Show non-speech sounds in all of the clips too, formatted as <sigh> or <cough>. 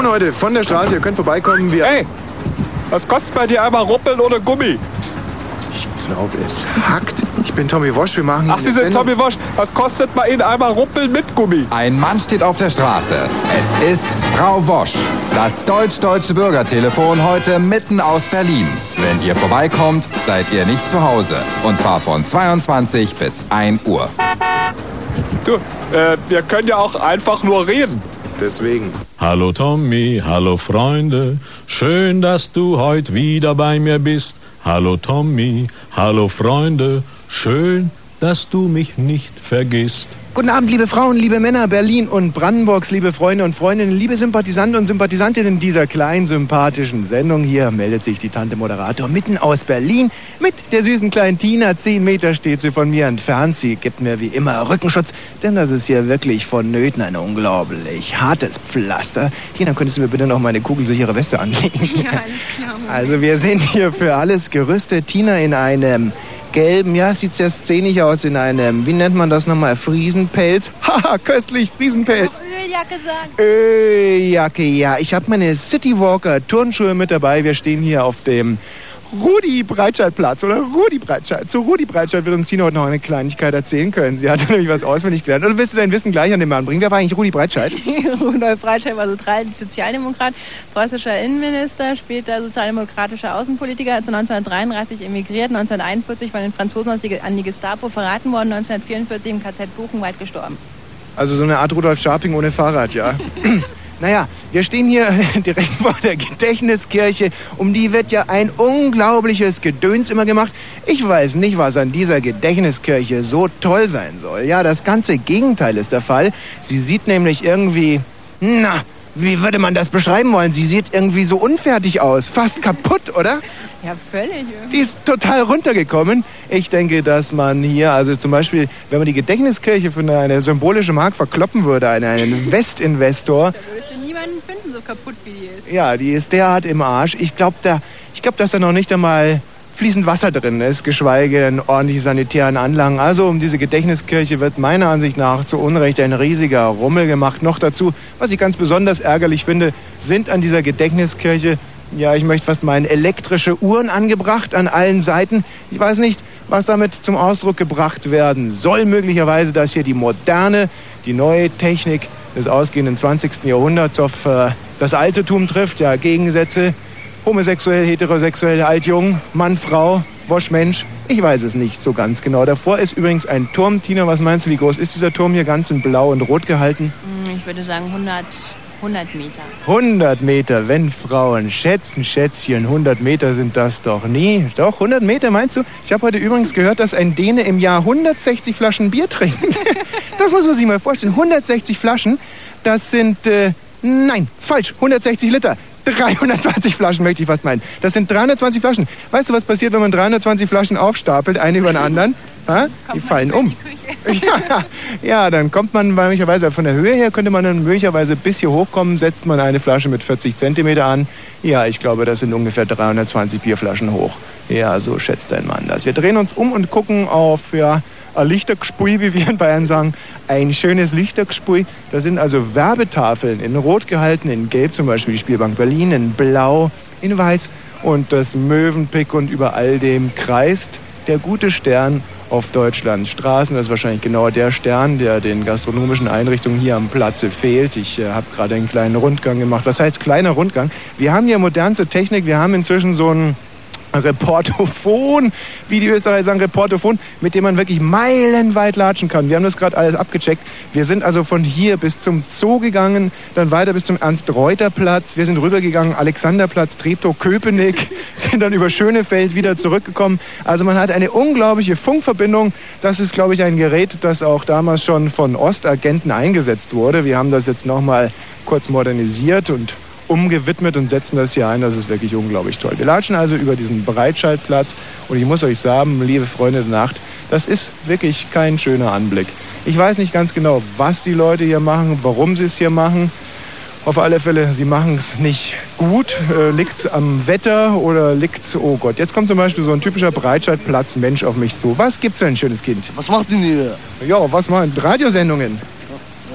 Morgen heute von der Straße, ihr könnt vorbeikommen. Wir Hey, was kostet bei dir einmal Ruppeln oder Gummi? ich glaube, es hackt. Ich bin Tommy Wosch, wir machen Ach, Sie sind Tommy Wosch. Was kostet bei Ihnen einmal Ruppeln mit Gummi? Ein Mann steht auf der Straße. Es ist Frau Wosch. Das deutsch-deutsche Bürgertelefon heute mitten aus Berlin. Wenn ihr vorbeikommt, seid ihr nicht zu Hause. Und zwar von 22 bis 1 Uhr. Du, äh, wir können ja auch einfach nur reden. Deswegen. Hallo Tommy, hallo Freunde, schön, dass du heute wieder bei mir bist. Hallo Tommy, hallo Freunde, schön, dass du mich nicht vergisst. Guten Abend, liebe Frauen, liebe Männer, Berlin und Brandenburgs, liebe Freunde und Freundinnen, liebe Sympathisanten und Sympathisantinnen dieser kleinen sympathischen Sendung. Hier meldet sich die Tante Moderator mitten aus Berlin mit der süßen kleinen Tina. Zehn Meter steht sie von mir entfernt. Sie gibt mir wie immer Rückenschutz, denn das ist hier wirklich vonnöten ein unglaublich hartes Pflaster. Tina, könntest du mir bitte noch meine kugelsichere Weste anlegen? <laughs> Ja, alles klar. Also wir sind hier für alles gerüstet. Tina in einem gelben, ja, sieht sehr szenisch aus, in einem, wie nennt man das nochmal, Friesenpelz. <laughs> Haha, köstlich, Friesenpelz. Öljacke sagen. Öljacke, ja. Ich habe meine Citywalker Turnschuhe mit dabei. Wir stehen hier auf dem Rudi Breitscheidplatz oder Rudi Breitscheid. Zu Rudi Breitscheid wird uns Tina heute noch eine Kleinigkeit erzählen können. Sie hat <laughs> nämlich was auswendig gelernt. Oder willst du dein Wissen gleich an den Mann bringen? Wer war eigentlich Rudi Breitscheid? <laughs> Rudolf Breitscheid war Sozialdemokrat, preußischer Innenminister, später sozialdemokratischer Außenpolitiker, ist 1933 emigriert, 1941 von den Franzosen an die Gestapo verraten worden, 1944 im KZ Buchenwald gestorben. Also so eine Art Rudolf Scharping ohne Fahrrad, ja. <laughs> Naja, wir stehen hier <laughs> direkt vor der Gedächtniskirche. Um die wird ja ein unglaubliches Gedöns immer gemacht. Ich weiß nicht, was an dieser Gedächtniskirche so toll sein soll. Ja, das ganze Gegenteil ist der Fall. Sie sieht nämlich irgendwie, na, wie würde man das beschreiben wollen? Sie sieht irgendwie so unfertig aus. Fast kaputt, oder? Ja, völlig. Die ist total runtergekommen. Ich denke, dass man hier, also zum Beispiel, wenn man die Gedächtniskirche für eine, symbolische Mark verkloppen würde, einen, einen Westinvestor, Da würdest du niemanden finden, so kaputt wie die ist. ja, die ist derart im Arsch. Ich glaube, da, ich glaub, dass da noch nicht einmal fließend Wasser drin ist, geschweige denn ordentliche sanitären Anlagen. Also um diese Gedächtniskirche wird meiner Ansicht nach zu Unrecht ein riesiger Rummel gemacht. Noch dazu, was ich ganz besonders ärgerlich finde, sind an dieser Gedächtniskirche, ja, ich möchte fast meinen, elektrische Uhren angebracht an allen Seiten. Ich weiß nicht, was damit zum Ausdruck gebracht werden soll. Möglicherweise, dass hier die moderne, die neue Technik des ausgehenden 20. Jahrhunderts auf äh, das Altertum trifft. Ja, Gegensätze, homosexuell, heterosexuell, alt, jung, Mann, Frau, Bosch, Mensch. Ich weiß es nicht so ganz genau. Davor ist übrigens ein Turm. Tina, was meinst du, wie groß ist dieser Turm hier ganz in blau und rot gehalten? Hm, Ich würde sagen 100, 100 Meter. 100 Meter, wenn Frauen schätzen, Schätzchen, 100 Meter sind das doch nie. Doch, 100 Meter meinst du? Ich habe heute übrigens gehört, dass ein Däne im Jahr 160 Flaschen Bier trinkt. <laughs> Das muss man sich mal vorstellen. 160 Flaschen, das sind, äh, nein, falsch, 160 Liter. 320 Flaschen möchte ich fast meinen. Das sind 320 Flaschen. Weißt du, was passiert, wenn man 320 Flaschen aufstapelt, eine über den <laughs> anderen? Ha? Die fallen um. <laughs> Ja, ja, dann kommt man möglicherweise von der Höhe her, könnte man dann möglicherweise bis hier hochkommen, setzt man eine Flasche mit 40 Zentimeter an. Ja, ich glaube, das sind ungefähr 320 Bierflaschen hoch. Ja, so schätzt ein Mann das. Wir drehen uns um und gucken auf, ja, ein Lichtergespui, wie wir in Bayern sagen. Ein schönes Lichtergespui. Da sind also Werbetafeln in Rot gehalten, in Gelb zum Beispiel die Spielbank Berlin, in Blau, in Weiß und das Möwenpick und über all dem kreist der gute Stern auf Deutschlands Straßen. Das ist wahrscheinlich genau der Stern, der den gastronomischen Einrichtungen hier am Platze fehlt. Ich äh, habe gerade einen kleinen Rundgang gemacht. Was heißt kleiner Rundgang? Wir haben hier modernste Technik. Wir haben inzwischen so ein Reportophon, wie die Österreicher sagen, Reportophon, mit dem man wirklich meilenweit latschen kann. Wir haben das gerade alles abgecheckt. Wir sind also von hier bis zum Zoo gegangen, dann weiter bis zum Ernst-Reuter-Platz. Wir sind rübergegangen, Alexanderplatz, Treptow, Köpenick, <laughs> sind dann über Schönefeld wieder zurückgekommen. Also man hat eine unglaubliche Funkverbindung. Das ist, glaube ich, ein Gerät, das auch damals schon von Ostagenten eingesetzt wurde. Wir haben das jetzt nochmal kurz modernisiert und umgewidmet und setzen das hier ein. Das ist wirklich unglaublich toll. Wir latschen also über diesen Breitscheidplatz und ich muss euch sagen, liebe Freunde der Nacht, das ist wirklich kein schöner Anblick. Ich weiß nicht ganz genau, was die Leute hier machen, warum sie es hier machen. Auf alle Fälle, sie machen es nicht gut. Äh, liegt es am Wetter oder liegt es, oh Gott, jetzt kommt zum Beispiel so ein typischer Breitscheidplatz Mensch auf mich zu. Was gibt's denn, schönes Kind? Was macht denn ihr? Ja, was machen Radiosendungen?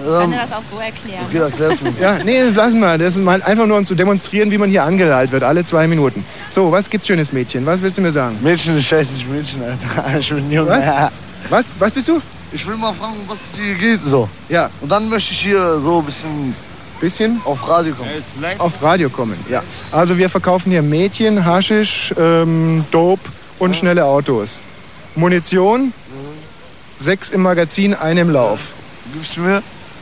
Kann er das auch so erklären? Okay, erklär's mir. Ja, nee, lassen wir. Das ist mal einfach nur, um zu demonstrieren, wie man hier angelallt wird, alle zwei Minuten. So, was gibt's schönes Mädchen? Was willst du mir sagen? Mädchen, ich scheiße nicht Mädchen, Alter. <laughs> Ich bin jung. Was? Was? Was bist du? Ich will mal fragen, was es hier geht. So. Ja, Und dann möchte ich hier so ein bisschen bisschen auf Radio kommen. auf Radio kommen. Ja. Also wir verkaufen hier Mädchen, Haschisch, ähm, Dope und schnelle Autos. Munition, sechs im Magazin, ein im Lauf. Gibst du mir?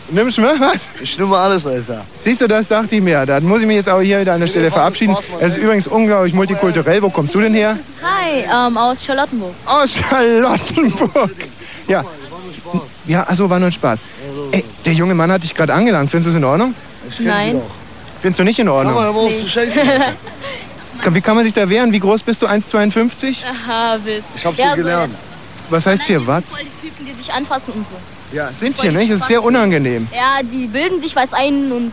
Nimmst du mir was? Ich nehme alles, Alter. Siehst du, das dachte ich mir. Dann muss ich mich jetzt auch hier wieder an der Stelle verabschieden. Es ist übrigens unglaublich multikulturell. Wo kommst du denn her? Hi, ähm, aus Charlottenburg. Aus Charlottenburg. Ja, ja, also war nur ein Spaß. Ey, der junge Mann hat dich gerade angelangt. Findest du es in Ordnung? Nein. Findest du nicht in Ordnung? scheißen. <laughs> Wie kann man sich da wehren? Wie groß bist du? 1,52? Aha, Witz. Ich hab's Ja, gelernt. Was heißt hier was? die sind voll die Typen, die sich anfassen und so. Ja, sind hier, nicht? Das ist sehr unangenehm. Ja, die bilden sich was ein und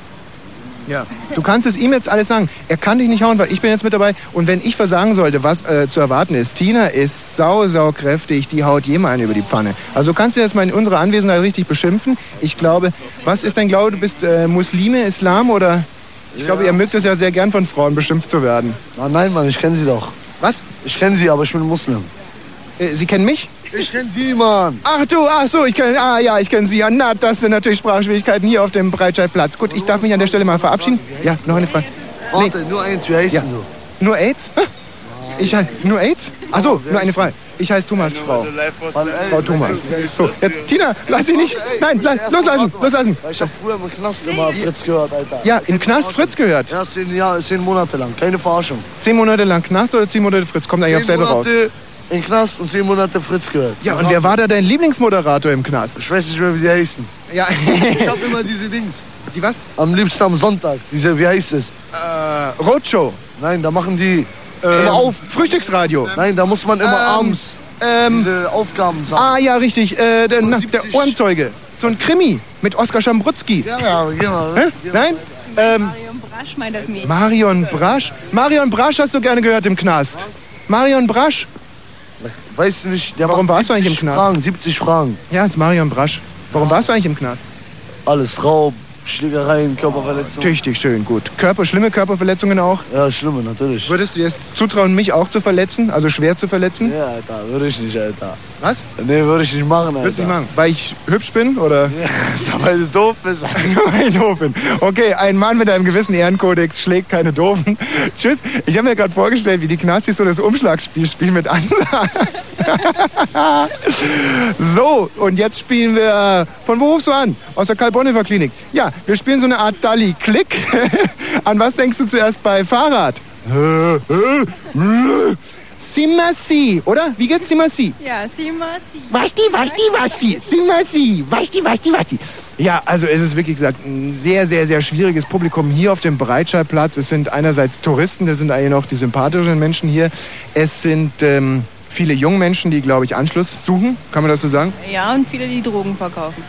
Ja. Du kannst es ihm jetzt alles sagen. Er kann dich nicht hauen, weil ich bin jetzt mit dabei. Und wenn ich versagen sollte, was äh, zu erwarten ist, Tina ist sau, sau kräftig, die haut jemanden über die Pfanne. Also kannst du jetzt mal in unserer Anwesenheit richtig beschimpfen. Ich glaube, was ist dein Glaube? Du bist äh, Muslime, Islam oder? Ich glaube, ihr mögt es ja sehr gern von Frauen beschimpft zu werden. Ah, nein, Mann, ich kenne sie doch. Was? Ich kenne sie, aber ich bin Muslim. Äh, Sie kennen mich? Ich kenne die, Mann. Ach du, ach so, ich kenne, ah ja, ich kenne Sie. Ja, na, das sind natürlich Sprachschwierigkeiten hier auf dem Breitscheidplatz. Gut, ich darf mich an der Stelle mal verabschieden. Ja, noch eine Frage. Warte, nur eins, wie heißt Ja. du? Nur AIDS? Ich heiße nur AIDS? Ach so, nur eine Frage. Ich heiße Thomas, Frau. Frau Thomas. So, jetzt, Tina, lass sie nicht. Nein, la- loslassen, loslassen. Ich hab früher im Knast immer Fritz gehört, Alter. Ja, im Knast Fritz gehört. Ja, zehn, Monate lang, keine Verarschung. Zehn Monate lang Knast oder zehn Monate Fritz? Kommt eigentlich Zehn selber raus. In Knast und zehn Monate Fritz gehört. Ja, und wer war da dein Lieblingsmoderator im Knast? Ich weiß nicht mehr, wie die heißen. Ja, <laughs> Ich hab immer diese Dings. die was? Am liebsten am Sonntag. Diese, wie heißt es? Äh, Roadshow. Nein, da machen die Ähm, immer auf. Frühstücksradio. Nein, da muss man immer Ähm, abends Ähm, diese Aufgaben sagen. ah ja, richtig. Äh, der, na, der 70. Ohrenzeuge. So ein Krimi mit Oskar Schambrutzki. Ja, ja, geh mal. Hä? Nein? Ähm, Marion Brasch meint das. Marion Brasch. Marion Brasch hast du gerne gehört im Knast. Marion Brasch. Weißt du nicht, der Warum warst du eigentlich im 70 Knast? Fragen, 70 Fragen. Ja, ist Marion Brasch. Warum warst du eigentlich im Knast? Alles Raub, Schlägereien, Körperverletzung. Tüchtig, schön, gut. Körper, schlimme Körperverletzungen auch. Ja, schlimme, natürlich. Würdest du jetzt zutrauen, mich auch zu verletzen? Also schwer zu verletzen? Ja, Alter, würde ich nicht, Alter. Was? Nee, würde ich nicht machen, Alter. Würdest du nicht machen? Weil ich hübsch bin oder <laughs> Ja, weil du doof bist, <laughs> weil ich doof bin? Okay, ein Mann mit einem gewissen Ehrenkodex schlägt keine Doofen. <laughs> Tschüss. Ich habe mir gerade vorgestellt, wie die Knastis so das Umschlagspiel spielen mit Ansage. so, und jetzt spielen wir. Von wo rufst du an? Aus der Karl-Bonhoeffer Klinik. Ja, wir spielen so eine Art Dalli-Klick. an was denkst du zuerst bei Fahrrad? Simasi, oder? Wie geht's Simasi? Ja, Sima, Sie. Wasti, Wasti, Wasti, Simasi, Wasti, Wasti, Wasti. Ja, also es ist wirklich gesagt ein sehr, sehr, sehr schwieriges Publikum hier auf dem Breitscheidplatz. Es sind einerseits Touristen, das sind eigentlich noch die sympathischen Menschen hier. Es sind ähm, viele junge Menschen, die, glaube ich, Anschluss suchen. Kann man das so sagen? Ja, und viele, die Drogen verkaufen.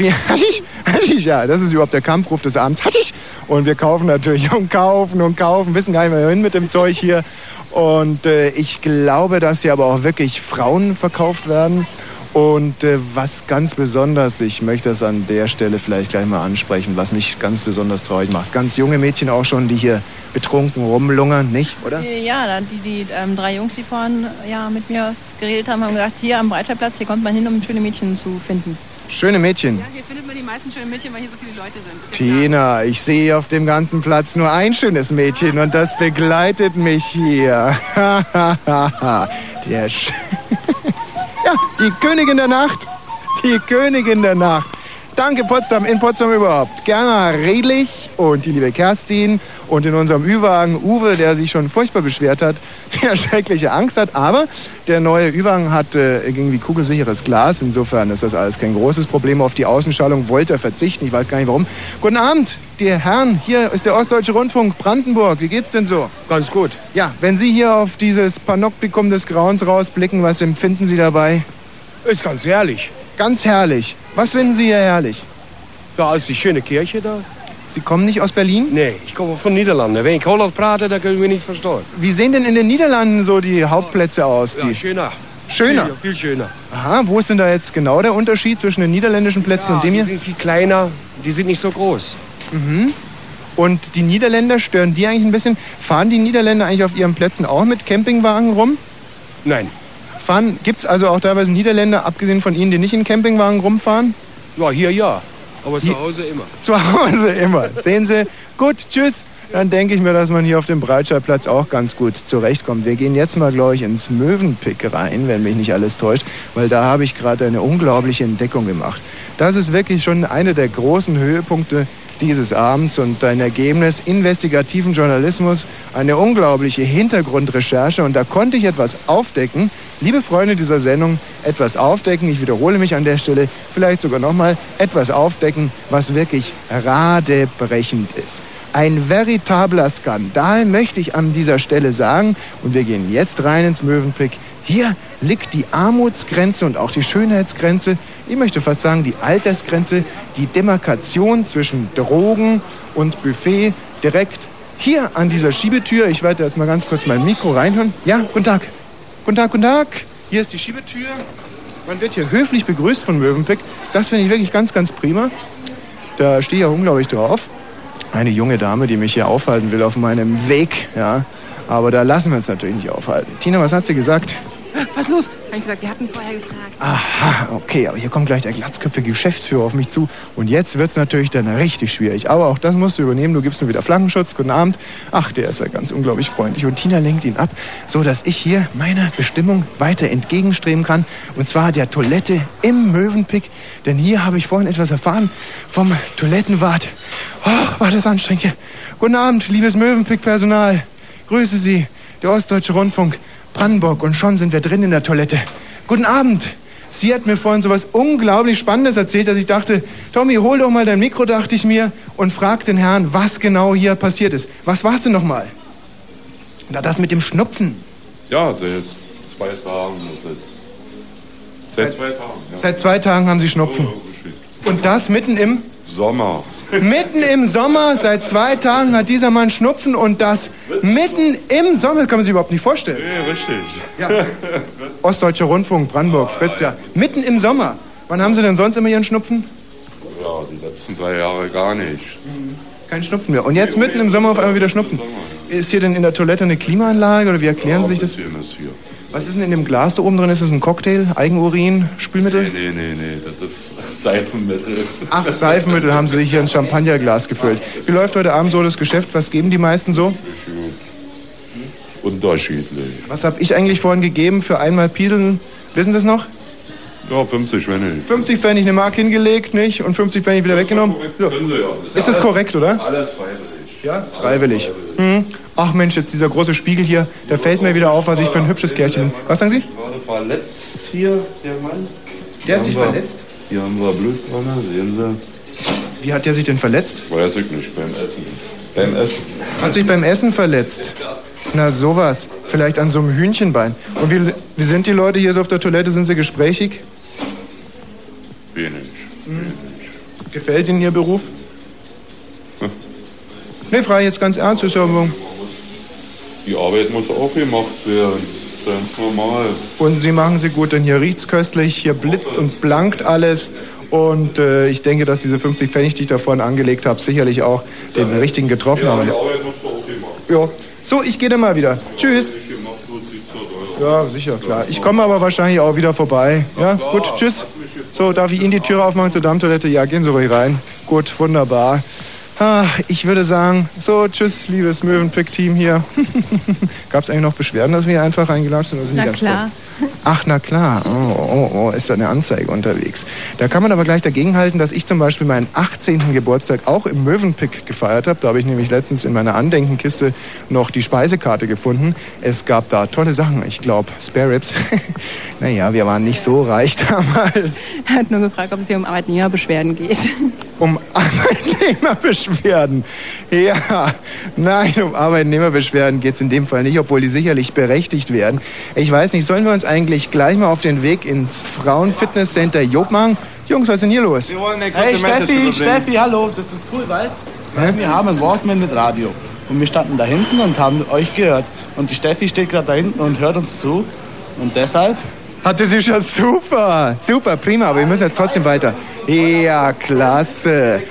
<laughs> Haschisch, Haschisch, ja, das ist überhaupt der Kampfruf des Abends. Haschisch! Und wir kaufen natürlich und kaufen und kaufen, wissen gar nicht mehr hin mit dem Zeug hier. Und äh, ich glaube, dass hier aber auch wirklich Frauen verkauft werden. Und äh, was ganz besonders, ich möchte das an der Stelle vielleicht gleich mal ansprechen, was mich ganz besonders traurig macht. Ganz junge Mädchen auch schon, die hier betrunken rumlungern, nicht, oder? Ja, da- die, die ähm, drei Jungs, die vorhin ja, mit mir geredet haben, haben gesagt, hier am Breitscheidplatz, hier kommt man hin, um schöne Mädchen zu finden. Schöne Mädchen. Ja, hier findet man die meisten schönen Mädchen, weil hier so viele Leute sind. Tina, ich sehe auf dem ganzen Platz nur ein schönes Mädchen und das begleitet mich hier. <laughs> der Sch <laughs> ja, die Königin der Nacht. Die Königin der Nacht. Danke Potsdam, in Potsdam überhaupt. Gerner Redlich und die liebe Kerstin und in unserem Ü-Wagen Uwe, der sich schon furchtbar beschwert hat, <laughs> der schreckliche Angst hat. Aber der neue Ü-Wagen hat äh, irgendwie kugelsicheres Glas. Insofern ist das alles kein großes Problem. Auf die Außenschallung wollte er verzichten. Ich weiß gar nicht warum. Guten Abend, die Herren. Hier ist der Ostdeutsche Rundfunk Brandenburg. Wie geht's denn so? Ganz gut. Ja, wenn Sie hier auf dieses Panoptikum des Grauens rausblicken, was empfinden Sie dabei? Ist ganz herrlich. Ganz herrlich. Was finden Sie hier herrlich? Da ist die schöne Kirche da. Sie kommen nicht aus Berlin? Nee, ich komme von Niederlanden. Wenn ich Holland prate, dann können wir nicht verstehen. Wie sehen denn in den Niederlanden so die Hauptplätze aus? Ja, Die schöner. Schöner? Viel, viel schöner. Aha, wo ist denn da jetzt genau der Unterschied zwischen den niederländischen Plätzen und dem die hier? sind viel kleiner, die sind nicht so groß. Mhm. Und die Niederländer, stören die eigentlich ein bisschen? Fahren die Niederländer eigentlich auf ihren Plätzen auch mit Campingwagen rum? Nein. Fahren, gibt es also auch teilweise Niederländer, abgesehen von Ihnen, die nicht in Campingwagen rumfahren? Ja, hier ja. Aber zu Hause immer. <laughs> Zu Hause immer. Sehen Sie? Gut, tschüss. Dann denke ich mir, dass man hier auf dem Breitscheidplatz auch ganz gut zurechtkommt. Wir gehen jetzt mal, glaube ich, ins Möwenpick rein, wenn mich nicht alles täuscht, weil da habe ich gerade eine unglaubliche Entdeckung gemacht. Das ist wirklich schon einer der großen Höhepunkte dieses Abends und ein Ergebnis investigativen Journalismus, eine unglaubliche Hintergrundrecherche und da konnte ich etwas aufdecken. Liebe Freunde dieser Sendung, etwas aufdecken, ich wiederhole mich an der Stelle, vielleicht sogar nochmal, etwas aufdecken, was wirklich radebrechend ist. Ein veritabler Skandal möchte ich an dieser Stelle sagen und wir gehen jetzt rein ins Möwenpick. Hier liegt die Armutsgrenze und auch die Schönheitsgrenze, ich möchte fast sagen die Altersgrenze, die Demarkation zwischen Drogen und Buffet direkt hier an dieser Schiebetür. Ich werde jetzt mal ganz kurz mein Mikro reinhören. Ja, guten Tag. Guten Tag, guten Tag. Hier ist die Schiebetür. Man wird hier höflich begrüßt von Möwenpick. Das finde ich wirklich ganz, ganz prima. Da stehe ich auch unglaublich drauf. Eine junge Dame, die mich hier aufhalten will auf meinem Weg. Ja. Aber da lassen wir uns natürlich nicht aufhalten. Tina, was hat sie gesagt? Was los? Hab ich gesagt, wir hatten vorher gefragt. Aha, okay, aber hier kommt gleich der glatzköpfige Geschäftsführer auf mich zu. Und jetzt wird es natürlich dann richtig schwierig. Aber auch das musst du übernehmen. Du gibst mir wieder Flankenschutz. Guten Abend. Ach, der ist ja ganz unglaublich freundlich. Und Tina lenkt ihn ab, so dass ich hier meiner Bestimmung weiter entgegenstreben kann. Und zwar der Toilette im Möwenpick. Denn hier habe ich vorhin etwas erfahren vom Toilettenwart. Oh, war das anstrengend hier. Guten Abend, liebes Möwenpick-Personal. Grüße Sie, der Ostdeutsche Rundfunk. Brandenburg und schon sind wir drin in der Toilette. Guten Abend. Sie hat mir vorhin so was unglaublich Spannendes erzählt, dass ich dachte, Tommy, hol doch mal dein Mikro, dachte ich mir, und frag den Herrn, was genau hier passiert ist. Was war's denn nochmal? Na, das mit dem Schnupfen. Ja, seit zwei Tagen. Seit, seit zwei Tagen, ja. Seit zwei Tagen haben Sie Schnupfen. Und das mitten im Sommer. Mitten im Sommer, seit zwei Tagen hat dieser Mann Schnupfen und das mitten im Sommer, kann man sich überhaupt nicht vorstellen. Nee, richtig. Ja. Ostdeutscher Rundfunk, Brandenburg, Fritz, ja. Mitten im Sommer. Wann haben Sie denn sonst immer Ihren Schnupfen? Ja, die letzten drei Jahre gar nicht. Kein Schnupfen mehr. Und jetzt mitten im Sommer auf einmal wieder Schnupfen. Ist hier denn in der Toilette eine Klimaanlage oder wie erklären Sie sich das? Ist hier. Was ist denn in dem Glas da oben drin? Ist das ein Cocktail, Eigenurin, Spülmittel? Nee, nee, nee, nee, das ist Seifenmittel. Ach, Seifenmittel haben Sie sich hier ins Champagnerglas gefüllt. Wie läuft heute Abend so das Geschäft? Was geben die meisten so? Unterschiedlich. Was habe ich eigentlich vorhin gegeben für einmal Pieseln? Wissen Sie es noch? Ja, 50 Pfennig. 50 Pfennig eine Mark hingelegt, nicht? Und 50 Pfennig wieder weggenommen? Ja. Ist das korrekt, oder? Alles freiwillig. Ja? Freiwillig. Hm. Ach Mensch, jetzt dieser große Spiegel hier, da fällt mir wieder auf, was ich für ein hübsches Kerlchen. Was sagen Sie? Gerade verletzt hier, der Mann. Der hat sich verletzt? Hier haben wir Blutbahne, sehen Sie. Wie hat der sich denn verletzt? Weiß ich nicht, beim Essen. Beim Essen. Hat sich beim Essen verletzt. Na sowas. Vielleicht an so einem Hühnchenbein. Und wie, wie sind die Leute hier so auf der Toilette? Sind sie gesprächig? Wenig. Gefällt Ihnen Ihr Beruf? Hm. <laughs> Nee, frage ich jetzt ganz ernst. Ist ja Die Arbeit muss auch gemacht werden. Ganz normal. Und Sie machen sie gut, denn hier riecht's köstlich, hier blitzt und blankt alles. Und äh, ich denke, dass diese 50 Pfennig, die ich da vorne angelegt habe, sicherlich auch den richtigen getroffen Ja, haben. gemacht Ja. So, ich gehe dann mal wieder. Tschüss. Ja, sicher, klar. Ich komme aber wahrscheinlich auch wieder vorbei. Ja, gut, tschüss. So, darf ich Ihnen die Tür aufmachen zur Darmtoilette? Ja, gehen Sie ruhig rein. Gut, wunderbar. Ah, ich würde sagen, so, tschüss, liebes Möwenpick-Team hier. <laughs> Gab es eigentlich noch Beschwerden, dass wir hier einfach reingelatscht sind? oder sind die Na ganz klar. Ach, na klar. Oh, oh, oh, ist da eine Anzeige unterwegs. Da kann man aber gleich dagegenhalten, dass ich zum Beispiel meinen 18. Geburtstag auch im Möwenpick gefeiert habe. Da habe ich nämlich letztens in meiner Andenkenkiste noch die Speisekarte gefunden. Es gab da tolle Sachen. Ich glaube, Spare Ribs. <laughs> naja, wir waren nicht so reich <laughs> damals. Er hat nur gefragt, ob es hier um Arbeitnehmerbeschwerden geht. <laughs> Um Arbeitnehmerbeschwerden. Ja, nein, um Arbeitnehmerbeschwerden geht es in dem Fall nicht, obwohl die sicherlich berechtigt werden. Ich weiß nicht, sollen wir uns eigentlich gleich mal auf den Weg ins Frauenfitnesscenter Job machen? Jungs, was ist denn hier los? Hey Steffi, Steffi, hallo, das ist cool, weil wir haben einen Walkman mit Radio. Und wir standen da hinten und haben euch gehört. Und die Steffi steht gerade da hinten und hört uns zu. Und deshalb Hatte sie schon super. Super, prima, aber wir müssen jetzt trotzdem weiter. Ja, klasse.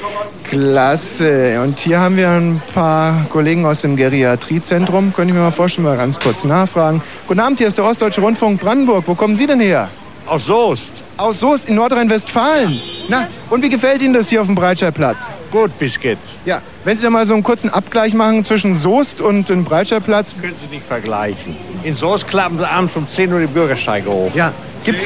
Klasse. Und hier haben wir ein paar Kollegen aus dem Geriatriezentrum. Könnte ich mir mal vorstellen, mal ganz kurz nachfragen. Guten Abend, hier ist der Ostdeutsche Rundfunk Brandenburg. Wo kommen Sie denn her? Aus Soest. Aus Soest in Nordrhein-Westfalen. Na, und wie gefällt Ihnen das hier auf dem Breitscheidplatz? Gut, bis geht's. Ja, wenn Sie da mal so einen kurzen Abgleich machen zwischen Soest und dem Breitscheidplatz. Können Sie nicht vergleichen. In Soest klappen sie abends um 10 Uhr die Bürgersteige hoch. Ja, gibt's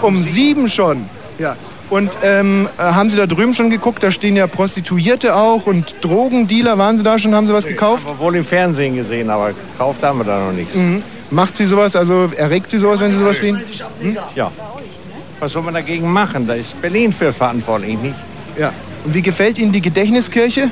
um sieben schon. Ja. Und ähm, äh, haben Sie da drüben schon geguckt? Da stehen ja Prostituierte auch und Drogendealer. Waren Sie da schon? Haben Sie was gekauft? Haben wir wohl im Fernsehen gesehen, aber gekauft haben wir da noch nichts. Mhm. Macht Sie sowas, also erregt Sie sowas, wenn Sie sowas sehen? Hm? Ja. Was soll man dagegen machen? Da ist Berlin für verantwortlich, nicht? Ja. Und wie gefällt Ihnen die Gedächtniskirche?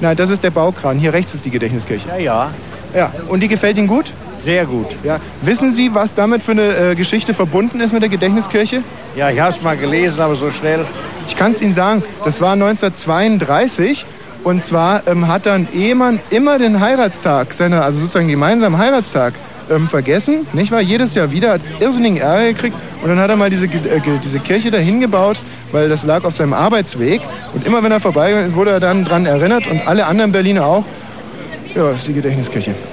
Nein, das ist der Baukran. Hier rechts ist die Gedächtniskirche. Ja, ja. Ja. Und die gefällt Ihnen gut? Sehr gut. Ja. Wissen Sie, was damit für eine äh, Geschichte verbunden ist mit der Gedächtniskirche? Ja, ich habe es mal gelesen, aber so schnell. Ich kann es Ihnen sagen, das war 1932 und zwar ähm, hat dann Ehemann immer den Heiratstag, seiner, also sozusagen gemeinsamen Heiratstag, ähm, vergessen, nicht wahr? Jedes Jahr wieder, hat irrsinnigen Ärger gekriegt und dann hat er mal diese, äh, diese Kirche dahin gebaut, weil das lag auf seinem Arbeitsweg und immer wenn er vorbeigegangen ist, wurde er dann dran erinnert und alle anderen Berliner auch. Ja, das ist die Gedächtniskirche. <laughs>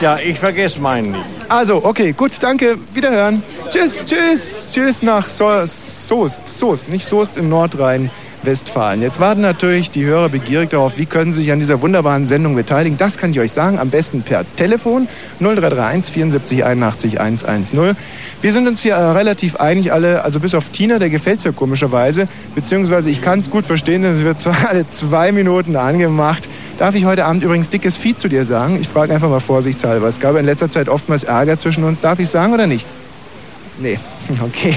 Ja, ich vergesse meinen nicht. Also, okay, gut, danke, wiederhören. Tschüss, tschüss, tschüss nach so Soest, Soest, nicht Soest im Nordrhein. Westfalen. Jetzt warten natürlich die Hörer begierig darauf, wie können sie sich an dieser wunderbaren Sendung beteiligen. Das kann ich euch sagen, am besten per Telefon 0331 74 81 110. Wir sind uns hier äh, relativ einig alle, also bis auf Tina, der gefällt es ja komischerweise, beziehungsweise ich kann es gut verstehen, denn es wird <laughs> zwar alle zwei Minuten angemacht. Darf ich heute Abend übrigens dickes Vieh zu dir sagen? Ich frage einfach mal vorsichtshalber. Es gab in letzter Zeit oftmals Ärger zwischen uns. Darf ich sagen oder nicht? Nee, <laughs> okay.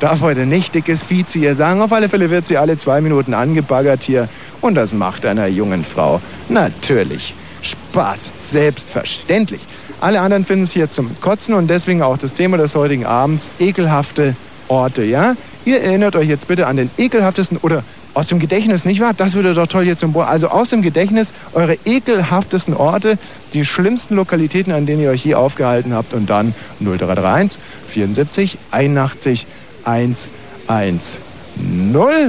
Darf heute nicht dickes Vieh zu ihr sagen. Auf alle Fälle wird sie alle zwei Minuten angebaggert hier. Und das macht einer jungen Frau natürlich Spaß. Selbstverständlich. Alle anderen finden es hier zum Kotzen und deswegen auch das Thema des heutigen Abends, ekelhafte Orte, ja? Ihr erinnert euch jetzt bitte an den ekelhaftesten oder aus dem Gedächtnis, nicht wahr? Das würde doch toll hier zum Bohr. Also aus dem Gedächtnis eure ekelhaftesten Orte, die schlimmsten Lokalitäten, an denen ihr euch je aufgehalten habt und dann 0331 74 81 110.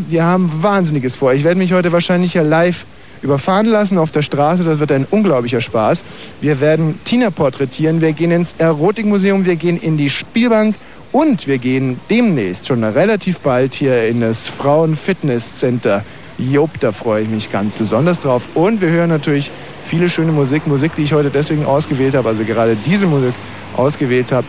Wir haben Wahnsinniges vor. Ich werde mich heute wahrscheinlich ja live überfahren lassen auf der Straße. Das wird ein unglaublicher Spaß. Wir werden Tina porträtieren. Wir gehen ins Erotikmuseum. Wir gehen in die Spielbank. Und wir gehen demnächst schon relativ bald hier in das Frauenfitnesscenter. Job, da freue ich mich ganz besonders drauf. Und wir hören natürlich viele schöne Musik. Musik, die ich heute deswegen ausgewählt habe, also gerade diese Musik ausgewählt habe,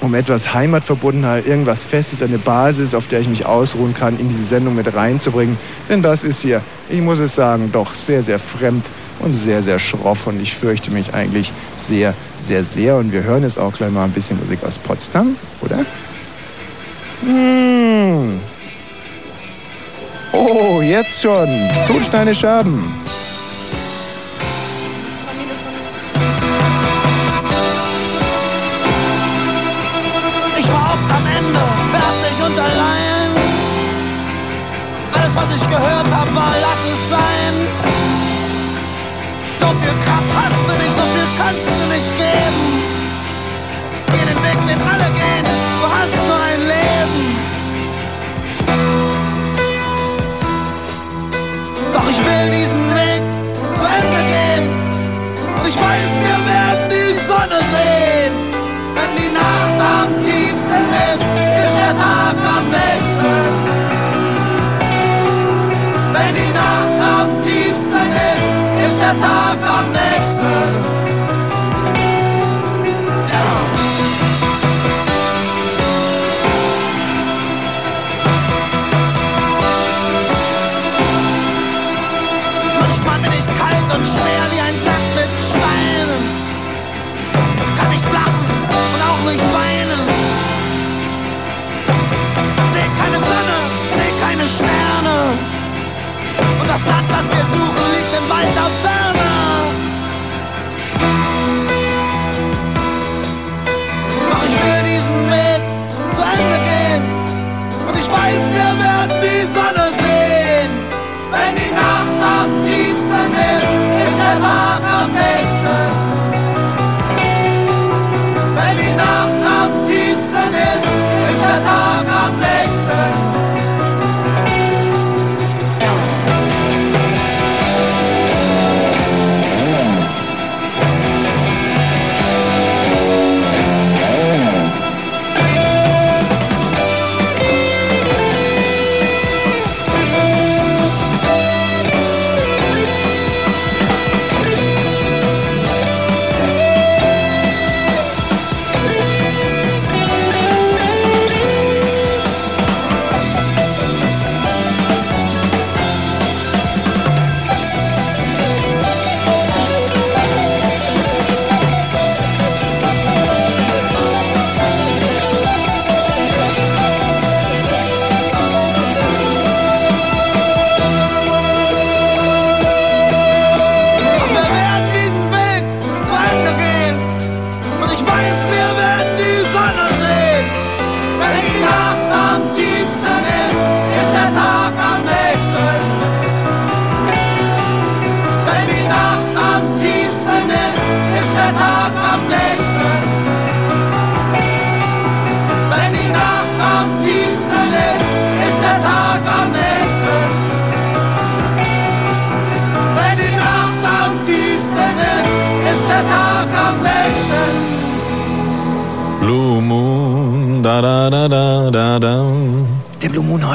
um etwas Heimatverbundenheit, irgendwas Festes, eine Basis, auf der ich mich ausruhen kann, in diese Sendung mit reinzubringen. Denn das ist hier, ich muss es sagen, doch sehr, sehr fremd und sehr, sehr schroff. Und ich fürchte mich eigentlich sehr, sehr, sehr. Und wir hören jetzt auch gleich mal ein bisschen Musik aus Potsdam, oder? Hm. Oh, jetzt schon. Tonsteine Scherben.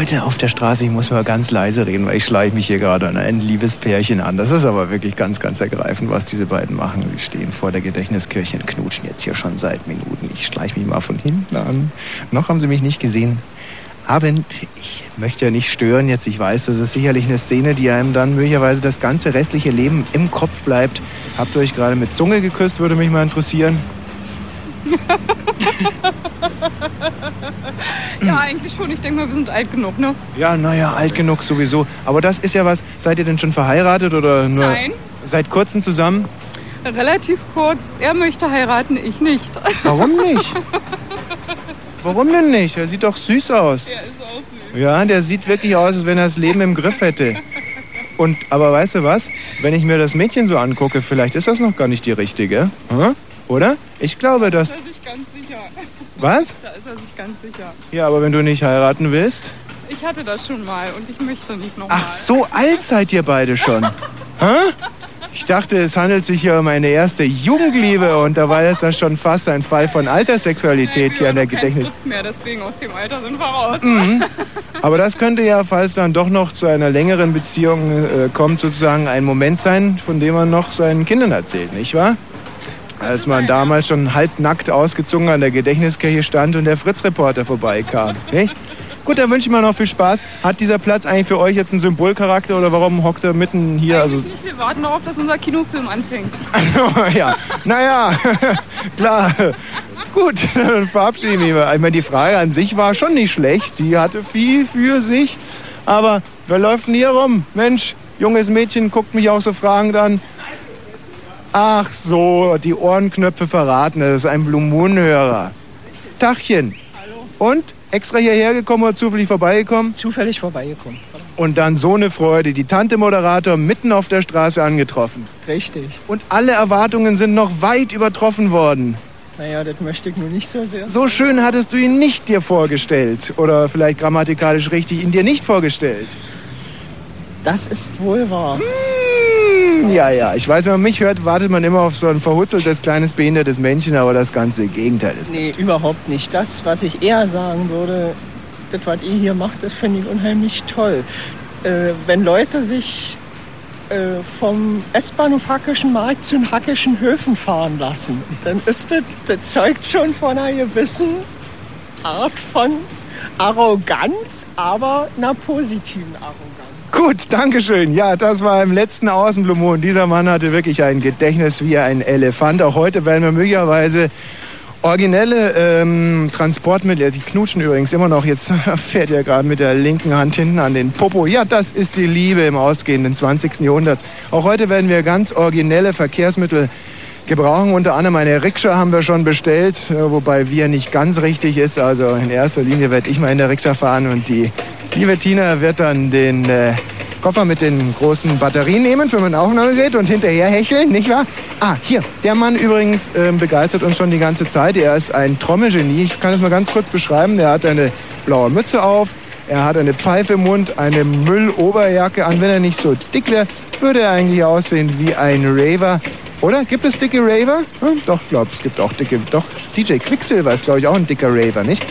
Heute auf der Straße, ich muss mal ganz leise reden, weil ich schleiche mich hier gerade an ein liebes Pärchen an. Das ist aber wirklich ganz, ganz ergreifend, was diese beiden machen. Die stehen vor der Gedächtniskirche und knutschen jetzt hier schon seit Minuten. Ich schleiche mich mal von hinten an. Noch haben sie mich nicht gesehen. Abend, ich möchte ja nicht stören jetzt. Ich weiß, das ist sicherlich eine Szene, die einem dann möglicherweise das ganze restliche Leben im Kopf bleibt. Habt ihr euch gerade mit Zunge geküsst, würde mich mal interessieren. <laughs> ja, eigentlich schon. Ich denke mal, wir sind alt genug, ne? Ja, naja, alt genug sowieso. Aber das ist ja was. Seid ihr denn schon verheiratet oder nur Nein. seit kurzem zusammen? Relativ kurz. Er möchte heiraten, ich nicht. Warum nicht? Warum denn nicht? Er sieht doch süß aus. Er ist auch süß. Ja, der sieht wirklich aus, als wenn er das Leben im Griff hätte. Und, aber weißt du was? Wenn ich mir das Mädchen so angucke, vielleicht ist das noch gar nicht die richtige. Hm? Oder? Ich glaube, Da dass. ist er sich ganz sicher. Was? Da ist er sich ganz sicher. Ja, aber wenn du nicht heiraten willst. Ich hatte das schon mal und ich möchte nicht nochmal. Ach, so alt seid ihr beide schon. <laughs> Hä? Ich dachte, es handelt sich hier um eine erste Jugendliebe und dabei ist das schon fast ein Fall von Alterssexualität hier an der Gedächtnis. Nichts mehr, deswegen aus dem Alter sind wir raus. Mhm. <laughs> Aber das könnte ja, falls dann doch noch zu einer längeren Beziehung äh, kommt, sozusagen ein Moment sein, von dem man noch seinen Kindern erzählt, nicht wahr? Als man damals schon halbnackt ausgezogen an der Gedächtniskirche stand und der Fritz-Reporter vorbeikam. Nicht? Gut, dann wünsche ich mal noch viel Spaß. Hat dieser Platz eigentlich für euch jetzt einen Symbolcharakter oder warum hockt er mitten hier? Also, Nicht, wir warten darauf, dass unser Kinofilm anfängt. also <laughs> ja, naja, <laughs> klar. Gut, <laughs> dann verabschiede ich mich mal. Ich meine, die Frage an sich war schon nicht schlecht. Die hatte viel für sich. Aber wer läuft denn hier rum? Mensch, junges Mädchen guckt mich auch so fragend an. Ach so, die Ohrenknöpfe verraten. Das ist ein Blue Moon-Hörer. Tachchen. Hallo. Und? Extra hierher gekommen oder zufällig vorbeigekommen? Zufällig vorbeigekommen. Und dann so eine Freude. Die Tante Moderator mitten auf der Straße angetroffen. Richtig. Und alle Erwartungen sind noch weit übertroffen worden. Naja, das möchte ich nur nicht so sehr. So schön hattest du ihn nicht dir vorgestellt. Oder vielleicht grammatikalisch richtig ihn dir nicht vorgestellt. Das ist wohl wahr. Hm, ja, ja. Ich weiß, wenn man mich hört, wartet man immer auf so ein verhutzeltes, kleines, behindertes Männchen, aber das ganze Gegenteil ist. Nee, überhaupt nicht. Das, was ich eher sagen würde, das, was ihr hier macht, das finde ich unheimlich toll. Äh, wenn Leute sich äh, vom S-Bahnhof Hackischen Markt zu den Hackischen Höfen fahren lassen, dann ist das, das zeugt schon von einer gewissen Art von Arroganz, aber einer positiven Arroganz. Gut, Dankeschön. Ja, das war im letzten Außenblumon. Dieser Mann hatte wirklich ein Gedächtnis wie ein Elefant. Auch heute werden wir möglicherweise originelle ähm, Transportmittel, die knutschen übrigens immer noch, jetzt <laughs> fährt er gerade mit der linken Hand hinten an den Popo. Ja, das ist die Liebe im ausgehenden 20. Jahrhunderts. Auch heute werden wir ganz originelle Verkehrsmittel gebrauchen. Unter anderem eine Rikscha haben wir schon bestellt, äh, wobei wir nicht ganz richtig ist. Also in erster Linie werde ich mal in der Rikscha fahren und die liebe Tina wird dann den äh, Koffer mit den großen Batterien nehmen für mein Aufnahmegerät und hinterher hecheln, nicht wahr? Ah, hier, der Mann übrigens ähm, begeistert uns schon die ganze Zeit. Er ist ein Trommelgenie. Ich kann es mal ganz kurz beschreiben. Er hat eine blaue Mütze auf, er hat eine Pfeife im Mund, eine Mülloberjacke an. Wenn er nicht so dick wäre, würde er eigentlich aussehen wie ein Raver. Oder? Gibt es dicke Raver? Hm, doch, ich glaube, es gibt auch dicke. Doch, DJ Quicksilver ist, glaube ich, auch ein dicker Raver, nicht?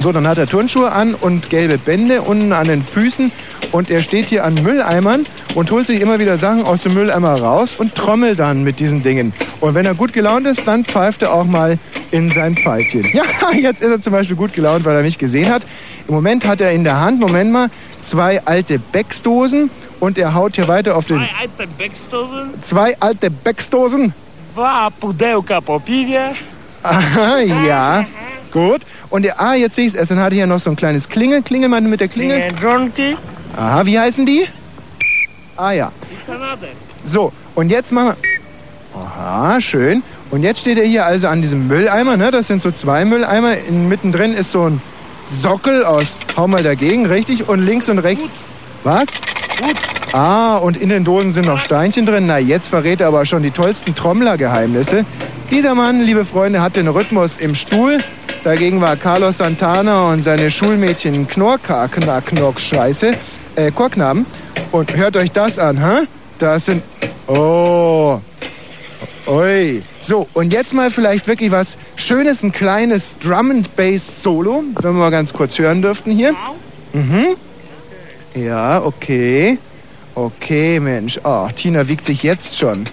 So, dann hat er Turnschuhe an und gelbe Bände unten an den Füßen. Und er steht hier an Mülleimern und holt sich immer wieder Sachen aus dem Mülleimer raus und trommelt dann mit diesen Dingen. Und wenn er gut gelaunt ist, dann pfeift er auch mal in sein Pfeifchen. <laughs> Ja, jetzt ist er zum Beispiel gut gelaunt, weil er mich gesehen hat. Im Moment hat er in der Hand, Moment mal, zwei alte Becksdosen und er haut hier weiter auf den... Zwei alte Becksdosen, Zwei alte Becksdosen. dva pudełka popije. Aha, ja. Gut. Und der, ah, jetzt sehe ich es erst. Dann hat er hier noch so ein kleines Klingel. Klingel mal mit der Klingel. Klingeljonki. Aha, wie heißen die? Ah ja. So, und jetzt machen wir. Aha, schön. Und jetzt steht er hier also an diesem Mülleimer, ne? Das sind so zwei Mülleimer. In, mittendrin ist so ein Sockel aus. Hau mal dagegen, richtig? Und links und rechts. Was? Ah, und in den Dosen sind noch Steinchen drin. Na, jetzt verrät er aber schon die tollsten Trommlergeheimnisse. Dieser Mann, liebe Freunde, hat den Rhythmus im Stuhl. Dagegen war Carlos Santana und seine Schulmädchen Knorka, Knack, Knock, Scheiße, äh, Chorknaben. Und hört euch das an, hä? Das sind. Oh. Ui. So, und jetzt mal vielleicht wirklich was Schönes, ein kleines Drum and Bass Solo, wenn wir mal ganz kurz hören dürften hier. Mhm. Ja, okay. Okay, Mensch. Oh, Tina wiegt sich jetzt schon. Mhm.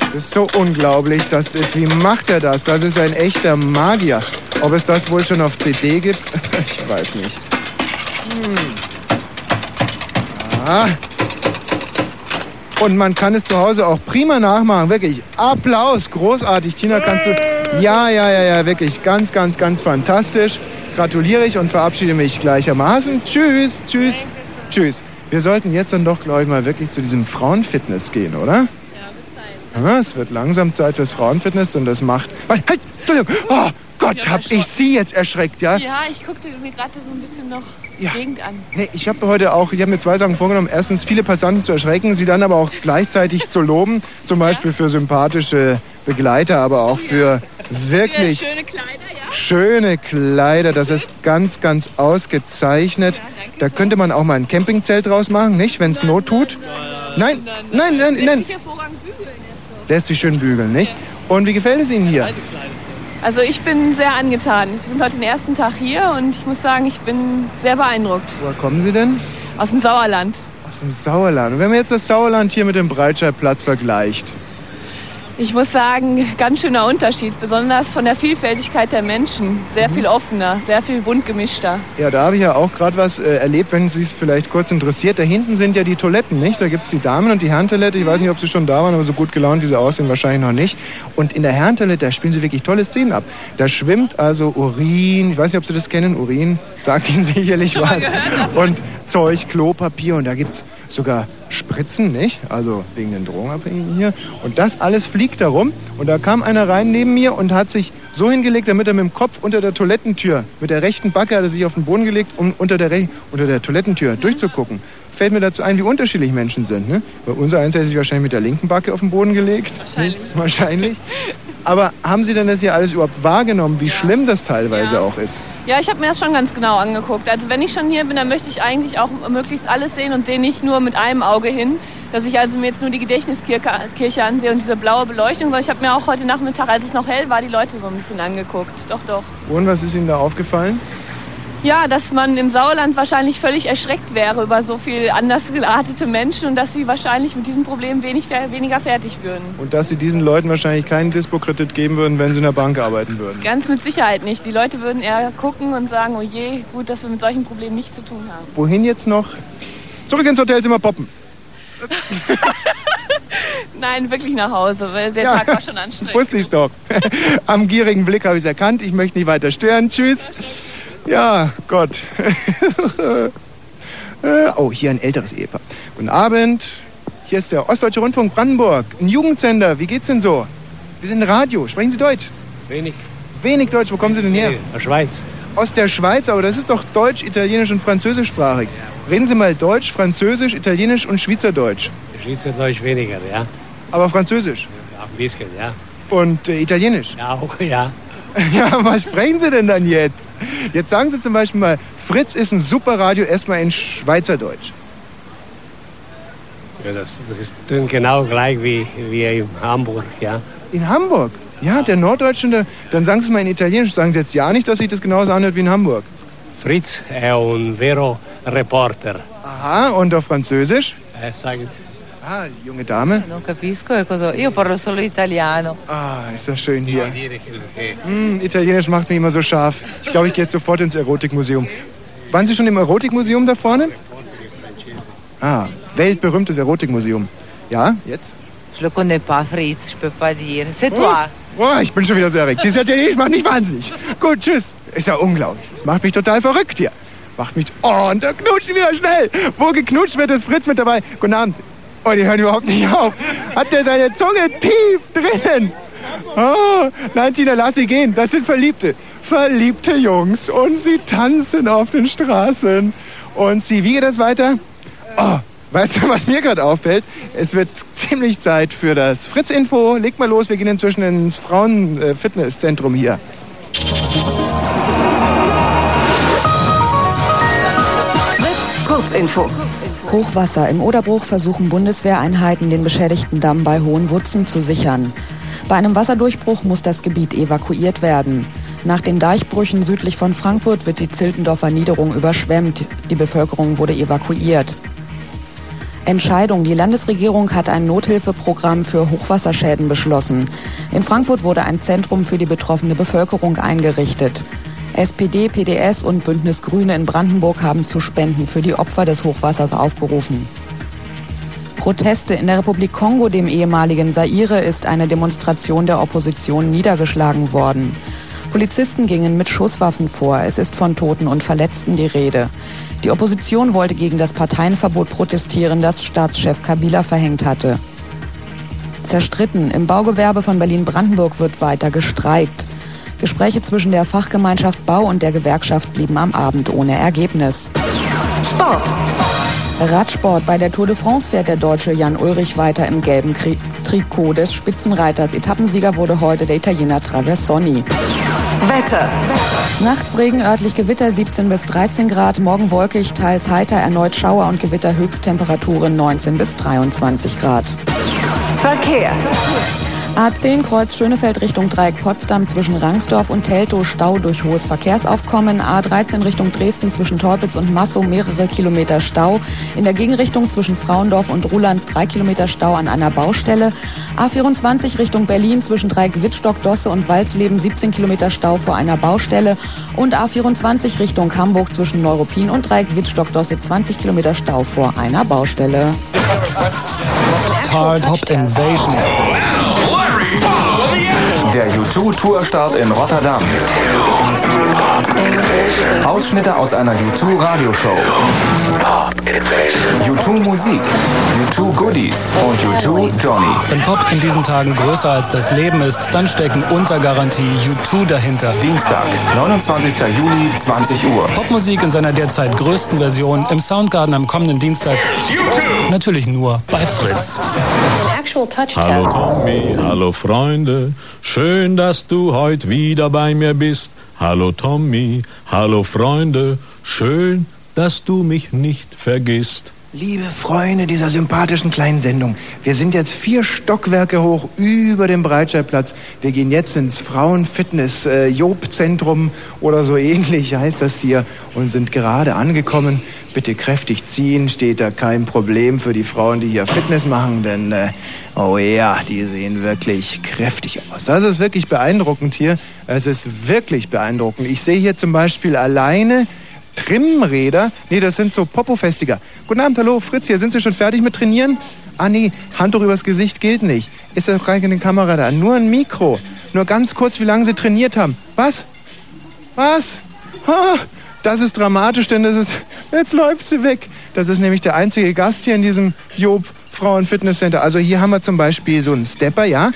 Das ist so unglaublich, das ist, wie macht er das? Das ist ein echter Magier. Ob es das wohl schon auf CD gibt? <laughs> Ich weiß nicht. Hm. Ah. Und man kann es zu Hause auch prima nachmachen, wirklich. Applaus, großartig. Tina, kannst du... Ja, ja, ja, ja, wirklich. Ganz, ganz, ganz fantastisch. Gratuliere ich und verabschiede mich gleichermaßen. Tschüss, tschüss, tschüss. Wir sollten jetzt dann doch, glaube ich, mal wirklich zu diesem Frauenfitness gehen, oder? Ja, es wird langsam Zeit fürs Frauenfitness und das macht... Halt, Entschuldigung. Oh Gott, hab ich Sie jetzt erschreckt, ja? Ja, ich guckte mir gerade so ein bisschen noch Ja. Gegend an. Nee, ich habe heute auch, ich habe mir zwei Sachen vorgenommen. Erstens, viele Passanten zu erschrecken, sie dann aber auch gleichzeitig zu loben. Zum Beispiel für sympathische Begleiter, aber auch für wirklich Schöne Kleider, ja? schöne Kleider. Das ist ganz, ganz ausgezeichnet. Da könnte man auch mal ein Campingzelt draus machen, nicht? Wenn es Not tut. Nein, nein, nein, nein. Lässt sich schön bügeln, nicht? Und wie gefällt es Ihnen hier? Also ich bin sehr angetan. Wir sind heute den ersten Tag hier und ich muss sagen, ich bin sehr beeindruckt. Woher kommen Sie denn? Aus dem Sauerland. Aus dem Sauerland. Und wenn man jetzt das Sauerland hier mit dem Breitscheidplatz vergleicht, Ich muss sagen, ganz schöner Unterschied, besonders von der Vielfältigkeit der Menschen. Sehr Mhm. viel offener, sehr viel bunt gemischter. Ja, da habe ich ja auch gerade was äh, erlebt, wenn Sie es vielleicht kurz interessiert. Da hinten sind ja die Toiletten, nicht? Da gibt es die Damen- und die Herrentoilette. Ich weiß nicht, ob Sie schon da waren, aber so gut gelaunt, wie Sie aussehen, wahrscheinlich noch nicht. Und in der Herrentoilette, da spielen Sie wirklich tolle Szenen ab. Da schwimmt also Urin, ich weiß nicht, ob Sie das kennen, Urin sagt Ihnen sicherlich was. Und Zeug, Klopapier und da gibt es sogar Spritzen, nicht? Also wegen den Drogenabhängigen hier. Und das alles fliegt da rum. Und da kam einer rein neben mir und hat sich so hingelegt, damit er mit dem Kopf unter der Toilettentür, mit der rechten Backe hat er sich auf den Boden gelegt, um unter der, Re unter der Toilettentür durchzugucken. Fällt mir dazu ein, wie unterschiedlich Menschen sind. Ne? Bei unser eins hätte sich wahrscheinlich mit der linken Backe auf den Boden gelegt. Wahrscheinlich. Wahrscheinlich. <laughs> Aber haben Sie denn das hier alles überhaupt wahrgenommen, wie schlimm das teilweise auch ist? Ja, ich habe mir das schon ganz genau angeguckt. Also wenn ich schon hier bin, dann möchte ich eigentlich auch möglichst alles sehen und sehe nicht nur mit einem Auge hin. Dass ich also mir jetzt nur die Gedächtniskirche Kirche ansehe und diese blaue Beleuchtung, sondern ich habe mir auch heute Nachmittag, als es noch hell war, die Leute so ein bisschen angeguckt. Doch, doch. Und was ist Ihnen da aufgefallen? Ja, dass man im Sauerland wahrscheinlich völlig erschreckt wäre über so viel anders geartete Menschen und dass sie wahrscheinlich mit diesem Problem wenig, weniger fertig würden. Und dass Sie diesen Leuten wahrscheinlich keinen Dispo-Kredit geben würden, wenn sie in der Bank arbeiten würden. Ganz mit Sicherheit nicht. Die Leute würden eher gucken und sagen, oh je, gut, dass wir mit solchen Problemen nichts zu tun haben. Wohin jetzt noch? Zurück ins Hotelzimmer poppen. <laughs> Nein, wirklich nach Hause, weil der Ja. Tag war schon anstrengend. Wusste ich's doch. <laughs> Am gierigen Blick habe ich es erkannt. Ich möchte nicht weiter stören. Tschüss. Ja, Gott. <laughs> Äh, oh, hier ein älteres Ehepaar. Guten Abend. Hier ist der Ostdeutsche Rundfunk Brandenburg. Ein Jugendsender. Wie geht's denn so? Wir sind Radio. Sprechen Sie Deutsch? Wenig. Wenig Deutsch. Wo kommen Sie denn her? Aus Schweiz. Aus der Schweiz, aber das ist doch Deutsch, Italienisch und Französischsprachig. Reden Sie mal Deutsch, Französisch, Italienisch und Schweizerdeutsch. Schweizerdeutsch weniger, ja. Aber Französisch Auch ein bisschen, ja. und äh, Italienisch. Ja, auch, ja. <laughs> Ja, was sprechen Sie denn dann jetzt? Jetzt sagen Sie zum Beispiel mal, Fritz ist ein super Radio, erstmal in Schweizerdeutsch. ja das, das ist genau gleich wie, wie in Hamburg, ja. In Hamburg? Ja, der Norddeutsche, der, dann sagen Sie es mal in Italienisch. Sagen Sie jetzt ja nicht, dass sich das genauso anhört wie in Hamburg. Fritz è un vero reporter. Aha, und auf Französisch? Eh, sagen Sie. Ah, die junge Dame. Non capisco cosa. Io parlo solo italiano. Ah, ist das schön hier. Hm, Italienisch macht mich immer so scharf. Ich glaube, ich gehe jetzt sofort ins Erotikmuseum. Waren Sie schon im Erotikmuseum da vorne? Ah, weltberühmtes Erotikmuseum. Ja, jetzt? Je le connais pas, Fritz, je peux pas dire. C'est Oh. toi. Oh, ich bin schon wieder so erregt. Dieses Italienisch macht mich wahnsinnig. Gut, tschüss. Ist ja unglaublich. Das macht mich total verrückt hier. Macht mich... Oh, und da knutschen wieder schnell. Wo geknutscht wird, ist Fritz mit dabei. Guten Abend. Oh, die hören überhaupt nicht auf. Hat der seine Zunge tief drinnen? Oh, nein, Tina, lass sie gehen. Das sind Verliebte. Verliebte Jungs. Und sie tanzen auf den Straßen. Und sie, wie geht das weiter? Oh, weißt du, was mir gerade auffällt? Es wird ziemlich Zeit für das Fritz-Info. Leg mal los, wir gehen inzwischen ins Frauen-Fitnesszentrum hier. Kurzinfo. Hochwasser. Im Oderbruch versuchen Bundeswehreinheiten, den beschädigten Damm bei Hohenwutzen zu sichern. Bei einem Wasserdurchbruch muss das Gebiet evakuiert werden. Nach den Deichbrüchen südlich von Frankfurt wird die Ziltendorfer Niederung überschwemmt. Die Bevölkerung wurde evakuiert. Entscheidung. Die Landesregierung hat ein Nothilfeprogramm für Hochwasserschäden beschlossen. In Frankfurt wurde ein Zentrum für die betroffene Bevölkerung eingerichtet. SPD, PDS und Bündnis Grüne in Brandenburg haben zu Spenden für die Opfer des Hochwassers aufgerufen. Proteste in der Republik Kongo, dem ehemaligen Zaire, ist eine Demonstration der Opposition niedergeschlagen worden. Polizisten gingen mit Schusswaffen vor. Es ist von Toten und Verletzten die Rede. Die Opposition wollte gegen das Parteienverbot protestieren, das Staatschef Kabila verhängt hatte. Zerstritten. Im Baugewerbe von Berlin-Brandenburg wird weiter gestreikt. Gespräche zwischen der Fachgemeinschaft Bau und der Gewerkschaft blieben am Abend ohne Ergebnis. Sport. Radsport. Bei der Tour de France fährt der Deutsche Jan Ulrich weiter im gelben Kri Trikot des Spitzenreiters. Etappensieger wurde heute der Italiener Traversoni. Wetter. Nachts Regen, örtlich Gewitter 17 bis 13 Grad, morgen wolkig, teils heiter, erneut Schauer und Gewitter, Höchsttemperaturen 19 bis 23 Grad. Verkehr. A10 Kreuz Schönefeld Richtung Dreieck Potsdam zwischen Rangsdorf und Teltow Stau durch hohes Verkehrsaufkommen. A13 Richtung Dresden zwischen Teupitz und Massow mehrere Kilometer Stau. In der Gegenrichtung zwischen Frauendorf und Ruland drei Kilometer Stau an einer Baustelle. A24 Richtung Berlin zwischen Dreieck Wittstock, Dosse und Walsleben 17 Kilometer Stau vor einer Baustelle. Und A24 Richtung Hamburg zwischen Neuruppin und Dreieck Wittstock, Dosse 20 Kilometer Stau vor einer Baustelle. Hard Hop Invasion. Der U2-Tourstart in Rotterdam. Ausschnitte aus einer U2-Radioshow. U2 Musik. U2 Goodies und U2 Johnny. Wenn Pop in diesen Tagen größer als das Leben ist, dann stecken unter Garantie U2 dahinter. Dienstag, 29. Juli, 20 Uhr. Popmusik in seiner derzeit größten Version im Soundgarden am kommenden Dienstag. Natürlich nur bei Fritz. Hallo Tommy, hallo Freunde, schön, dass du heute wieder bei mir bist. Hallo Tommy, hallo Freunde, schön, dass du mich nicht vergisst. Liebe Freunde dieser sympathischen kleinen Sendung, wir sind jetzt vier Stockwerke hoch über dem Breitscheidplatz. Wir gehen jetzt ins Frauenfitness-Job-Zentrum oder so ähnlich heißt das hier und sind gerade angekommen. Bitte kräftig ziehen, steht da kein Problem für die Frauen, die hier Fitness machen, denn äh, oh ja, die sehen wirklich kräftig aus. Das ist wirklich beeindruckend hier. Es ist wirklich beeindruckend. Ich sehe hier zum Beispiel alleine Trimmräder. Nee, das sind so Popofestiger. Guten Abend, hallo, Fritz hier. Sind Sie schon fertig mit Trainieren? Ah nee, Handtuch übers Gesicht gilt nicht. Ist ja gar keine Kamera da. Nur ein Mikro. Nur ganz kurz, wie lange Sie trainiert haben. Was? Was? Ha, das ist dramatisch, denn das ist. Jetzt läuft sie weg. Das ist nämlich der einzige Gast hier in diesem Job Frauen Fitnesscenter. Also hier haben wir zum Beispiel so einen Stepper, ja?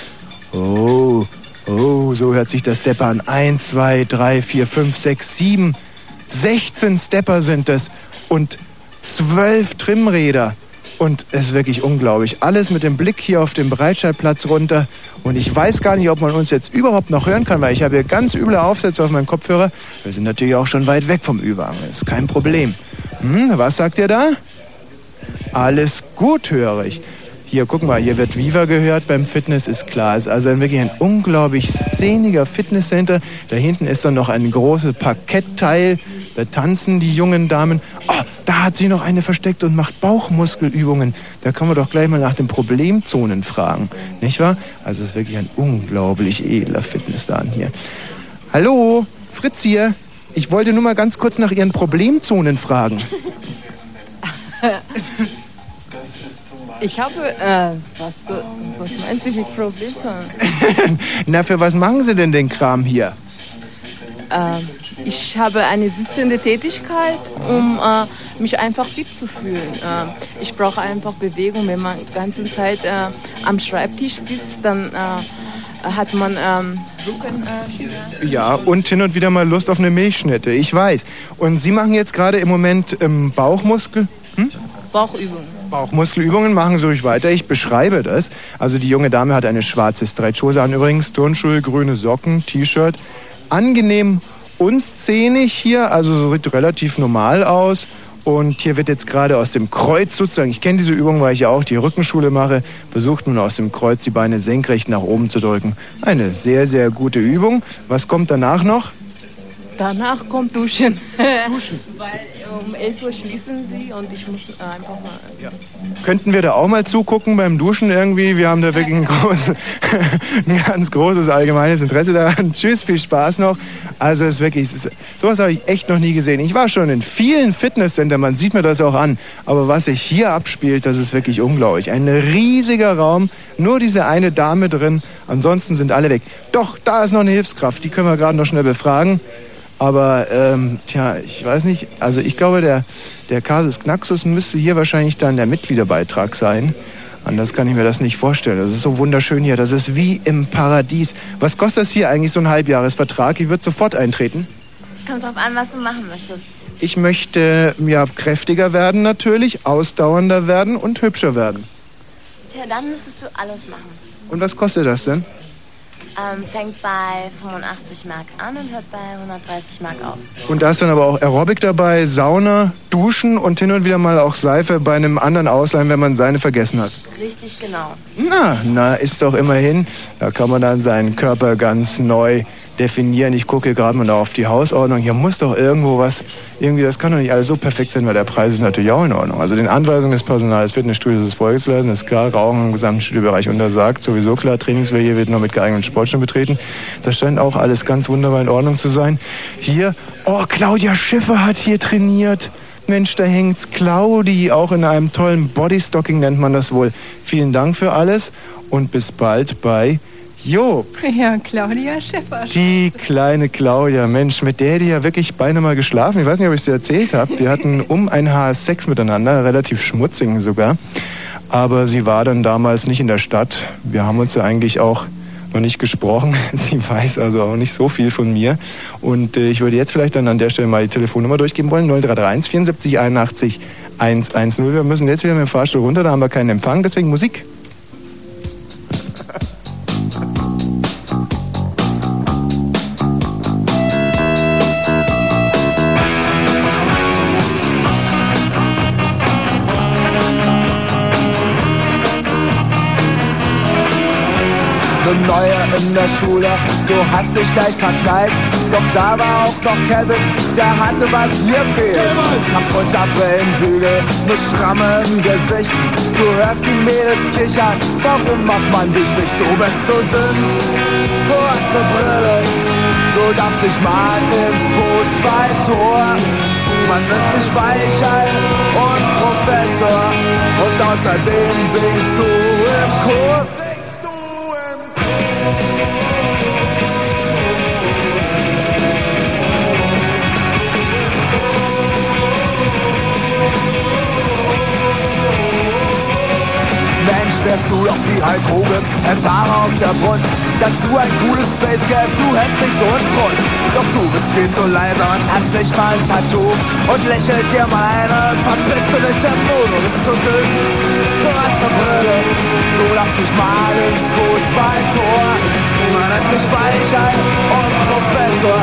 Oh, oh, so hört sich der Stepper an. Eins, zwei, drei, vier, fünf, sechs, sieben. 16 Stepper sind es und 12 Trimmräder. Und es ist wirklich unglaublich. Alles mit dem Blick hier auf den Breitscheidplatz runter. Und ich weiß gar nicht, ob man uns jetzt überhaupt noch hören kann, weil ich habe hier ganz üble Aufsätze auf meinem Kopfhörer. Wir sind natürlich auch schon weit weg vom Überhang. Das ist kein Problem. Hm, was sagt ihr da? Alles gut, höre ich. Hier, guck mal, hier wird Viva gehört beim Fitness, ist klar. Es ist also wirklich ein unglaublich szeniger Fitnesscenter. Da hinten ist dann noch ein großes Parkettteil. Da tanzen die jungen Damen. Oh, da hat sie noch eine versteckt und macht Bauchmuskelübungen. Da kann man doch gleich mal nach den Problemzonen fragen. Nicht wahr? Also es ist wirklich ein unglaublich edler Fitnessladen hier. Hallo, Fritz hier. Ich wollte nur mal ganz kurz nach Ihren Problemzonen fragen. <laughs> Ich habe, äh, was, was meinst du mit Problemzonen? <laughs> Na, für was machen Sie denn den Kram hier? Ähm, ich habe eine sitzende Tätigkeit, um äh, mich einfach fit zu fühlen. Äh, ich brauche einfach Bewegung. Wenn man die ganze Zeit äh, am Schreibtisch sitzt, dann äh, hat man ähm, Rücken. Äh, Ja, und hin und wieder mal Lust auf eine Milchschnitte, ich weiß. Und Sie machen jetzt gerade im Moment ähm, Bauchmuskel? Hm? Bauchübungen. Bauchmuskelübungen machen Sie ruhig weiter. Ich beschreibe das. Also die junge Dame hat eine schwarze Stretchhose an übrigens, Turnschuhe, grüne Socken, T-Shirt. Angenehm unszenig hier, also so sieht relativ normal aus. Und hier wird jetzt gerade aus dem Kreuz sozusagen, ich kenne diese Übung, weil ich ja auch die Rückenschule mache, versucht nun aus dem Kreuz die Beine senkrecht nach oben zu drücken. Eine sehr, sehr gute Übung. Was kommt danach noch? Danach kommt Duschen. Duschen. <laughs> Weil um 11 Uhr schließen sie und ich muss äh, einfach mal. Ja. Könnten wir da auch mal zugucken beim Duschen irgendwie? Wir haben da wirklich ein, großes, <laughs> ein ganz großes allgemeines Interesse daran. Tschüss, viel Spaß noch. Also es ist wirklich, es ist, sowas habe ich echt noch nie gesehen. Ich war schon in vielen Fitnesscentern, man sieht mir das auch an. Aber was sich hier abspielt, das ist wirklich unglaublich. Ein riesiger Raum, nur diese eine Dame drin. Ansonsten sind alle weg. Doch, da ist noch eine Hilfskraft, die können wir gerade noch schnell befragen. Aber ähm, tja, ich weiß nicht. Also ich glaube, der, der Casus Knaxus müsste hier wahrscheinlich dann der Mitgliederbeitrag sein. Anders kann ich mir das nicht vorstellen. Das ist so wunderschön hier. Das ist wie im Paradies. Was kostet das hier eigentlich, so ein Halbjahresvertrag? Ich würde sofort eintreten. Kommt drauf an, was du machen möchtest. Ich möchte ja kräftiger werden natürlich, ausdauernder werden und hübscher werden. Tja, dann müsstest du alles machen. Und was kostet das denn? Ähm, fängt bei 85 Mark an und hört bei 130 Mark auf. Und da ist dann aber auch Aerobic dabei, Sauna, Duschen und hin und wieder mal auch Seife bei einem anderen ausleihen, wenn man seine vergessen hat. Richtig, genau. Na, na, ist doch immerhin. Da kann man dann seinen Körper ganz neu definieren. Ich gucke gerade mal auf die Hausordnung. Hier muss doch irgendwo was, irgendwie, das kann doch nicht alles so perfekt sein, weil der Preis ist natürlich auch in Ordnung. Also den Anweisungen des Personals Fitnessstudios zu lassen. Das ist klar, Rauchen im gesamten Studiobereich untersagt. Sowieso klar, Trainingswehr wird nur mit geeigneten Sportstunden betreten. Das scheint auch alles ganz wunderbar in Ordnung zu sein. Hier, oh, Claudia Schiffer hat hier trainiert. Mensch, da hängt's Claudi, auch in einem tollen Bodystocking nennt man das wohl. Vielen Dank für alles und bis bald bei Job. Ja, Claudia Schäffer. Die kleine Claudia, Mensch, mit der ich ja wirklich beinahe mal geschlafen. Ich weiß nicht, ob ich es dir erzählt habe. Wir hatten um ein Haar Sex miteinander, relativ schmutzigen sogar. Aber sie war dann damals nicht in der Stadt. Wir haben uns ja eigentlich auch noch nicht gesprochen. <laughs> Sie weiß also auch nicht so viel von mir. Und äh, ich würde jetzt vielleicht dann an der Stelle mal die Telefonnummer durchgeben wollen. 0331 74 81 110. Wir müssen jetzt wieder mit dem Fahrstuhl runter, da haben wir keinen Empfang, deswegen Musik. Thank you. Schule, du hast dich gleich verknallt. Doch da war auch noch Kevin, der hatte was dir fehlt. Kaputter Brillenbügel, ne Schramme im Gesicht. Du hörst die Mädels kichern, warum macht man dich nicht? Du bist so dünn, du hast ne Brille. Du darfst nicht mal ins Fußballtor. Man nennt dich Weichei und Professor. Und außerdem singst du im Chor. Wärst du doch wie Hulk Hogan, ein Fahrer auf der Brust. Dazu ein cooles Basecap, du hättest nicht so einen Frust. Doch du bist viel zu leise und hast nicht mal ein Tattoo. Und lächelt dir mal eine, verpisst du dich im Mund. Du bist so dünn, du hast eine Brille. Du darfst nicht mal ins Fußballtor. Man nennt dich Weichheit und Professor.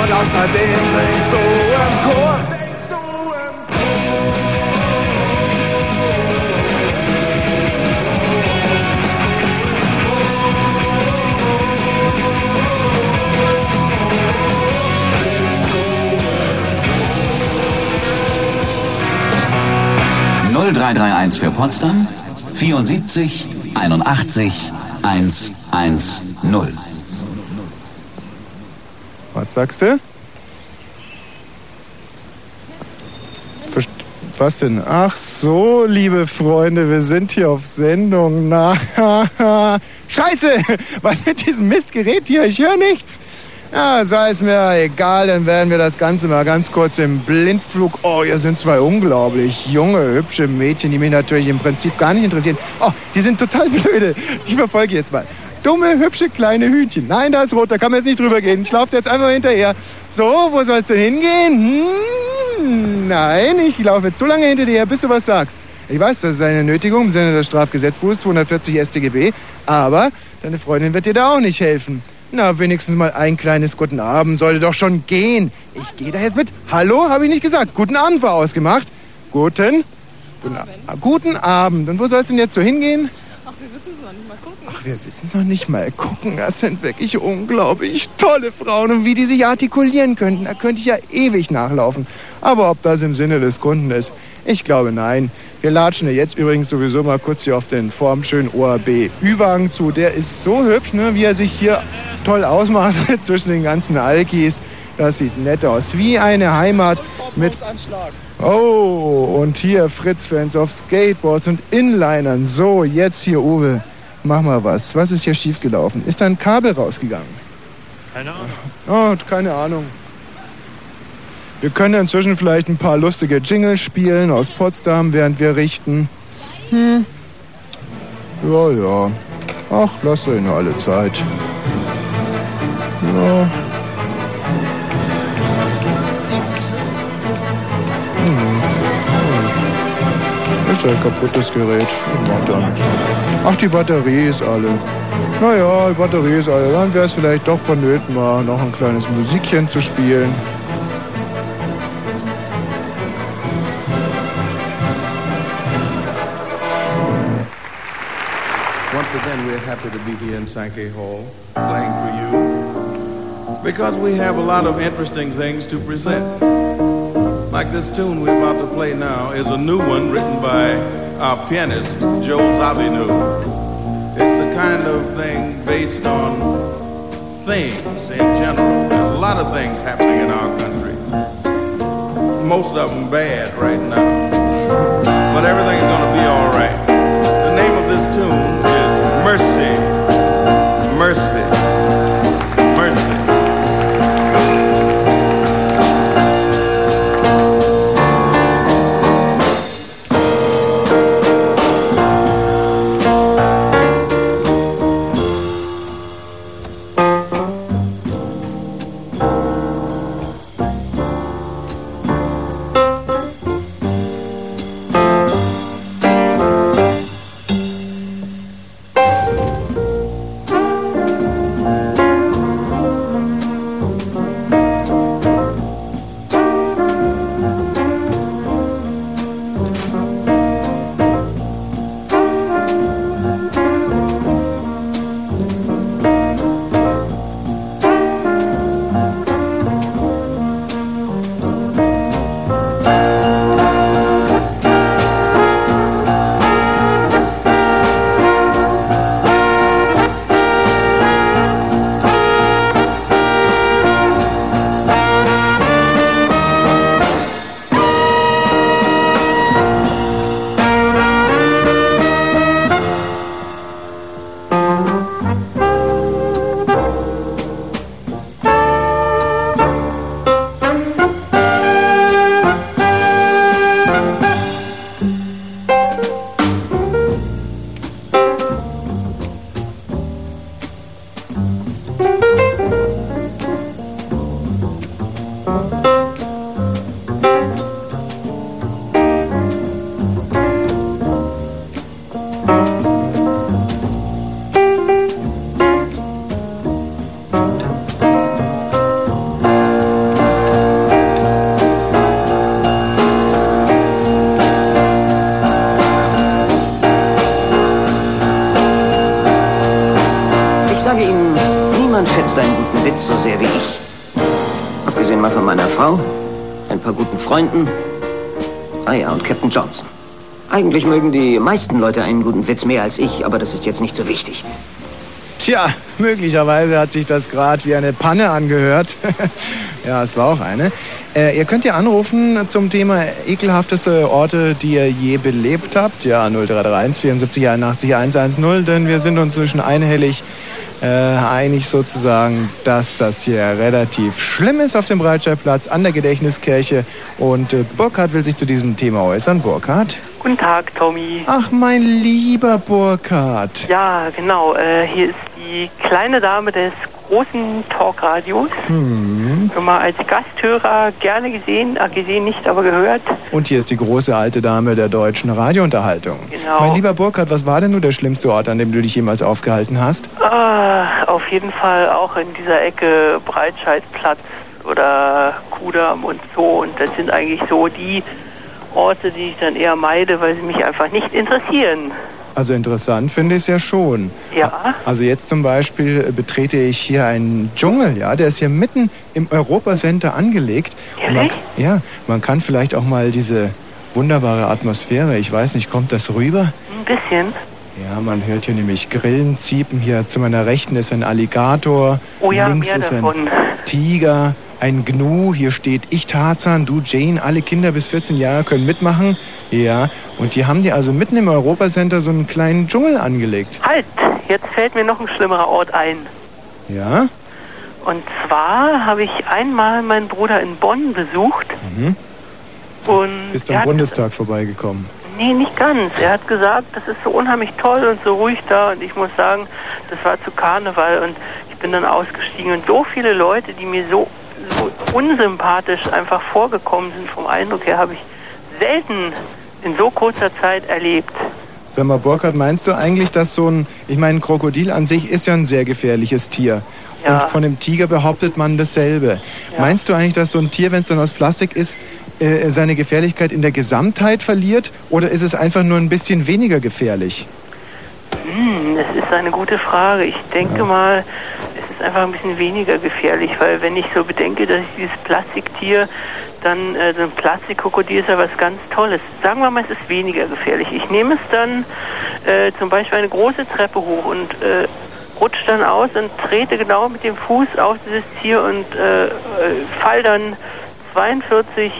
Und außerdem singst du im Chor. 0331 für Potsdam 74 81 110. Was sagst du? Was denn? Ach so, liebe Freunde, wir sind hier auf Sendung. Na, <laughs> Scheiße! <laughs> Was ist diesem Mistgerät hier? Ich höre nichts. Ja, sei es mir egal, dann werden wir das Ganze mal ganz kurz im Blindflug. Oh, hier sind zwei unglaublich junge, hübsche Mädchen, die mich natürlich im Prinzip gar nicht interessieren. Oh, die sind total <laughs> blöde. Die verfolge ich jetzt mal. Dumme, hübsche, kleine Hühnchen. Nein, da ist rot, da kann man jetzt nicht drüber gehen. Ich laufe jetzt einfach hinterher. So, wo sollst du hingehen? Hm, nein, ich laufe jetzt so lange hinter dir her, bis du was sagst. Ich weiß, das ist eine Nötigung im Sinne des Strafgesetzbuches 240 StGB, aber deine Freundin wird dir da auch nicht helfen. Na, wenigstens mal ein kleines Guten Abend sollte doch schon gehen. Ich gehe da jetzt mit. Hallo, habe ich nicht gesagt. Guten Abend war ausgemacht. Guten? Guten, A- guten Abend. Und wo soll es denn jetzt so hingehen? Ach, wir wissen es noch nicht mal gucken. Ach, wir wissen es noch nicht mal gucken. Das sind wirklich unglaublich tolle Frauen. Und wie die sich artikulieren könnten, da könnte ich ja ewig nachlaufen. Aber ob das im Sinne des Kunden ist, ich glaube nein. Wir latschen ja jetzt übrigens sowieso mal kurz hier auf den formschönen ORB Ü-Wagen zu. Der ist so hübsch, ne, wie er sich hier toll ausmacht <laughs> zwischen den ganzen Alkis. Das sieht nett aus. Wie eine Heimat mit Oh, und hier Fritz-Fans auf Skateboards und Inlinern. So, jetzt hier, Uwe. Mach mal was. Was ist hier schiefgelaufen? Ist da ein Kabel rausgegangen? Keine Ahnung. Oh, keine Ahnung. Wir können inzwischen vielleicht ein paar lustige Jingles spielen aus Potsdam, während wir richten. Hm. Ja, ja. Ach, lasst euch nur alle Zeit. Ja. Hm. Ist ja ein kaputtes Gerät. Macht ja nichts. Ach, die Batterie ist alle. Naja, die Batterie ist alle. Dann wäre es vielleicht doch vonnöten, mal noch ein kleines Musikchen zu spielen. Again, we're happy to be here in Sankey Hall, playing for you, because we have a lot of interesting things to present. Like this tune we're about to play now is a new one written by our pianist, Joe Zawinu. It's a kind of thing based on things in general. There's a lot of things happening in our country. Most of them bad right now. But everything's going to be all right. The name of this tune Freunden, ah ja, und Captain Johnson. Eigentlich mögen die meisten Leute einen guten Witz mehr als ich, aber das ist jetzt nicht so wichtig. Tja, möglicherweise hat sich das gerade wie eine Panne angehört. <laughs> ja, es war auch eine. Äh, ihr könnt ja anrufen zum Thema ekelhafteste Orte, die ihr je belebt habt. Ja, 0331 74 81 110, denn wir sind uns zwischen einhellig äh, einig sozusagen, dass das hier relativ schlimm ist auf dem Breitscheidplatz an der Gedächtniskirche. Und äh, Burkhard will sich zu diesem Thema äußern. Burkhard? Guten Tag, Tommy. Ach, mein lieber Burkhard. Ja, genau. Äh, hier ist die kleine Dame des großen Talkradios. Hm. Immer als Gasthörer gerne gesehen, äh, gesehen nicht, aber gehört. Und hier ist die große alte Dame der deutschen Radiounterhaltung. Genau. Mein lieber Burkhard, was war denn nur der schlimmste Ort, an dem du dich jemals aufgehalten hast? Ah, auf jeden Fall auch in dieser Ecke Breitscheidplatz oder Kudamm und so. Und das sind eigentlich so die Orte, die ich dann eher meide, weil sie mich einfach nicht interessieren. Also interessant finde ich es ja schon. Ja. Also jetzt zum Beispiel äh, betrete ich hier einen Dschungel, ja, der ist hier mitten im Europacenter angelegt. Man, ja, man kann vielleicht auch mal diese wunderbare Atmosphäre, ich weiß nicht, kommt das rüber? Ein bisschen. Ja, man hört hier nämlich Grillen, Ziepen. Hier zu meiner Rechten ist ein Alligator. Oh ja, links mehr ist davon. ein Tiger, ein Gnu. Hier steht ich Tarzan, du Jane. Alle Kinder bis 14 Jahre können mitmachen. Ja, und die haben die also mitten im Europacenter so einen kleinen Dschungel angelegt. Halt, jetzt fällt mir noch ein schlimmerer Ort ein. Ja? Und zwar habe ich einmal meinen Bruder in Bonn besucht Mhm. und Bist am Bundestag vorbeigekommen. nee, nicht ganz. Er hat gesagt, das ist so unheimlich toll und so ruhig da und ich muss sagen, das war zu Karneval und ich bin dann ausgestiegen und so viele Leute, die mir so unsympathisch einfach vorgekommen sind vom Eindruck her, habe ich selten in so kurzer Zeit erlebt. Sag mal, Burkhard, meinst du eigentlich, dass so ein, ich meine, ein Krokodil an sich ist ja ein sehr gefährliches Tier. Ja. Und von dem Tiger behauptet man dasselbe. Meinst du eigentlich, dass so ein Tier, wenn es dann aus Plastik ist, äh, seine Gefährlichkeit in der Gesamtheit verliert? Oder ist es einfach nur ein bisschen weniger gefährlich? Hm, das ist eine gute Frage. Ich denke mal, es ist einfach ein bisschen weniger gefährlich, weil wenn ich so bedenke, dass ich dieses Plastiktier, dann äh, so ein Plastikkrokodil ist ja was ganz Tolles. Sagen wir mal, es ist weniger gefährlich. Ich nehme es dann äh, zum Beispiel eine große Treppe hoch und äh, rutsche dann aus und trete genau mit dem Fuß auf dieses Tier und äh, äh, fall dann 42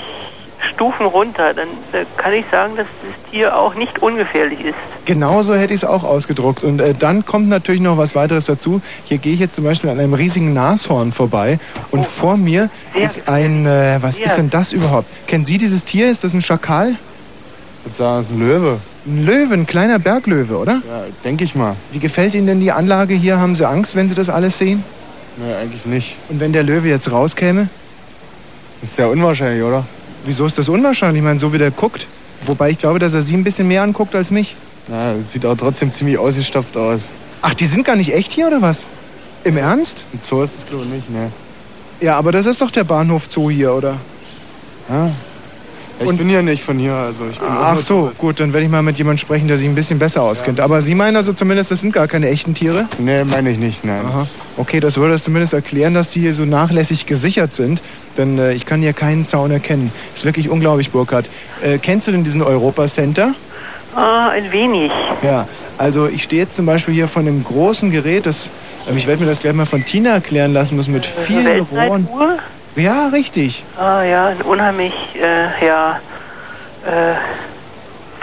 Stufen runter. Dann äh, kann ich sagen, dass das Tier auch nicht ungefährlich ist. Genauso hätte ich es auch ausgedruckt. Und äh, dann kommt natürlich noch was weiteres dazu. Hier gehe ich jetzt zum Beispiel an einem riesigen Nashorn vorbei. Und vor mir ist ein, äh, was Ja. ist denn das überhaupt? Kennen Sie dieses Tier? Ist das ein Schakal? Ich sagen, es ist ein Löwe. Ein Löwe, ein kleiner Berglöwe, oder? Ja, denke ich mal. Wie gefällt Ihnen denn die Anlage hier? Haben Sie Angst, wenn Sie das alles sehen? Nee, eigentlich nicht. Und wenn der Löwe jetzt rauskäme? Das ist sehr unwahrscheinlich, oder? Wieso ist das unwahrscheinlich? Ich meine, so wie der guckt. Wobei ich glaube, dass er Sie ein bisschen mehr anguckt als mich. Das sieht auch trotzdem ziemlich ausgestopft aus. Ach, die sind gar nicht echt hier, oder was? Im Ernst? Ein Zoo ist es, glaube ich, nicht, ne? Ja, aber das ist doch der Bahnhof Zoo hier, oder? Ja. Ja, ich bin ja nicht von hier, also ich bin Ach so, Tourist. gut, dann werde ich mal mit jemandem sprechen, der sich ein bisschen besser auskennt. Aber Sie meinen also zumindest, das sind gar keine echten Tiere? Nee, meine ich nicht, nein. Aha. Okay, das würde es zumindest erklären, dass die hier so nachlässig gesichert sind. Denn äh, ich kann hier keinen Zaun erkennen. ist wirklich unglaublich, Burkhard. Äh, kennst du denn diesen Europa Center? Ah, ein wenig. Ja, also ich stehe jetzt zum Beispiel hier von einem großen Gerät, das, ähm, ich werde mir das gleich mal von Tina erklären lassen muss, mit vielen Rohren. Ja, richtig. Ah ja, ein unheimlich, äh, ja, äh,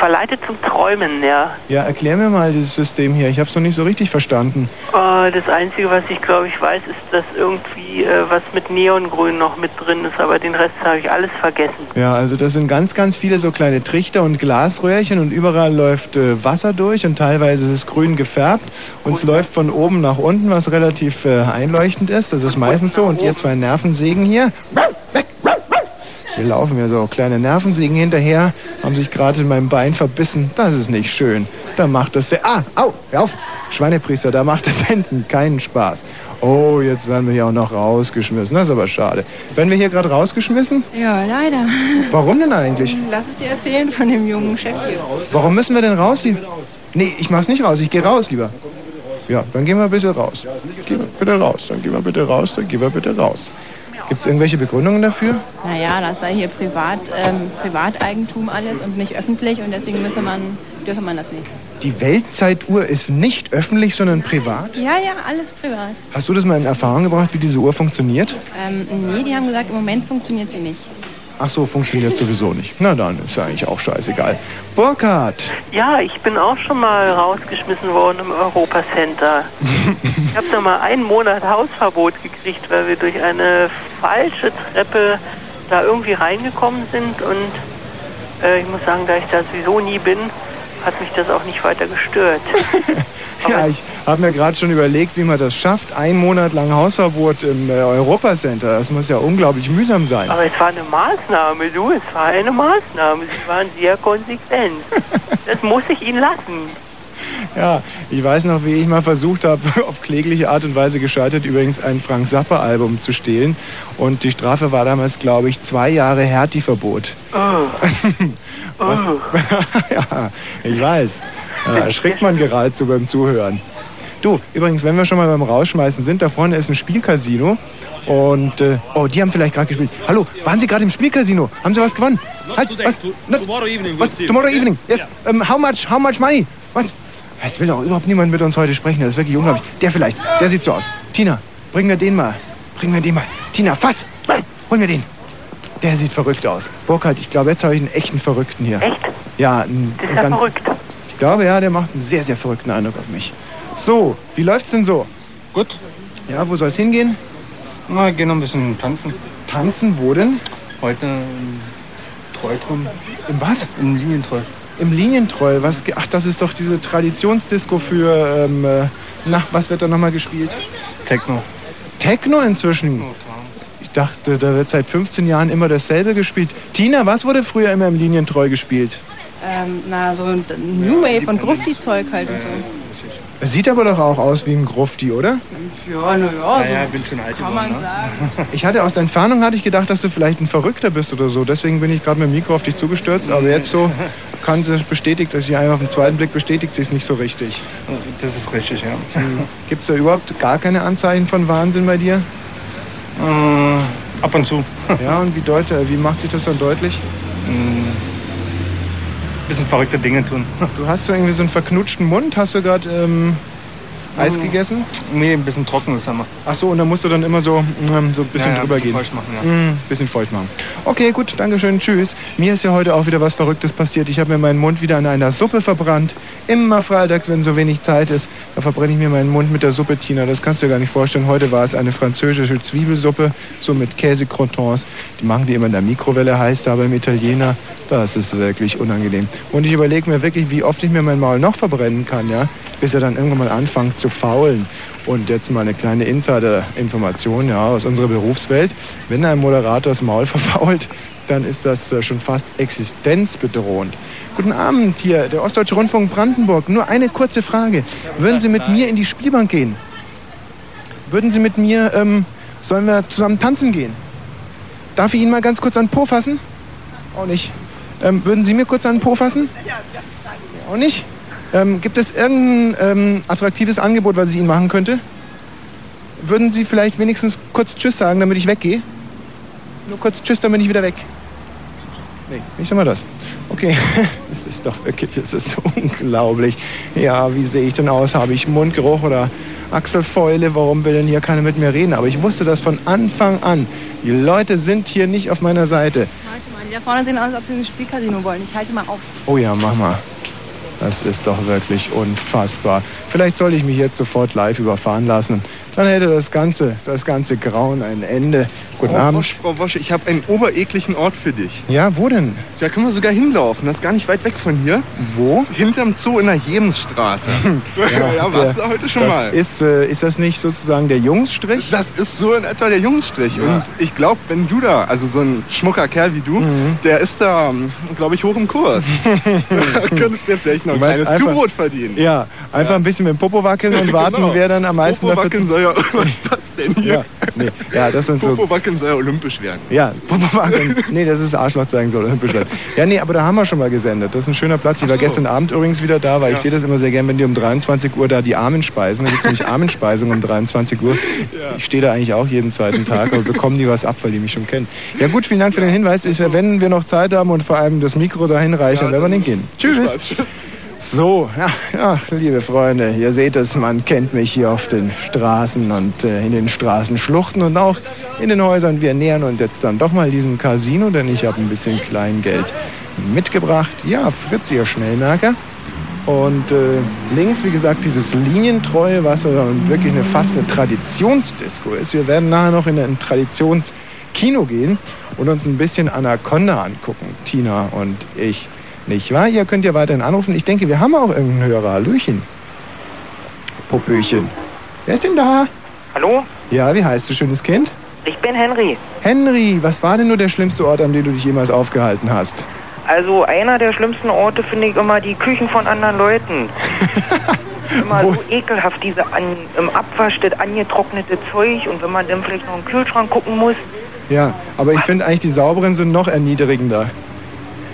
verleitet zum Träumen, ja. Ja, erklär mir mal dieses System hier. Ich habe es noch nicht so richtig verstanden. Äh, das Einzige, was ich glaube ich weiß, ist, dass irgendwie äh, was mit Neongrün noch mit drin ist, aber den Rest habe ich alles vergessen. Ja, also das sind ganz, ganz viele so kleine Trichter und Glasröhrchen und überall läuft äh, Wasser durch und teilweise ist es grün gefärbt und es läuft von oben nach unten, was relativ äh, einleuchtend ist. Das ist meistens so. Und ihr zwei Nervensägen hier, hier laufen mir so kleine Nervensägen hinterher, haben sich gerade in meinem Bein verbissen. Das ist nicht schön. Da macht das sehr... Ah, au, hör auf, Schweinepriester, da macht das hinten keinen Spaß. Oh, jetzt werden wir hier auch noch rausgeschmissen. Das ist aber schade. Werden wir hier gerade rausgeschmissen? Ja, leider. Warum denn eigentlich? Lass es dir erzählen von dem jungen Chef hier. Warum müssen wir denn raus hier? Nee, ich mach's nicht raus, ich gehe raus lieber. Ja, dann gehen wir bitte raus. Gehen wir bitte raus, dann gehen wir bitte raus, dann gehen wir bitte raus. Gibt's irgendwelche Begründungen dafür? Naja, das sei hier Privat, ähm, Privateigentum alles und nicht öffentlich und deswegen müsse man, dürfe man das nicht. Die Weltzeituhr ist nicht öffentlich, sondern privat? Ja, ja, alles privat. Hast du das mal in Erfahrung gebracht, wie diese Uhr funktioniert? Ähm, nee, die haben gesagt, im Moment funktioniert sie nicht. Ach so, funktioniert sowieso nicht. Na dann, ist ja eigentlich auch scheißegal. Burkhard! Ja, ich bin auch schon mal rausgeschmissen worden im Europacenter. ich habe da mal einen Monat Hausverbot gekriegt, weil wir durch eine falsche Treppe da irgendwie reingekommen sind und äh, ich muss sagen, da ich da sowieso nie bin, hat mich das auch nicht weiter gestört. <laughs> Ja, ich habe mir gerade schon überlegt, wie man das schafft. Ein Monat lang Hausverbot im äh, Europacenter. Das muss ja unglaublich mühsam sein. Aber es war eine Maßnahme, du, es war eine Maßnahme. Sie waren sehr konsequent. <laughs> Das muss ich Ihnen lassen. Ja, ich weiß noch, wie ich mal versucht habe, <laughs> auf klägliche Art und Weise gescheitert, übrigens ein Frank Zappa-Album zu stehlen. Und die Strafe war damals, glaube ich, zwei Jahre Härti-Verbot. <laughs> Was? <laughs> ja, ich weiß. Da erschrickt man geradezu beim Zuhören. Du, übrigens, wenn wir schon mal beim Rausschmeißen sind, da vorne ist ein Spielcasino. Und, äh, oh, die haben vielleicht gerade gespielt. Hallo, waren Sie gerade im Spielcasino? Haben Sie was gewonnen? Halt, was? Not, Tomorrow evening. was? Tomorrow evening? Yes. Um, how much? How much money? Was? Es will doch überhaupt niemand mit uns heute sprechen. Das ist wirklich unglaublich. Der vielleicht. Der sieht so aus. Tina, bring mir den mal. Bring mir den mal. Tina, fass. Hol mir den. Der sieht verrückt aus. Burkhard, ich glaube, jetzt habe ich einen echten Verrückten hier. Echt? Ja, ein, Das ist ja ganz- verrückt. Ich glaube, ja, der macht einen sehr, sehr verrückten Eindruck auf mich. So, wie läuft's denn so? Gut. Ja, wo soll's hingehen? Na, gehen noch ein bisschen tanzen. Tanzen, wo denn? Heute im Treutrum. Im was? Im Linientreu. Im Linientreu. Was, ach, das ist doch diese Traditionsdisco für, ähm, äh, na, was wird da nochmal gespielt? Techno. Techno inzwischen. Ich dachte, da wird seit 15 Jahren immer dasselbe gespielt. Tina, was wurde früher immer im Linientreu gespielt? Ähm, na, so ein New Wave und Grufti-Zeug halt und so. Es sieht aber doch auch aus wie ein Grufti, oder? Ja, na ja, so bin schon alt kann geworden, man ne? sagen. <laughs> Ich hatte aus der Entfernung hatte ich gedacht, dass du vielleicht ein Verrückter bist oder so. Deswegen bin ich gerade mit dem Mikro auf dich zugestürzt. Aber jetzt so kann sie bestätigt, dass sie einfach auf den zweiten Blick bestätigt, sie ist nicht so richtig. Das ist richtig, ja. Gibt es da überhaupt gar keine Anzeichen von Wahnsinn bei dir? Äh, ab und zu. <laughs> Ja, und wie, deut wie macht sich das dann deutlich? Ein bisschen verrückte Dinge tun. Du hast so irgendwie so einen verknutschten Mund. Hast du gerade ähm, Eis Mm. gegessen? Nee, ein bisschen trocken ist immer. Ach so, und dann musst du dann immer so, ähm, so ein bisschen Ja, ja, drüber bisschen gehen. feucht machen, ja. Mm, bisschen feucht machen. Okay, gut, Dankeschön, tschüss. Mir ist ja heute auch wieder was Verrücktes passiert. Ich habe mir meinen Mund wieder in einer Suppe verbrannt. Immer freitags, wenn so wenig Zeit ist, da verbrenne ich mir meinen Mund mit der Suppe, Tina. Das kannst du dir gar nicht vorstellen. Heute war es eine französische Zwiebelsuppe, so mit Käsecroutons. Die machen die immer in der Mikrowelle heiß, da beim Italiener. Das ist wirklich unangenehm. Und ich überlege mir wirklich, wie oft ich mir mein Maul noch verbrennen kann, ja, bis er dann irgendwann mal anfängt zu faulen. Und jetzt mal eine kleine Insider-Information ja, aus unserer Berufswelt. Wenn ein Moderator das Maul <laughs> verfault, dann ist das äh, schon fast existenzbedrohend. Guten Abend hier, der Ostdeutsche Rundfunk Brandenburg. Nur eine kurze Frage. Würden Sie mit mir in die Spielbank gehen? Würden Sie mit mir, ähm, sollen wir zusammen tanzen gehen? Darf ich Ihnen mal ganz kurz an den Po fassen? Auch nicht. Ähm, würden Sie mir kurz an den Po fassen? Auch nicht? Ähm, gibt es irgendein ähm, attraktives Angebot, was ich Ihnen machen könnte? Würden Sie vielleicht wenigstens kurz Tschüss sagen, damit ich weggehe? Nur kurz Tschüss, dann bin ich wieder weg. Nee, nicht immer das. Okay, <laughs> es ist doch wirklich, es ist unglaublich. Ja, wie sehe ich denn aus? Habe ich Mundgeruch oder Achselfäule? Warum will denn hier keiner mit mir reden? Aber ich wusste das von Anfang an. Die Leute sind hier nicht auf meiner Seite. Warte mal, die da vorne sehen aus, als ob sie ins Spielcasino wollen. Ich halte mal auf. Oh ja, mach mal. Das ist doch wirklich unfassbar. Vielleicht sollte ich mich jetzt sofort live überfahren lassen. Dann hätte das ganze, das ganze Grauen ein Ende. Guten Frau Abend. Wosch, Frau Wosch, ich habe einen obereklichen Ort für dich. Ja, wo denn? Da können wir sogar hinlaufen. Das ist gar nicht weit weg von hier. Wo? Hinterm Zoo in der Jemensstraße. <laughs> ja, warst du heute schon das mal. Ist, äh, ist das nicht sozusagen der Jungsstrich? Das ist so in etwa der Jungsstrich. Ja. Und ich glaube, wenn du da, also so ein schmucker Kerl wie du, Mhm. der ist da, glaube ich, hoch im Kurs. <laughs> da könntest du dir vielleicht noch ein kleines einfach- Zubrot verdienen. Ja, einfach ein bisschen mit dem Popo wackeln und <laughs> warten, Genau. wer dann am meisten Popo wackeln soll ja, <laughs> was ist das denn hier? Ja, nee, ja, das sind so Popo wackeln soll ja olympisch werden. Ja, Popo wackeln. Nee, das ist Arschloch zeigen soll. olympisch werden. Ja, nee, aber da haben wir schon mal gesendet. Das ist ein schöner Platz. Ich war so. gestern Abend übrigens wieder da, weil ich Ja. sehe das immer sehr gern, wenn die um 23 Uhr da die Armen speisen. Da gibt es nämlich Armenspeisung um 23 Uhr. Ich stehe da eigentlich auch jeden zweiten Tag, aber bekommen die was ab, weil die mich schon kennen. Ja gut, vielen Dank für den Hinweis. Ja, wenn wir noch Zeit haben und vor allem das Mikro dahin reicht, dann werden wir den gehen. Tschüss. So, ja, ja, liebe Freunde, ihr seht es, man kennt mich hier auf den Straßen und äh, in den Straßenschluchten und auch in den Häusern. Wir nähern uns jetzt dann doch mal diesem Casino, denn ich habe ein bisschen Kleingeld mitgebracht. Ja, Fritz, ihr Schnellmerker. Und äh, links, wie gesagt, dieses linientreue Wasser und wirklich eine fast eine Traditionsdisco ist. Wir werden nachher noch in ein Traditionskino gehen und uns ein bisschen Anaconda angucken, Tina und ich. Nicht wahr? Ihr könnt ja weiterhin anrufen. Ich denke, wir haben auch irgendeinen Hörer. Hallöchen. Popöchen. Wer ist denn da? Hallo, Ja, wie heißt du, schönes Kind? ich bin Henry. Henry, was war denn nur der schlimmste Ort, an dem du dich jemals aufgehalten hast? Also einer der schlimmsten Orte finde ich immer die Küchen von anderen Leuten. <laughs> immer so ekelhaft, diese an, im Abwasch, das angetrocknete Zeug und wenn man dann vielleicht noch im Kühlschrank gucken muss. Ja, aber ich finde eigentlich, die sauberen sind noch erniedrigender.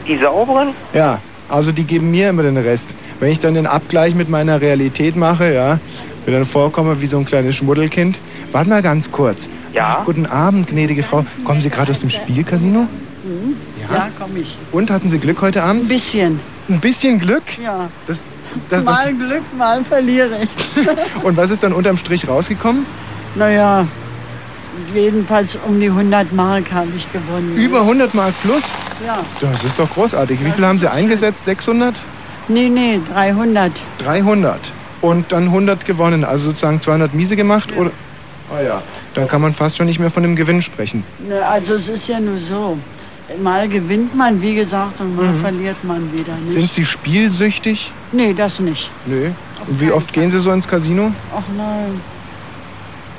Die sauberen? Ja, also die geben mir immer den Rest. Wenn ich dann den Abgleich mit meiner Realität mache, ja, mir dann vorkomme wie so ein kleines Schmuddelkind. Warte mal ganz kurz. Ja? Guten Abend, gnädige Frau. Kommen Sie gerade aus dem Spielcasino? Mhm. Ja? Ja, komm ich. Und hatten Sie Glück heute Abend? Ein bisschen. Ein bisschen Glück? Ja. Das, das, mal Glück, mal verliere ich. <laughs> und was ist dann unterm Strich rausgekommen? naja, jedenfalls um die 100 Mark habe ich gewonnen. Über 100 Mark plus? Ja. Das ist doch großartig. Wie viel haben Sie eingesetzt? 600? Nee, nee, 300. 300. Und dann 100 gewonnen, also sozusagen 200 miese gemacht? Oder? Ah ja, dann kann man fast schon nicht mehr von dem Gewinn sprechen. Also es ist ja nur so. Mal gewinnt man, wie gesagt, und mal Mhm. verliert man wieder. Nicht? Sind Sie spielsüchtig? Nee, das nicht. Nö. Und wie oft gehen Sie so ins Casino? Ach nein.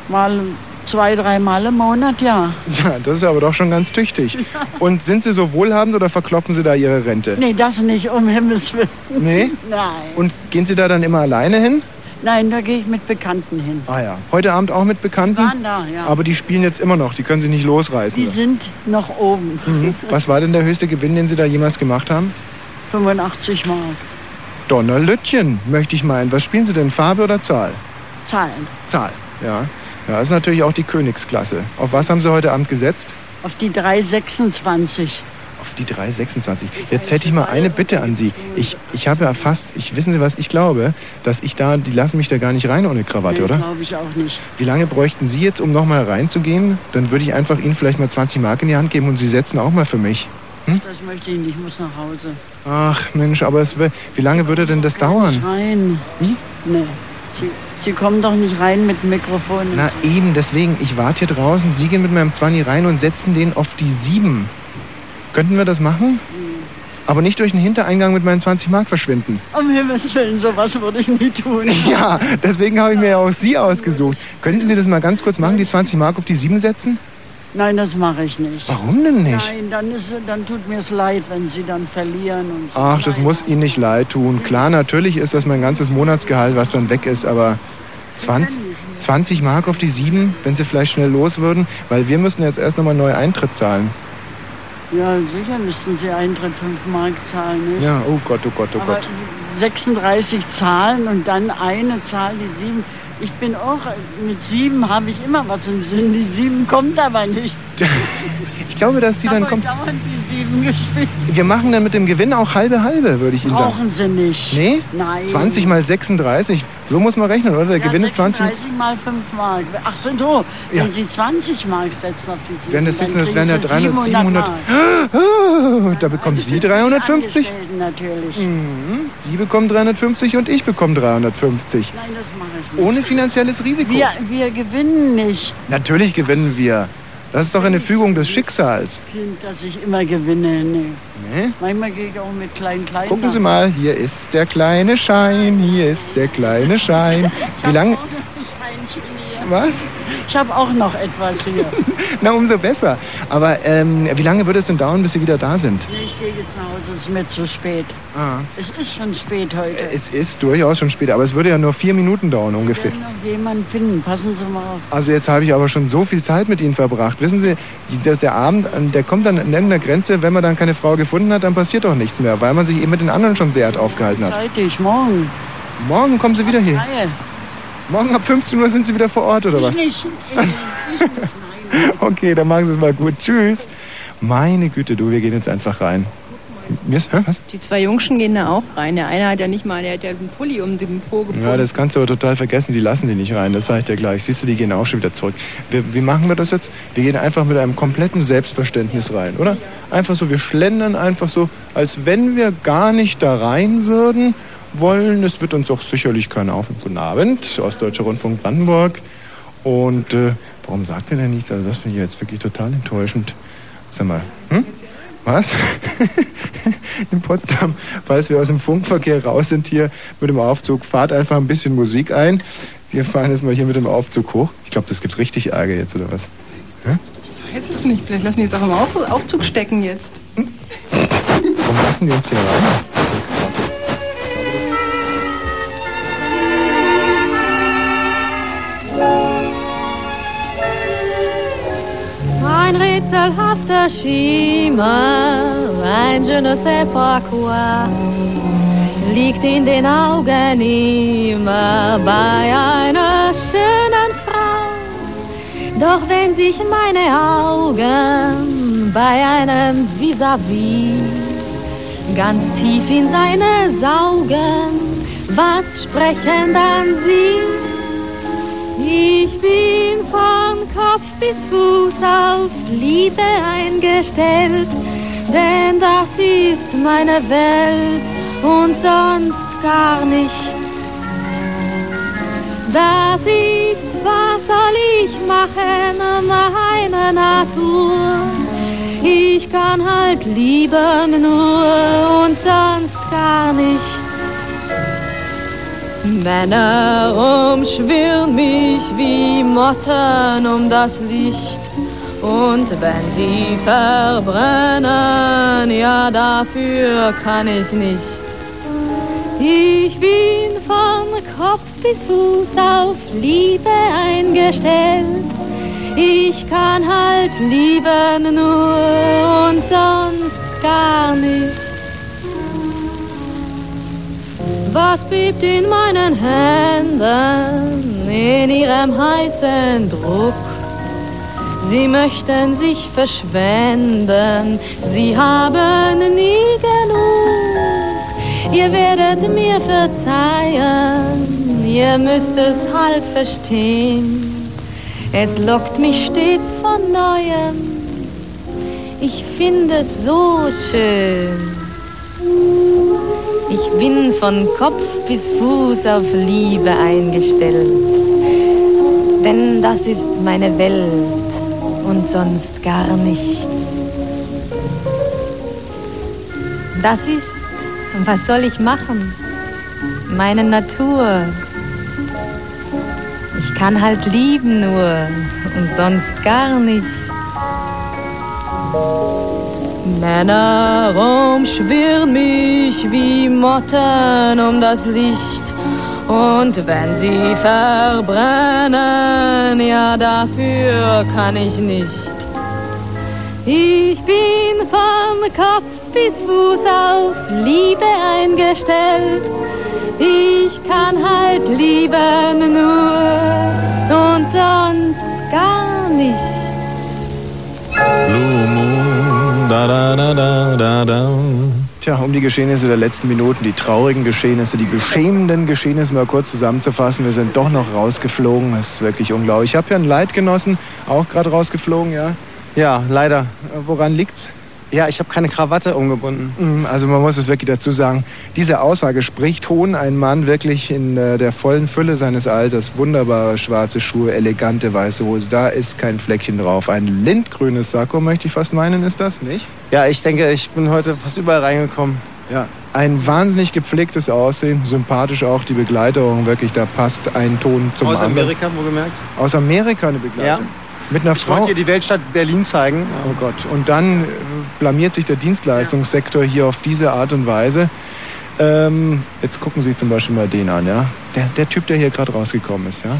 Mal zwei, drei Mal im Monat, ja. Ja, das ist aber doch schon ganz tüchtig. <laughs> Und sind Sie so wohlhabend oder verkloppen Sie da Ihre Rente? Nee, das nicht, um Himmels Willen. Nee? <laughs> Nein. Und gehen Sie da dann immer alleine hin? Nein, da gehe ich mit Bekannten hin. Ah ja. Heute Abend auch mit Bekannten? Waren da, ja. Aber die spielen jetzt immer noch, die können Sie nicht losreißen. Die sind noch oben. Mhm. <laughs> Was war denn der höchste Gewinn, den Sie da jemals gemacht haben? 85 Mark. Donnerlütchen, möchte ich meinen. Was spielen Sie denn, Farbe oder Zahl? Zahlen. Zahl, ja. Ja, das ist natürlich auch die Königsklasse. Auf was haben Sie heute Abend gesetzt? Auf die 326. Auf die 326. Jetzt hätte ich mal eine Bitte an Sie. Ich, ich habe ja fast, ich wissen Sie was, ich glaube, dass ich da, die lassen mich da gar nicht rein ohne Krawatte, nee, oder? glaube ich auch nicht. Wie lange bräuchten Sie jetzt, um nochmal reinzugehen? Dann würde ich einfach Ihnen vielleicht mal 20 Mark in die Hand geben und Sie setzen auch mal für mich. Hm? Das möchte ich nicht, ich muss nach Hause. Ach Mensch, aber es, wie lange würde denn das dauern? Rein. Wie? Nee. Sie, kommen doch nicht rein mit dem Mikrofon. Na eben, deswegen, ich warte hier draußen, Sie gehen mit meinem 20 rein und setzen den auf die 7. Könnten wir das machen? Aber nicht durch den Hintereingang mit meinen 20 Mark verschwinden. Um Himmels Willen, sowas würde ich nie tun. <laughs> Ja, deswegen habe ich mir ja auch Sie ausgesucht. Könnten Sie das mal ganz kurz machen, die 20 Mark auf die 7 setzen? Nein, das mache ich nicht. Warum denn nicht? Nein, dann, ist, dann tut mir es leid, wenn Sie dann verlieren. Und so. Ach, das muss Ihnen nicht leid tun. Klar, natürlich ist das mein ganzes Monatsgehalt, was dann weg ist, aber 20, 20 Mark auf die 7, wenn Sie vielleicht schnell los würden, weil wir müssen jetzt erst nochmal neu Eintritt zahlen. Ja, sicher müssten Sie Eintritt 5 Mark zahlen, nicht? Ja, oh Gott, oh Gott, oh Aber Gott. 36 Zahlen und dann eine Zahl, die 7. Ich bin auch, mit 7 habe ich immer was im Sinn. Die 7 kommt aber nicht. <laughs> Ich glaube, dass Sie dann kommt. Dauernd die 7 gespielt. Wir machen dann mit dem Gewinn auch halbe halbe, würde ich Ihnen sagen. Brauchen Sie nicht. Nee? Nein. 20 mal 36, so muss man rechnen, oder? Der ja, Gewinn ist 20. 36 mal 5 Mark. Ach so, so. Ja. Wenn Sie 20 Mark setzen auf die 7, Wenn das dann sitzen, das kriegen wären ja Sie 300, 700 700. Mark. Ah, Da bekommen Sie <laughs> 350. Angestellten natürlich. Mhm. Sie bekommen 350 und ich bekomme 350. Nein, das mache ich nicht. Ohne finanzielles Risiko. Wir, wir gewinnen nicht. Natürlich gewinnen wir. Das ist doch eine Fügung des Schicksals. Kind, dass ich immer gewinne. Nee. Nee? Manchmal gehe ich auch mit kleinen Kleinen. Gucken Sie mal, hier ist der kleine Schein, hier ist der kleine Schein. <laughs> Wie lange? Was? Ich habe auch noch etwas hier. <laughs> Na, umso besser. Aber ähm, wie lange wird es denn dauern, bis Sie wieder da sind? Nee, ich gehe jetzt nach Hause, es ist mir zu spät. Ah. Es ist schon spät heute. Es ist durchaus schon spät, aber es würde ja nur vier Minuten dauern ungefähr. Ich noch jemanden finden. Passen Sie mal auf. Also jetzt habe ich aber schon so viel Zeit mit Ihnen verbracht. Wissen Sie, der, der Abend, der kommt dann an der Grenze, wenn man dann keine Frau gefunden hat, dann passiert doch nichts mehr, weil man sich eben mit den anderen schon sehr aufgehalten hat. Zeitig, morgen. Morgen kommen Sie wieder hier. Reihe. Morgen ab 15 Uhr sind Sie wieder vor Ort, oder was? Ich nicht. Ich nicht. <laughs> Okay, dann machen Sie es mal gut. Tschüss. Meine Güte, du, wir gehen jetzt einfach rein. Ist, hä, was? Die zwei Jungschen gehen da auch rein. Der eine hat ja nicht mal, der hat ja einen Pulli um den Po gebunden. Ja, das kannst du aber total vergessen, die lassen die nicht rein, das sage ich dir gleich. Siehst du, die gehen auch schon wieder zurück. Wir, wie machen wir das jetzt? Wir gehen einfach mit einem kompletten Selbstverständnis rein, oder? Einfach so, wir schlendern einfach so, als wenn wir gar nicht da rein würden wollen. Es wird uns auch sicherlich keiner auf. Guten Abend, Ostdeutscher Rundfunk Brandenburg. Und äh, warum sagt ihr denn nichts? Also das finde ich jetzt wirklich total enttäuschend. Sag mal, hm? Was? <laughs> In Potsdam, falls wir aus dem Funkverkehr raus sind hier mit dem Aufzug, fahrt einfach ein bisschen Musik ein. Wir fahren jetzt mal hier mit dem Aufzug hoch. Ich glaube, das gibt richtig Ärger jetzt, oder was? Hä? Ich weiß es nicht. Vielleicht lassen die jetzt auch im Auf Aufzug stecken jetzt. Komm, lassen die uns hier rein? Ein rätselhafter Schimmer, ein je ne sais pas quoi, liegt in den Augen immer bei einer schönen Frau. Doch wenn sich meine Augen bei einem vis-à-vis ganz tief in seine saugen, was sprechen dann sie? Ich bin von Kopf bis Fuß auf Liebe eingestellt, denn das ist meine Welt und sonst gar nicht. Das ist, was soll ich machen, meine Natur. Ich kann halt lieben nur und sonst gar nicht. Männer umschwirren mich wie Motten um das Licht. Und wenn sie verbrennen, ja dafür kann ich nicht. Ich bin von Kopf bis Fuß auf Liebe eingestellt. Ich kann halt lieben nur und sonst gar nicht. Was bebt in meinen Händen in ihrem heißen Druck? Sie möchten sich verschwenden, sie haben nie genug. Ihr werdet mir verzeihen, ihr müsst es halb verstehen. Es lockt mich stets von neuem, ich finde es so schön. Ich bin von Kopf bis Fuß auf Liebe eingestellt. Denn das ist meine Welt und sonst gar nicht. Das ist, was soll ich machen? Meine Natur. Ich kann halt lieben nur und sonst gar nicht. Männer umschwirren mich wie Motten um das Licht. Und wenn sie verbrennen, ja dafür kann ich nicht. Ich bin von Kopf bis Fuß auf Liebe eingestellt. Ich kann halt lieben nur und sonst gar nicht. Blue Moon, da da da da da da. Tja, um die Geschehnisse der letzten Minuten, die traurigen Geschehnisse, die beschämenden Geschehnisse mal kurz zusammenzufassen. Wir sind doch noch rausgeflogen. Das ist wirklich unglaublich. Ich habe ja einen Leitgenossen, auch gerade rausgeflogen, ja. Ja, leider. Woran liegt's? Ja, ich habe keine Krawatte umgebunden. Mm, Also man muss es wirklich dazu sagen, diese Aussage spricht Hohn. Ein Mann wirklich in äh, der vollen Fülle seines Alters, wunderbare schwarze Schuhe, elegante weiße Hose, da ist kein Fleckchen drauf. Ein lindgrünes Sakko, möchte ich fast meinen, ist das, nicht? Ja, ich denke, ich bin heute fast überall reingekommen. Ja, ein wahnsinnig gepflegtes Aussehen, sympathisch auch die Begleiterung, wirklich, da passt ein Ton zum Aus anderen. Amerika, wohlgemerkt. Aus Amerika eine Begleitung? Ja. Mit einer Ich Frau? wollte dir die Weltstadt Berlin zeigen. Oh Gott. Und dann äh, blamiert sich der Dienstleistungssektor hier auf diese Art und Weise. Ähm, jetzt gucken Sie zum Beispiel mal den an, ja? Der, der Typ, der hier gerade rausgekommen ist, ja?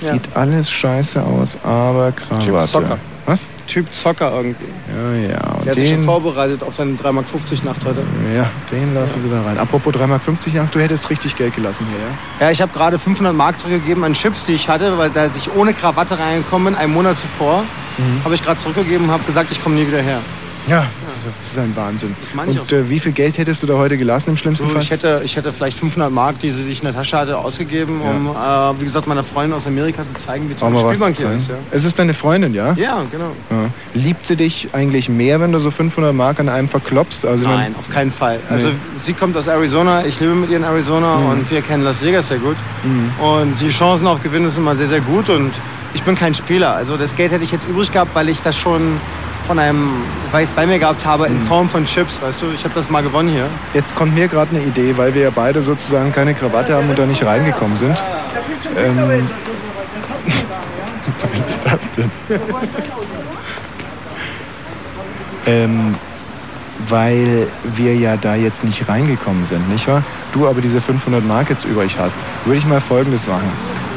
Ja. Sieht alles scheiße aus, aber Krawatte. Typ Zocker. Was? Typ Zocker irgendwie. Ja, ja. Und Der hat sich schon den, vorbereitet auf seine 3,50 Mark Nacht heute. ja, den lassen Sie da rein. Apropos 3,50 Mark, ach, du hättest richtig Geld gelassen hier, ja? Ja, ich habe gerade 500 Mark zurückgegeben an Chips, die ich hatte, weil da ich ohne Krawatte reingekommen bin, einen Monat zuvor. Mhm. Habe ich gerade zurückgegeben und habe gesagt, ich komme nie wieder her. Ja, also, das ist ein Wahnsinn. Und äh, wie viel Geld hättest du da heute gelassen im schlimmsten Fall? ich, hätte, ich hätte vielleicht 500 Mark, die, sie- die ich in der Tasche hatte, ausgegeben, um, äh, wie gesagt, meiner Freundin aus Amerika zu zeigen, wie toll die Spielbank hier ist. Ja. Es ist deine Freundin, ja? ja, genau. Ja. Liebt sie dich eigentlich mehr, wenn du so 500 Mark an einem verklopst? Also wenn- Nein, auf keinen Fall. Also Nee. sie kommt aus Arizona, ich lebe mit ihr in Arizona Mhm. und wir kennen Las Vegas sehr gut. Mhm. Und die Chancen auf Gewinn sind immer sehr, sehr gut und ich bin kein Spieler. Also das Geld hätte ich jetzt übrig gehabt, weil ich das schon von einem, weil ich es bei mir gehabt habe, in Form von Chips, weißt du, ich habe das mal gewonnen hier. Jetzt kommt mir gerade eine Idee, weil wir ja beide sozusagen keine Krawatte haben und da nicht reingekommen sind. Ähm, <laughs> was ist das denn? ähm, weil wir ja da jetzt nicht reingekommen sind, nicht wahr? Du aber diese 500 Mark jetzt übrig hast, würde ich mal Folgendes machen.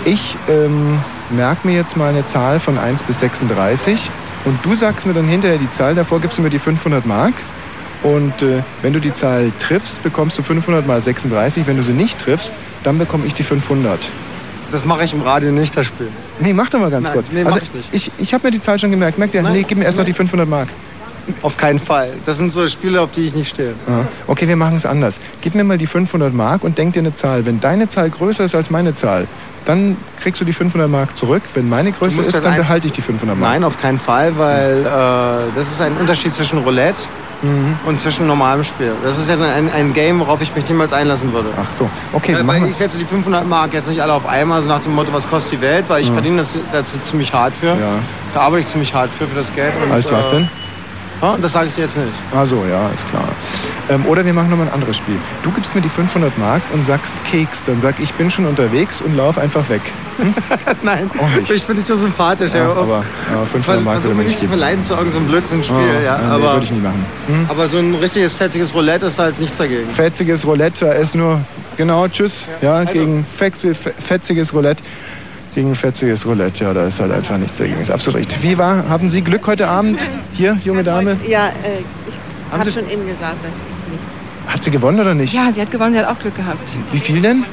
Ich ähm, merke mir jetzt mal eine Zahl von 1 bis 36 und du sagst mir dann hinterher die Zahl, davor gibst du mir die 500 Mark. Und äh, wenn du die Zahl triffst, bekommst du 500 mal 36. Wenn du sie nicht triffst, dann bekomme ich die 500. Das mache ich im Radio nicht, das Spiel. Nee, mach doch mal ganz Nein, kurz. nee, mach also, ich nicht. Ich, ich habe mir die Zahl schon gemerkt. Merkt ihr? Nein, nee, gib mir erst noch nein. die 500 Mark. Auf keinen Fall. Das sind so Spiele, auf die ich nicht stehe. Ja. Okay, wir machen es anders. Gib mir mal die 500 Mark und denk dir eine Zahl. Wenn deine Zahl größer ist als meine Zahl, dann kriegst du die 500 Mark zurück. Wenn meine größer ist, dann behalte ich die 500 Mark. Nein, auf keinen Fall, weil äh, das ist ein Unterschied zwischen Roulette Mhm. und zwischen normalem Spiel. Das ist ja ein, ein Game, worauf ich mich niemals einlassen würde. Ach so, okay, weil, weil ich setze die 500 Mark jetzt nicht alle auf einmal, so nach dem Motto, was kostet die Welt, weil ich Ja. verdiene das, dazu ziemlich hart für. Ja. Da arbeite ich ziemlich hart für, für das Geld. Und, Als was äh, denn? Ja, das sage ich dir jetzt nicht. Ach so, ja, ist klar. Ähm, oder wir machen nochmal ein anderes Spiel. Du gibst mir die 500 Mark und sagst Keks. Dann sag ich bin schon unterwegs und lauf einfach weg. <laughs> Nein, Auch nicht. ich bin nicht so sympathisch. Ja, Ja, aber ja, 500 Mark würde mich mir nicht geben. verleiten zu irgendeinem so Blödsinnspiel. Oh, ja, nee, aber, würde ich nie machen. Hm? aber so ein richtiges fetziges Roulette ist halt nichts dagegen. Fetziges Roulette, da ist nur, genau, tschüss, ja, also- gegen fetzi- fe- fetziges Roulette. Gegen fetziges Roulette, ja, da ist halt einfach nichts dagegen. Ist absolut richtig. Wie war, haben Sie Glück heute Abend? Hier, junge Dame? Ja, äh, ich Haben habe Sie- schon Ihnen gesagt, dass ich nicht. Hat sie gewonnen oder nicht? Ja, sie hat gewonnen, sie hat auch Glück gehabt. Wie viel denn?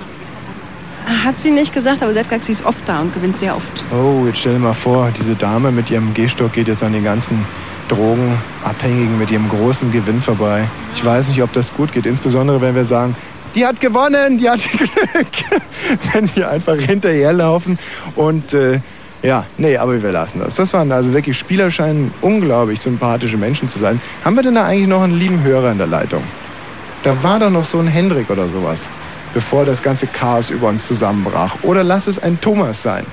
Hat sie nicht gesagt, aber sie hat gesagt, sie ist oft da und gewinnt sehr oft. Oh, jetzt stell dir mal vor, diese Dame mit ihrem Gehstock geht jetzt an den ganzen Drogenabhängigen mit ihrem großen Gewinn vorbei. Ich weiß nicht, ob das gut geht, insbesondere wenn wir sagen, die hat gewonnen, die hat <laughs> Glück. wenn wir einfach hinterherlaufen und äh, ja, nee, aber wir lassen das. Das waren also wirklich Spieler, scheinen unglaublich sympathische Menschen zu sein. Haben wir denn da eigentlich noch einen lieben Hörer in der Leitung? Da war doch noch so ein Hendrik oder sowas, bevor das ganze Chaos über uns zusammenbrach. Oder lass es ein Thomas sein.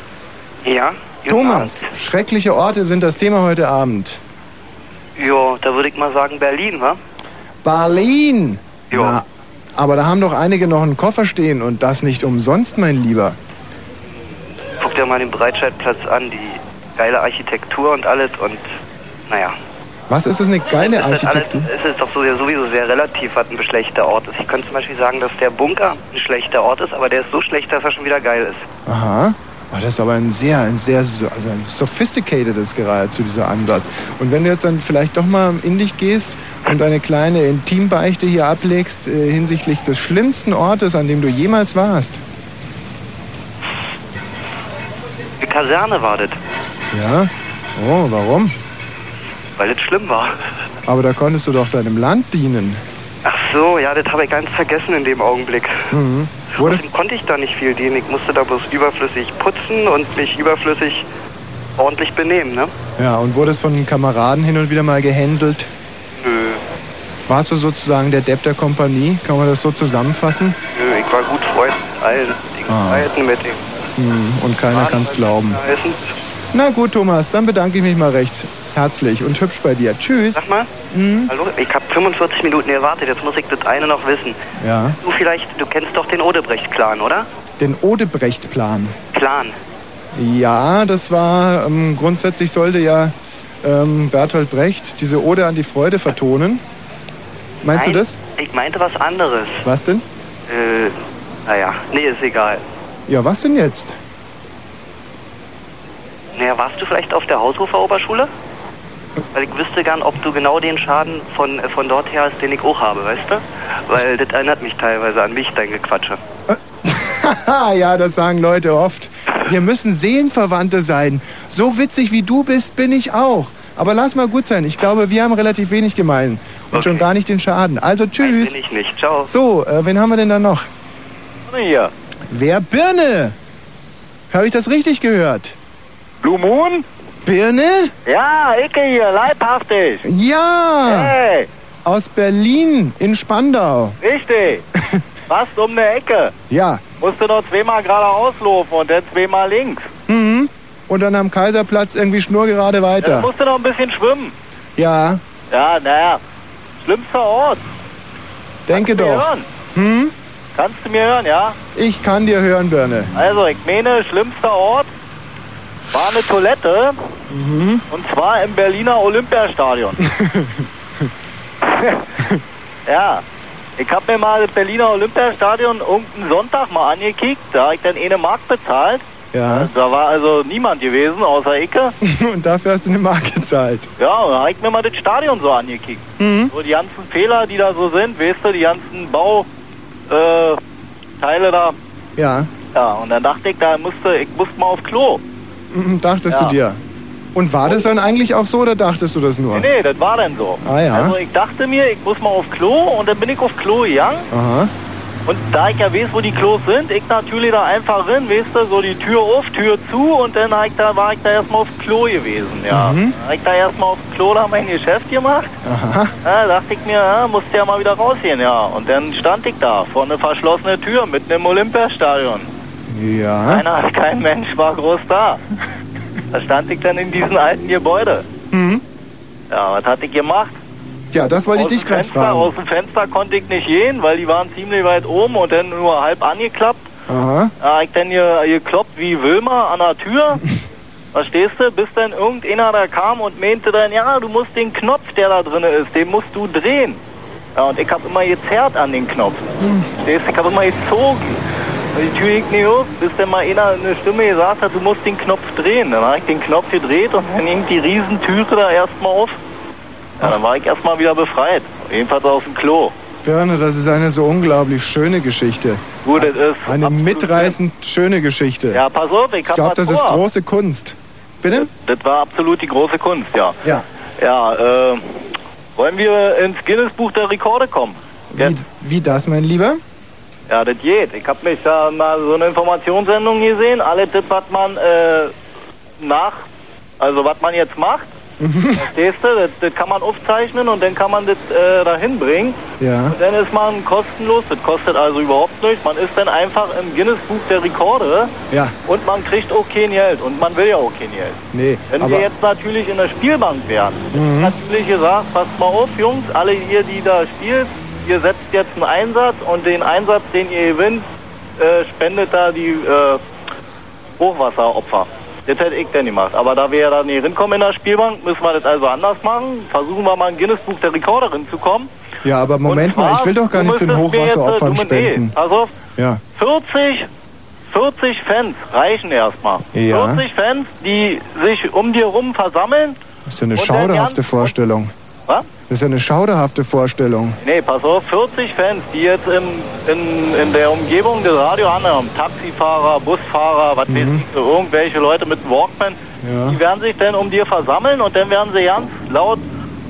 Ja, Thomas, schreckliche Orte sind das Thema heute Abend. ja, da würde ich mal sagen Berlin, wa? Berlin! Ja. Aber da haben doch einige noch einen Koffer stehen und das nicht umsonst, mein Lieber. Guck dir mal den Breitscheidplatz an, die geile Architektur und alles und naja. Was ist das eine geile es ist, alles, Architektur? es ist doch so, sowieso sehr relativ, was ein schlechter Ort ist. Ich könnte zum Beispiel sagen, dass der Bunker ein schlechter Ort ist, aber der ist so schlecht, dass er schon wieder geil ist. Aha. Oh, das ist aber ein sehr, ein sehr, also ein sophisticated's geradezu, dieser Ansatz. Und wenn du jetzt dann vielleicht doch mal in dich gehst und eine kleine Intimbeichte hier ablegst äh, hinsichtlich des schlimmsten Ortes, an dem du jemals warst. Die Kaserne war das, Ja? Oh, warum? weil es schlimm war. Aber da konntest du doch deinem Land dienen. Ach so, ja, das habe ich ganz vergessen in dem Augenblick. Mhm. Außerdem konnte ich da nicht viel dienen. Ich musste da bloß überflüssig putzen und mich überflüssig ordentlich benehmen, ne? ja, und wurdest von Kameraden hin und wieder mal gehänselt. Nö, Warst du sozusagen der Depp der Kompanie? Kann man das so zusammenfassen? nö, ich war gut Freund mit allen. Die Ah. Mit den Hm, und keiner kann es glauben. heißen. Na gut, Thomas, dann bedanke ich mich mal recht herzlich und hübsch bei dir. Tschüss. Sag mal, Mhm. hallo, ich habe 45 Minuten gewartet, jetzt muss ich das eine noch wissen. Ja, Du vielleicht, du kennst doch den Odebrecht-Clan, oder? den Odebrecht-Plan. Clan. Ja, das war, ähm, grundsätzlich sollte ja ähm, Bertolt Brecht diese Ode an die Freude vertonen. Meinst Nein, du das? Ich meinte was anderes. Was denn? Äh, naja, nee, ist egal. Ja, was denn jetzt? Naja, warst du vielleicht auf der Haushofer Oberschule? Weil ich wüsste gern, ob du genau den Schaden von, äh, von dort her hast, den ich auch habe, weißt du? Weil das erinnert mich teilweise an mich, dein Gequatsche. Haha, <laughs> ja, das sagen Leute oft. Wir müssen Seelenverwandte sein. So witzig wie du bist, bin ich auch. Aber lass mal gut sein. Ich glaube, wir haben relativ wenig gemein. Und schon gar nicht den Schaden. Also tschüss. Bin ich nicht. Ciao. So, äh, wen haben wir denn da noch? Hier. Wer Birne? Habe ich das richtig gehört? Blue Moon? Birne? Ja, Icke hier, leibhaftig. Ja! Hey, Aus Berlin in Spandau. richtig. <laughs> Fast um eine Ecke. Ja. Musste nur zweimal geradeaus laufen und dann zweimal links. Mhm. Und dann am Kaiserplatz irgendwie schnurgerade weiter. musste noch ein bisschen schwimmen. Ja, Ja, naja. Schlimmster Ort. denke Kannst du mir doch. hören? Hm? Kannst du mir hören, ja? Ich kann dir hören, Birne. Also, ich meine, schlimmster Ort war eine Toilette. Mhm. Und zwar im Berliner Olympiastadion. <laughs> ja. Ich hab mir mal das Berliner Olympiastadion irgendeinen Sonntag mal angekickt. Da hab ich dann eine Mark bezahlt. Ja. Da war also niemand gewesen, außer Icke. <laughs> Und dafür hast du eine Marke gezahlt. Ja, und da hab ich mir mal das Stadion so angekickt. Mhm. So die ganzen Fehler, die da so sind, weißt du, die ganzen Bau, äh, da. Ja. Ja, und dann dachte ich, da musste, ich musste mal auf Klo. Mhm, Dachtest Ja. du dir. Und war das dann eigentlich auch so oder dachtest du das nur? Nee, nee, das war dann so. Ah, ja. Also ich dachte mir, ich muss mal auf Klo und dann bin ich auf Klo gegangen. Aha. Und da ich ja weiß, wo die Klos sind, ich natürlich da einfach rein, weißt du, so die Tür auf, Tür zu und dann ich da, war ich da erstmal auf Klo gewesen, ja. Mhm. Hab ich da erstmal auf Klo da mein Geschäft gemacht. Aha. Ja, dachte ich mir, ja, musste ja mal wieder rausgehen, ja. Und dann stand ich da vor einer verschlossenen Tür mitten im Olympiastadion. Ja. Keiner, kein Mensch war groß da. Da stand ich dann in diesem alten Gebäude. Mhm. Ja, was hatte ich gemacht? Ja, das wollte ich Aus dich dem gerade fragen. Aus dem Fenster konnte ich nicht gehen, weil die waren ziemlich weit oben und dann nur halb angeklappt. Aha. Da hab ich dann hier gekloppt wie Wilma an der Tür. <laughs> Verstehst du? Bis dann irgendeiner da kam und meinte dann, ja, du musst den Knopf, der da drin ist, den musst du drehen. Ja, und ich hab immer gezerrt an den Knopf. Verstehst du? Ich hab immer gezogen. Die Tür ging nicht auf, bis dann mal einer eine Stimme gesagt hat, du musst den Knopf drehen. Dann hab ich den Knopf gedreht und dann ging die Riesentüre da erstmal auf. Ja, dann war ich erstmal wieder befreit. Jedenfalls aus dem Klo. Birne, das ist eine so unglaublich schöne Geschichte. Gut, das ist Eine mitreißend schöne Geschichte. Ja, pass auf, ich Ich glaube, das ist vor. große Kunst. Bitte? Das war absolut die große Kunst, ja. Ja. Ja, äh, wollen wir ins Guinness-Buch der Rekorde kommen? Wie, wie das, mein Lieber? Ja, das geht. Ich habe mich da mal so eine Informationssendung gesehen. Alles das, was man äh, nach, also was man jetzt macht, Mhm. verstehst du, das, das kann man aufzeichnen und dann kann man das äh, dahin bringen. Ja. Und dann ist man kostenlos, das kostet also überhaupt nichts. Man ist dann einfach im Guinness-Buch der Rekorde Ja. und man kriegt auch kein Geld. Und man will ja auch kein Geld. Nee, Wenn wir jetzt natürlich in der Spielbank wären, Mhm. natürlich gesagt, passt mal auf, Jungs, alle ihr, die da spielt, ihr setzt jetzt einen Einsatz und den Einsatz, den ihr gewinnt, äh, spendet da die äh, Hochwasseropfer. Das hätte ich denn gemacht. Aber da wir ja da nicht hinkommen in der Spielbank, müssen wir das also anders machen. Versuchen wir mal ein Guinness-Buch der Rekorde hinzukommen. ja, aber Moment Und mal, ich zwar, will doch gar nicht zu den jetzt, äh, Hochwasseropfern du- nee, spenden. Also Ja. 40, 40 Fans reichen erstmal. Ja. 40 Fans, die sich um dir rum versammeln. Das ist ja eine schauderhafte Vorstellung. Was? Das ist ja eine schauderhafte Vorstellung. Nee, pass auf, 40 Fans, die jetzt im, in, in der Umgebung des Radio anhören, Taxifahrer, Busfahrer, was weiß ich, so irgendwelche Leute mit Walkman, Ja. die werden sich dann um dir versammeln und dann werden sie ganz laut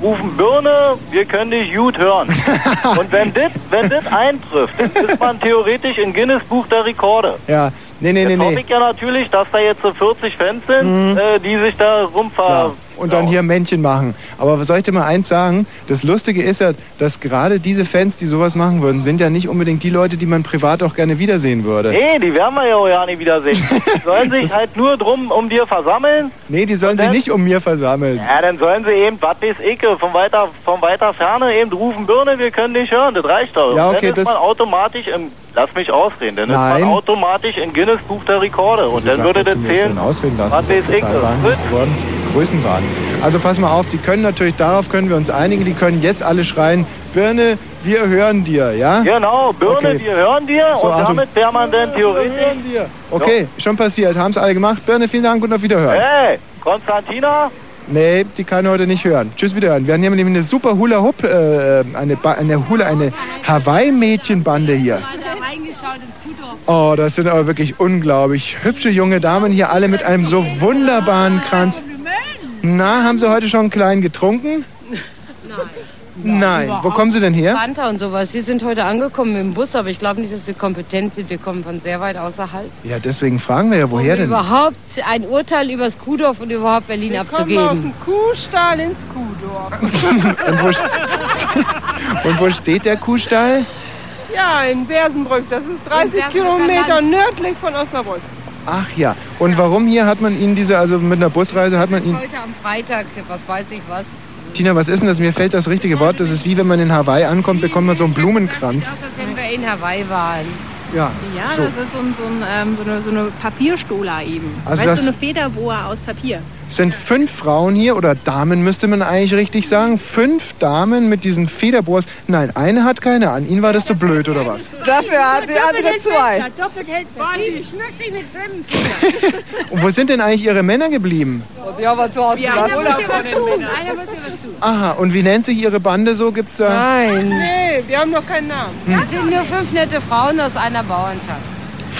rufen, Birne, wir können dich gut hören. <laughs> und wenn das wenn das eintrifft, dann ist man theoretisch im Guinness-Buch der Rekorde. Ja, nee, nee, nee, Jetzt hoffe nee. ich ja natürlich, dass da jetzt so 40 Fans sind, Mhm. äh, die sich da rumver... Klar. Und dann hier Männchen machen. Aber was soll ich dir mal eins sagen? Das Lustige ist ja, dass gerade diese Fans, die sowas machen würden, sind ja nicht unbedingt die Leute, die man privat auch gerne wiedersehen würde. Nee, die werden wir ja auch ja nicht wiedersehen. Die <laughs> sollen sich halt nur drum um dir versammeln. Nee, die sollen sich nicht um mir versammeln. Ja, dann sollen sie eben, was weiß ich, von weiter, von weiter Ferne eben rufen, Birne, wir können dich hören, das reicht doch. Ja, okay, dann ist das- man automatisch im, lass mich ausreden, dann Nein. ist man automatisch im Guinness-Buch der Rekorde. Und dann würde das zählen, was ist weiß ja Größenwahn. Also pass mal auf, die können natürlich, darauf können wir uns einigen, die können jetzt alle schreien, Birne, wir hören dir, ja? Genau, Birne, Okay. wir hören dir So, und Achtung. damit wäre man dann theoretisch... Okay, schon passiert, haben es alle gemacht. Birne, vielen Dank und auf Wiederhören. Hey, Konstantina? Nee, die kann heute nicht hören. Tschüss, wiederhören. Wir haben hier nämlich eine super Hula Hoop, äh, eine, ba eine Hula, eine Hawaii-Mädchenbande hier. Oh, das sind aber wirklich unglaublich hübsche junge Damen hier, alle mit einem so wunderbaren Kranz. Na, haben Sie heute schon einen kleinen getrunken? Nein. Wo kommen Sie denn her? Fanta und sowas. Wir sind heute angekommen im Bus, aber ich glaube nicht, dass wir kompetent sind. Wir kommen von sehr weit außerhalb. Ja, deswegen fragen wir ja, woher um denn? überhaupt ein Urteil über das Kuhdorf und überhaupt Berlin Kommen aus abzugeben. dem Kuhstall ins Kuhdorf. <laughs> Und wo, st- <laughs> und wo steht der Kuhstall? ja, in Bersenbrück. Das ist 30 Bersenbrücker Kilometer Land. nördlich von Osnabrück. Ach ja. Und warum hier hat man Ihnen diese, also mit einer Busreise hat man Ihnen... Heute am Freitag, was weiß ich was. Tina, was ist denn das? Mir fällt das richtige Wort. Das ist wie wenn man in Hawaii ankommt, bekommt man so einen Blumenkranz. Das, als wenn wir in Hawaii waren. Ja, Ja, so. das ist so, ein, so, ein, ähm, so, eine, so eine Papierstola eben. Also weißt das- du, so eine Federboa aus Papier. Es sind fünf Frauen hier, oder Damen müsste man eigentlich richtig sagen. Fünf Damen mit diesen Federbohrs. Nein, eine hat keine an. Ihnen war das so blöd, oder was? Dafür hat die andere zwei. Doppelt hält Die schmückt sich mit fünf. Und wo sind denn eigentlich ihre Männer geblieben? Haben wir zu Hause Einer muss ja was tun. Einer muss ja was tun. Aha, und wie nennt sich ihre Bande so? Gibt's da? Nein. Nee, wir haben noch keinen Namen. Das sind nur fünf nette Frauen aus einer Bauernschaft.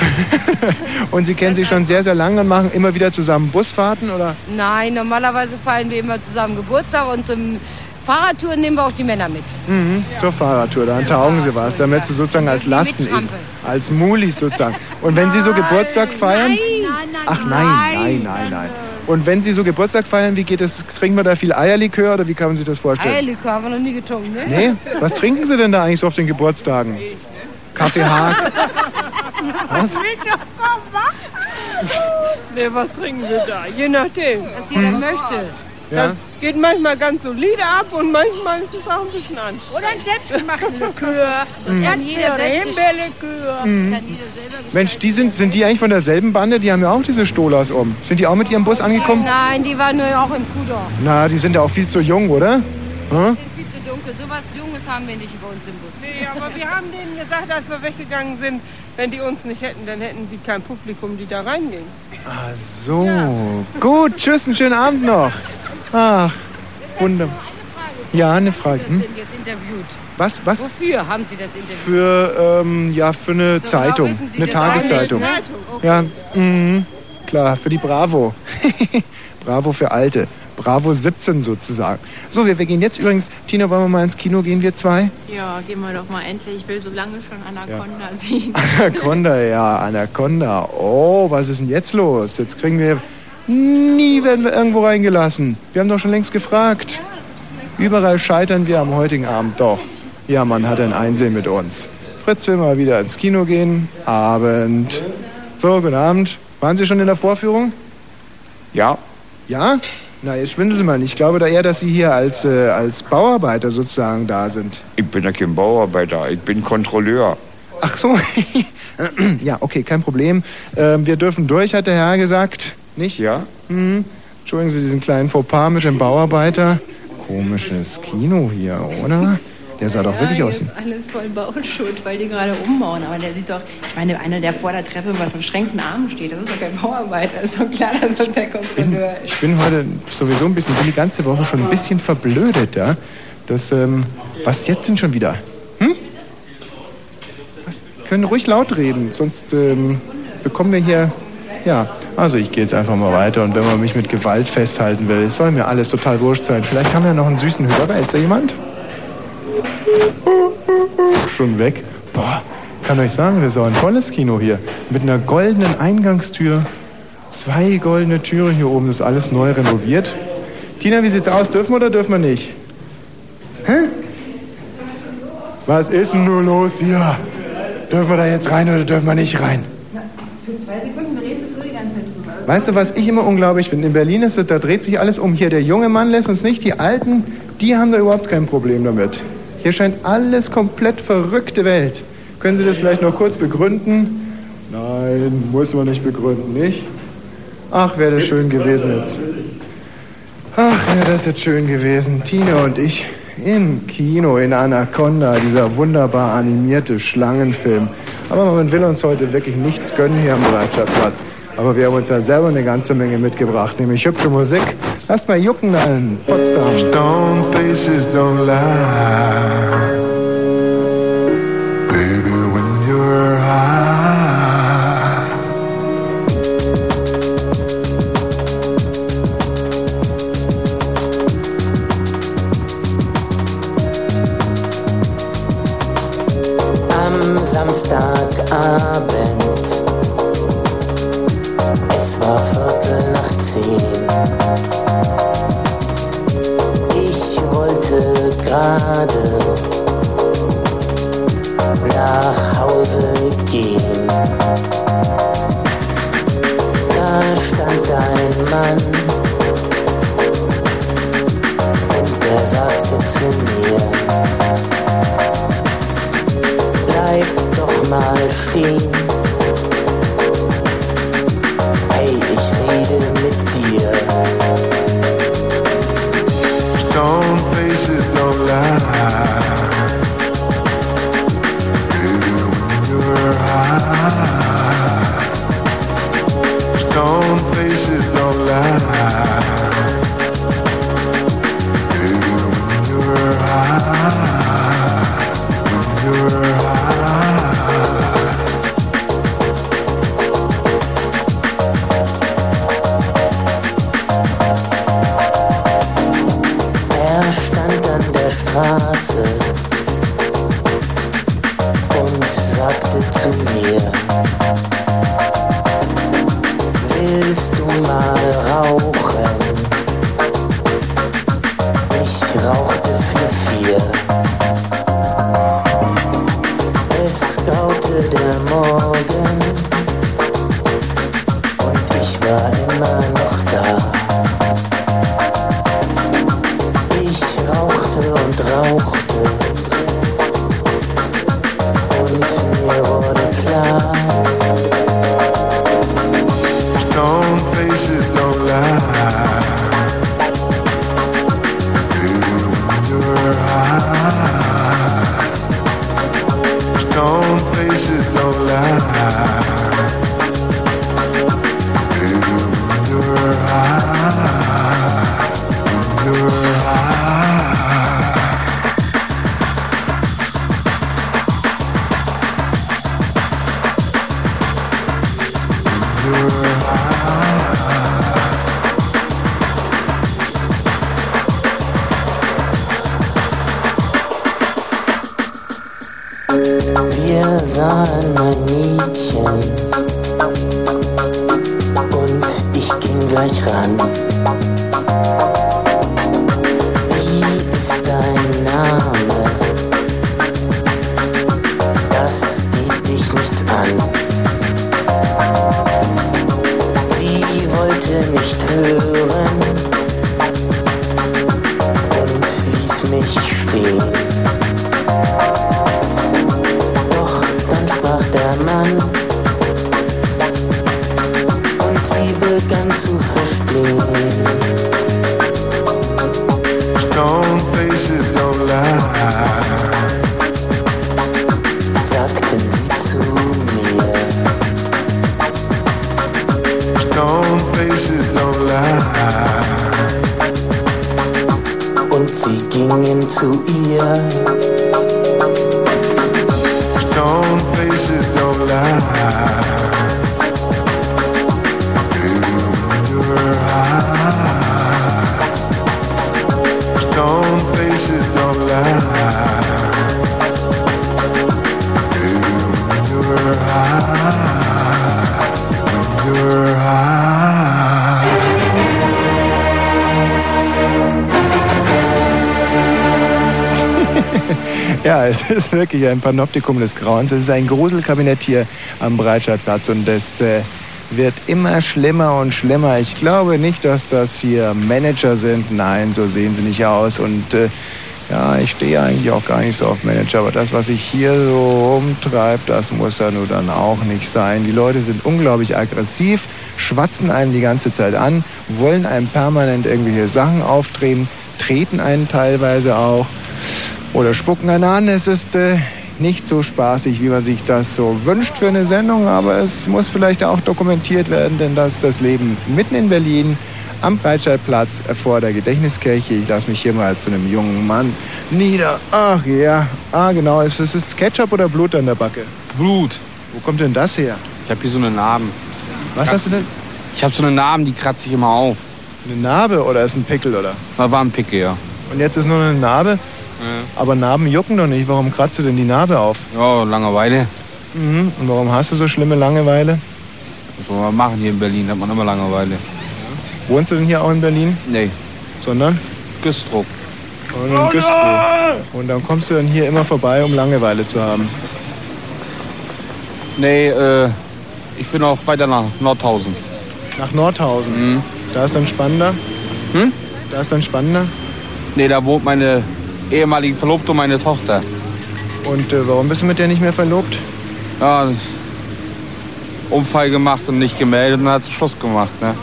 <laughs> Und Sie kennen sie schon sehr, sehr lange und machen immer wieder zusammen Busfahrten, oder? Nein, normalerweise feiern wir immer zusammen Geburtstag und zum Fahrradtouren nehmen wir auch die Männer mit. Mhm, zur Fahrradtour, dann taugen sie was, damit sie sozusagen als Lasten ist, als Mulis sozusagen. Und wenn sie so Geburtstag feiern? Ach nein, nein, nein, nein. Und wenn sie so Geburtstag feiern, wie geht es? Trinken wir da viel Eierlikör oder wie kann man sich das vorstellen? Eierlikör haben wir noch nie getrunken, ne? Nee? Was trinken Sie denn da eigentlich so auf den Geburtstagen? Kaffee Haag? <laughs> Was? Nee, was trinken wir da? Je nachdem. Was jeder möchte. Ja. Das geht manchmal ganz solide ab und manchmal ist es auch ein bisschen anstrengend. Oder ein selbstgemachten <laughs> Likör. Das kann jeder selbst Himbeerlikör. Mhm. Mensch, die sind, sind die eigentlich von derselben Bande? Die haben ja auch diese Stolas um. Sind die auch mit ihrem Bus angekommen? Nein, die waren nur auch im Kuhdorf. Na, die sind ja auch viel zu jung, oder? Hm? Sind viel zu dunkel. So was Junges haben wir nicht bei uns im Bus. Nee, aber wir haben denen gesagt, als wir weggegangen sind, wenn die uns nicht hätten, dann hätten die kein Publikum, die da reingehen. Ach so. Gut, tschüss, einen schönen Abend noch. Ach, wunderbar. Ja, eine Frage. Hm? sind jetzt interviewt. Was, was? Wofür haben Sie das interviewt? Für, ähm, ja, für eine So, Zeitung, genau Sie eine Tageszeitung. eigentlich, ne? Okay. Ja, mhm, klar, für die Bravo. <laughs> Bravo für Alte. Bravo 17 sozusagen. So, wir, wir gehen jetzt übrigens, Tina, wollen wir mal ins Kino gehen, wir zwei? Ja, gehen wir doch mal endlich. Ich will so lange schon Anaconda sehen. <laughs> <laughs> Anaconda, ja, Anaconda. Oh, was ist denn jetzt los? Jetzt kriegen wir. Nie werden wir irgendwo reingelassen. Wir haben doch schon längst gefragt. Überall scheitern wir am heutigen Abend doch. Ja, man hat ein Einsehen mit uns. Fritz will mal wieder ins Kino gehen. Abend. So, guten Abend. Waren Sie schon in der Vorführung? Ja. Ja? Na, jetzt schwindeln Sie mal nicht. Ich glaube da eher, dass Sie hier als, äh, als Bauarbeiter sozusagen da sind. Ich bin ja kein Bauarbeiter, ich bin Kontrolleur. Ach so. <clears throat> ja, okay, kein Problem. Ähm, wir dürfen durch, hat der Herr gesagt. Nicht? Ja. Mhm. Entschuldigen Sie diesen kleinen Fauxpas mit dem Bauarbeiter. Komisches Kino hier, oder? Der sah doch wirklich ja, aus. alles voll Bauschutt, weil die gerade umbauen. Aber der sieht doch, ich meine, einer, der vor der Treppe was verschränkten Armen steht, das ist doch kein Bauarbeiter. Ist doch klar, dass das der Kontrolleur ist. Ich bin heute sowieso ein bisschen, die ganze Woche schon ein bisschen verblödet, ja? Das, ähm, was jetzt denn schon wieder? Hm? Was? Können ruhig laut reden, sonst ähm, bekommen wir hier. Ja, also ich gehe jetzt einfach mal weiter und wenn man mich mit Gewalt festhalten will, soll mir alles total wurscht sein. Vielleicht haben wir noch einen süßen Hörer. Ist da jemand? Schon weg. Boah, kann euch sagen, das ist auch ein tolles Kino hier. Mit einer goldenen Eingangstür. Zwei goldene Türen hier oben, das ist alles neu renoviert. Tina, wie sieht's aus? Dürfen wir oder dürfen wir nicht? Hä? Was ist denn nur los hier? Dürfen wir da jetzt rein oder dürfen wir nicht rein? Für zwei Sekunden redest du die ganze Zeit drüber. Weißt du, was ich immer unglaublich finde? In Berlin ist es, da dreht sich alles um. Hier, der junge Mann lässt uns nicht. Die Alten, die haben da überhaupt kein Problem damit. Hier scheint alles komplett verrückte Welt. Können Sie das vielleicht noch kurz begründen? Nein, muss man nicht begründen, nicht? Ach, wäre das schön gewesen jetzt. Ach, wäre das jetzt schön gewesen. Tina und ich im Kino in Anaconda, dieser wunderbar animierte Schlangenfilm. Aber man will uns heute wirklich nichts gönnen hier am Bereitschaftsplatz. Aber wir haben uns ja selber eine ganze Menge mitgebracht, nämlich hübsche Musik. Lasst mal jucken in Potsdam. Stone faces don't lie. Gehen. Da stand ein Mann <laughs> Ja, es ist wirklich ein Panoptikum des Grauens. Es ist ein Gruselkabinett hier am Breitscheidplatz und es äh, wird immer schlimmer und schlimmer. Ich glaube nicht, dass das hier Manager sind. Nein, so sehen sie nicht aus. Und äh, ja, ich stehe eigentlich auch gar nicht so auf Manager, aber das, was sich hier so rumtreibt, das muss ja nur dann auch nicht sein. Die Leute sind unglaublich aggressiv, schwatzen einem die ganze Zeit an, wollen einem permanent irgendwelche Sachen aufdrehen, treten einen teilweise auch oder spucken einen an. Es ist äh, nicht so spaßig, wie man sich das so wünscht für eine Sendung, aber es muss vielleicht auch dokumentiert werden, denn das ist das Leben mitten in Berlin am Breitscheidplatz vor der Gedächtniskirche. Ich lasse mich hier mal zu einem jungen Mann nieder. Ach ja, ah genau, ist es ist Ketchup oder Blut an der Backe? Blut. Wo kommt denn das her? Ich habe hier so eine Narben. Was hast du denn? Ich habe so eine Narben, die kratze ich immer auf. Eine Narbe oder ist ein Pickel oder? War ein Pickel, ja. Und jetzt ist nur eine Narbe? Aber Narben jucken doch nicht. Warum kratzt du denn die Narbe auf? Ja, Langeweile. Mhm. Und warum hast du so schlimme Langeweile? Was soll man machen hier in Berlin? Hat man immer Langeweile. Wohnst du denn hier auch in Berlin? Nee. Sondern? Güstrow. Und in Güstrow. Und dann kommst du dann hier immer vorbei, um Langeweile zu haben. Nee, äh, ich bin auch weiter nach Nordhausen. Nach Nordhausen? Mhm. Da ist dann spannender? Hm? Da ist dann spannender? Nee, da wohnt meine ehemalige Verlobte und meine Tochter. Und äh, warum bist du mit der nicht mehr verlobt? Ja, Unfall gemacht und nicht gemeldet und hat Schluss gemacht, ne?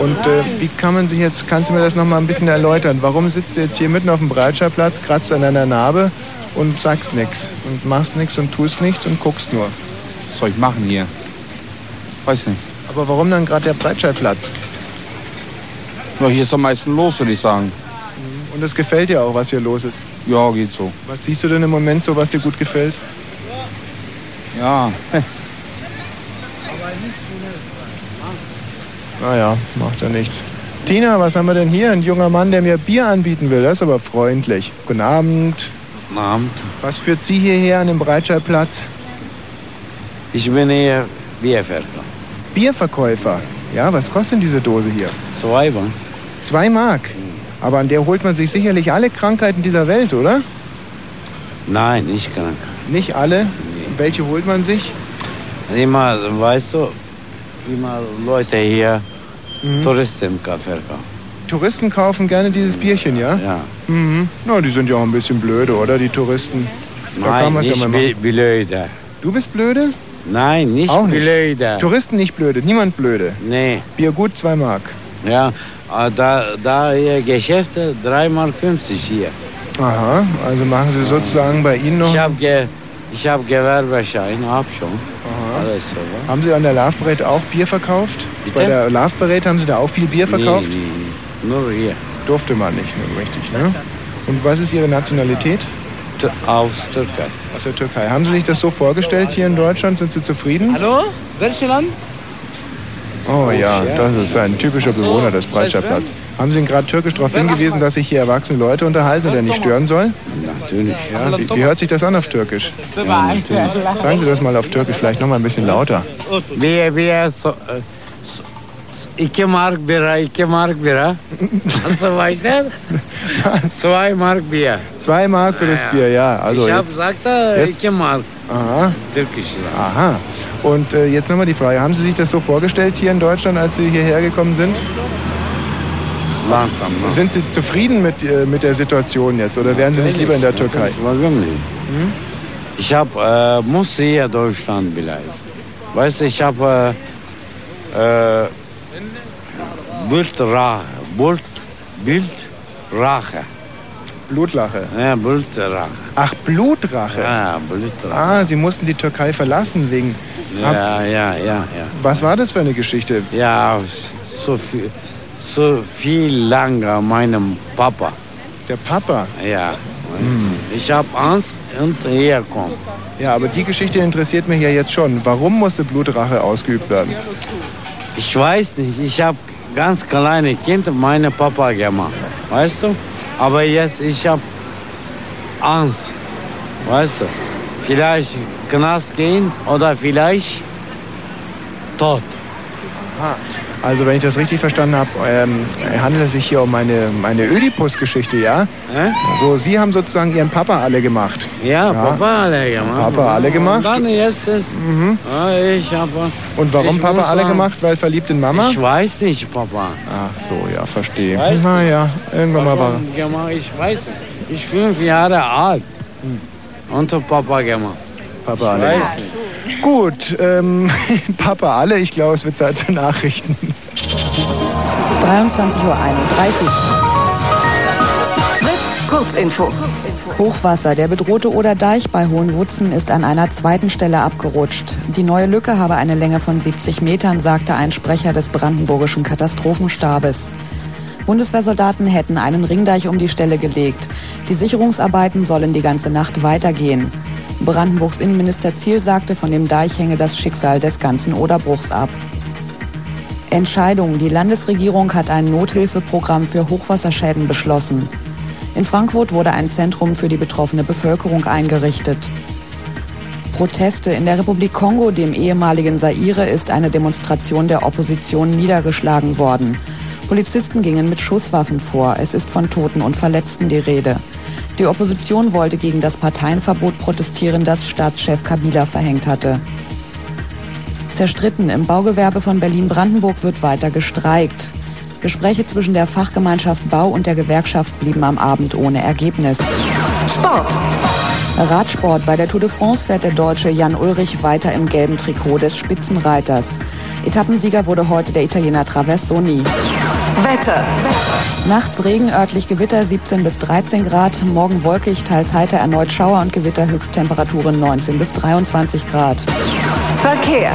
Und äh, wie kann man sich jetzt, kannst du mir das nochmal ein bisschen erläutern? Warum sitzt du jetzt hier mitten auf dem Breitscheidplatz, kratzt an deiner Narbe und sagst nichts und machst nichts und tust nichts und guckst nur? Was soll ich machen hier? Weiß nicht. Aber warum dann gerade der Breitscheidplatz? Ja, hier ist am meisten los, würde ich sagen. Und es gefällt dir auch, was hier los ist. Ja, geht so. Was siehst du denn im Moment so, was dir gut gefällt? Ja, <laughs> Naja, macht ja nichts. Tina, was haben wir denn hier? Ein junger Mann, der mir Bier anbieten will. Das ist aber freundlich. Guten Abend. Guten Abend. Was führt Sie hierher an den Breitscheidplatz? Ich bin hier Bierverkäufer. Bierverkäufer. Ja, was kostet denn diese Dose hier? Zwei Mark. Zwei Mark. Aber an der holt man sich sicherlich alle Krankheiten dieser Welt, oder? Nein, nicht krank. Nicht alle? Welche holt man sich? Immer, weißt du, immer Leute hier Touristen verkaufen. Touristen kaufen gerne dieses Bierchen, ja? Ja. Mhm. Na, die sind ja auch ein bisschen blöde, oder, die Touristen? Da Nein, ja nicht bi- machen. blöde. Du bist blöde? Nein, nicht Auch nicht. blöde. Touristen nicht blöde, niemand blöde. Nee. Bier gut, zwei Mark. Ja, da, da hier Geschäfte 3 Mark 50 hier. Aha, also machen Sie sozusagen bei Ihnen noch... Ich habe ge, ich hab Gewerbeschein, hab schon. Alles so? Haben Sie an der Parade auch Bier verkauft? Bitte? Bei der Parade haben Sie da auch viel Bier verkauft? Nee, nee, nur hier. Durfte man nicht, nur richtig, ne? Und was ist Ihre Nationalität? Aus Türkei. Aus der Türkei. Haben Sie sich das so vorgestellt hier in Deutschland? Sind Sie zufrieden? Hallo? Welches Land? Oh ja, das ist ein typischer Bewohner des Breitscheidplatz. Haben Sie ihn gerade türkisch darauf hingewiesen, dass sich hier erwachsene Leute unterhalten und er nicht stören soll? Natürlich. Ja, wie, wie hört sich das an auf Türkisch? Ja, Sagen Sie das mal auf Türkisch vielleicht noch mal ein bisschen lauter. Wer, wir, so, äh 2 mark bira, 2 mark bira und so weiter. 2 mark Bier. 2 mark für das Bier, ja. Also ich habe gesagt, äh, 2 mark. Aha. Türkisch. Aha. Und äh, jetzt nochmal die Frage, haben Sie sich das so vorgestellt hier in Deutschland, als Sie hierher gekommen sind? Langsam. Ne? Sind Sie zufrieden mit, äh, mit der Situation jetzt oder wären Sie nicht lieber in der Türkei? Warum nicht? Hm? Ich hab, äh, muss hier Deutschland vielleicht. Weißt du, ich habe äh, äh äh, Bildrache. Bild, Bildrache. Blutlache. Ja, Bildrache. Ach, Blutrache. Ja, Bildrache. Ah, Sie mussten die Türkei verlassen wegen... Ja, ja, ja, ja. Was war das für eine Geschichte? Ja, so viel, so viel lange meinem Papa. Der Papa? Ja. Ich habe Angst und hier kommen. Ja, aber die Geschichte interessiert mich ja jetzt schon. Warum musste Blutrache ausgeübt werden? Ich weiß nicht, ich habe ganz kleine Kind meine Papa gemacht, weißt du? Aber jetzt ich habe Angst, weißt du? Vielleicht Knast gehen oder vielleicht tot. Ah, also wenn ich das richtig verstanden habe, ähm, handelt es sich hier um eine, eine Ödipus-Geschichte, ja? So, Sie haben sozusagen Ihren Papa alle gemacht. Ja, Papa alle gemacht. Papa alle gemacht? Und dann jetzt ist, ja, ich habe. Und warum Papa alle sagen, gemacht? Weil verliebt in Mama? Ich weiß nicht, Papa. Ach so, ja, verstehe. Naja, irgendwann mal war... Gemacht? Ich weiß nicht. Ich bin fünf Jahre alt. Und hab Papa gemacht. Papa Ich alle. weiß nicht. Gut, ähm, <laughs> Papa alle, ich glaube, es wird Zeit für Nachrichten. 23.31 Uhr. Kurzinfo. Hochwasser. Der bedrohte Oderdeich bei Hohenwutzen ist an einer zweiten Stelle abgerutscht. Die neue Lücke habe eine Länge von 70 Metern, sagte ein Sprecher des brandenburgischen Katastrophenstabes. Bundeswehrsoldaten hätten einen Ringdeich um die Stelle gelegt. Die Sicherungsarbeiten sollen die ganze Nacht weitergehen. Brandenburgs Innenminister Ziel sagte, von dem Deich hänge das Schicksal des ganzen Oderbruchs ab. Entscheidung. Die Landesregierung hat ein Nothilfeprogramm für Hochwasserschäden beschlossen. In Frankfurt wurde ein Zentrum für die betroffene Bevölkerung eingerichtet. Proteste in der Republik Kongo, dem ehemaligen Zaire, ist eine Demonstration der Opposition niedergeschlagen worden. Polizisten gingen mit Schusswaffen vor. Es ist von Toten und Verletzten die Rede. Die Opposition wollte gegen das Parteienverbot protestieren, das Staatschef Kabila verhängt hatte. Zerstritten. Im Baugewerbe von Berlin-Brandenburg wird weiter gestreikt. Gespräche zwischen der Fachgemeinschaft Bau und der Gewerkschaft blieben am Abend ohne Ergebnis. Sport. Radsport. Bei der Tour de France fährt der Deutsche Jan Ulrich weiter im gelben Trikot des Spitzenreiters. Etappensieger wurde heute der Italiener Traversoni. Wetter. Nachts Regen, örtlich Gewitter 17 bis 13 Grad. Morgen wolkig, teils heiter, erneut Schauer und Gewitter, Höchsttemperaturen 19 bis 23 Grad. Verkehr.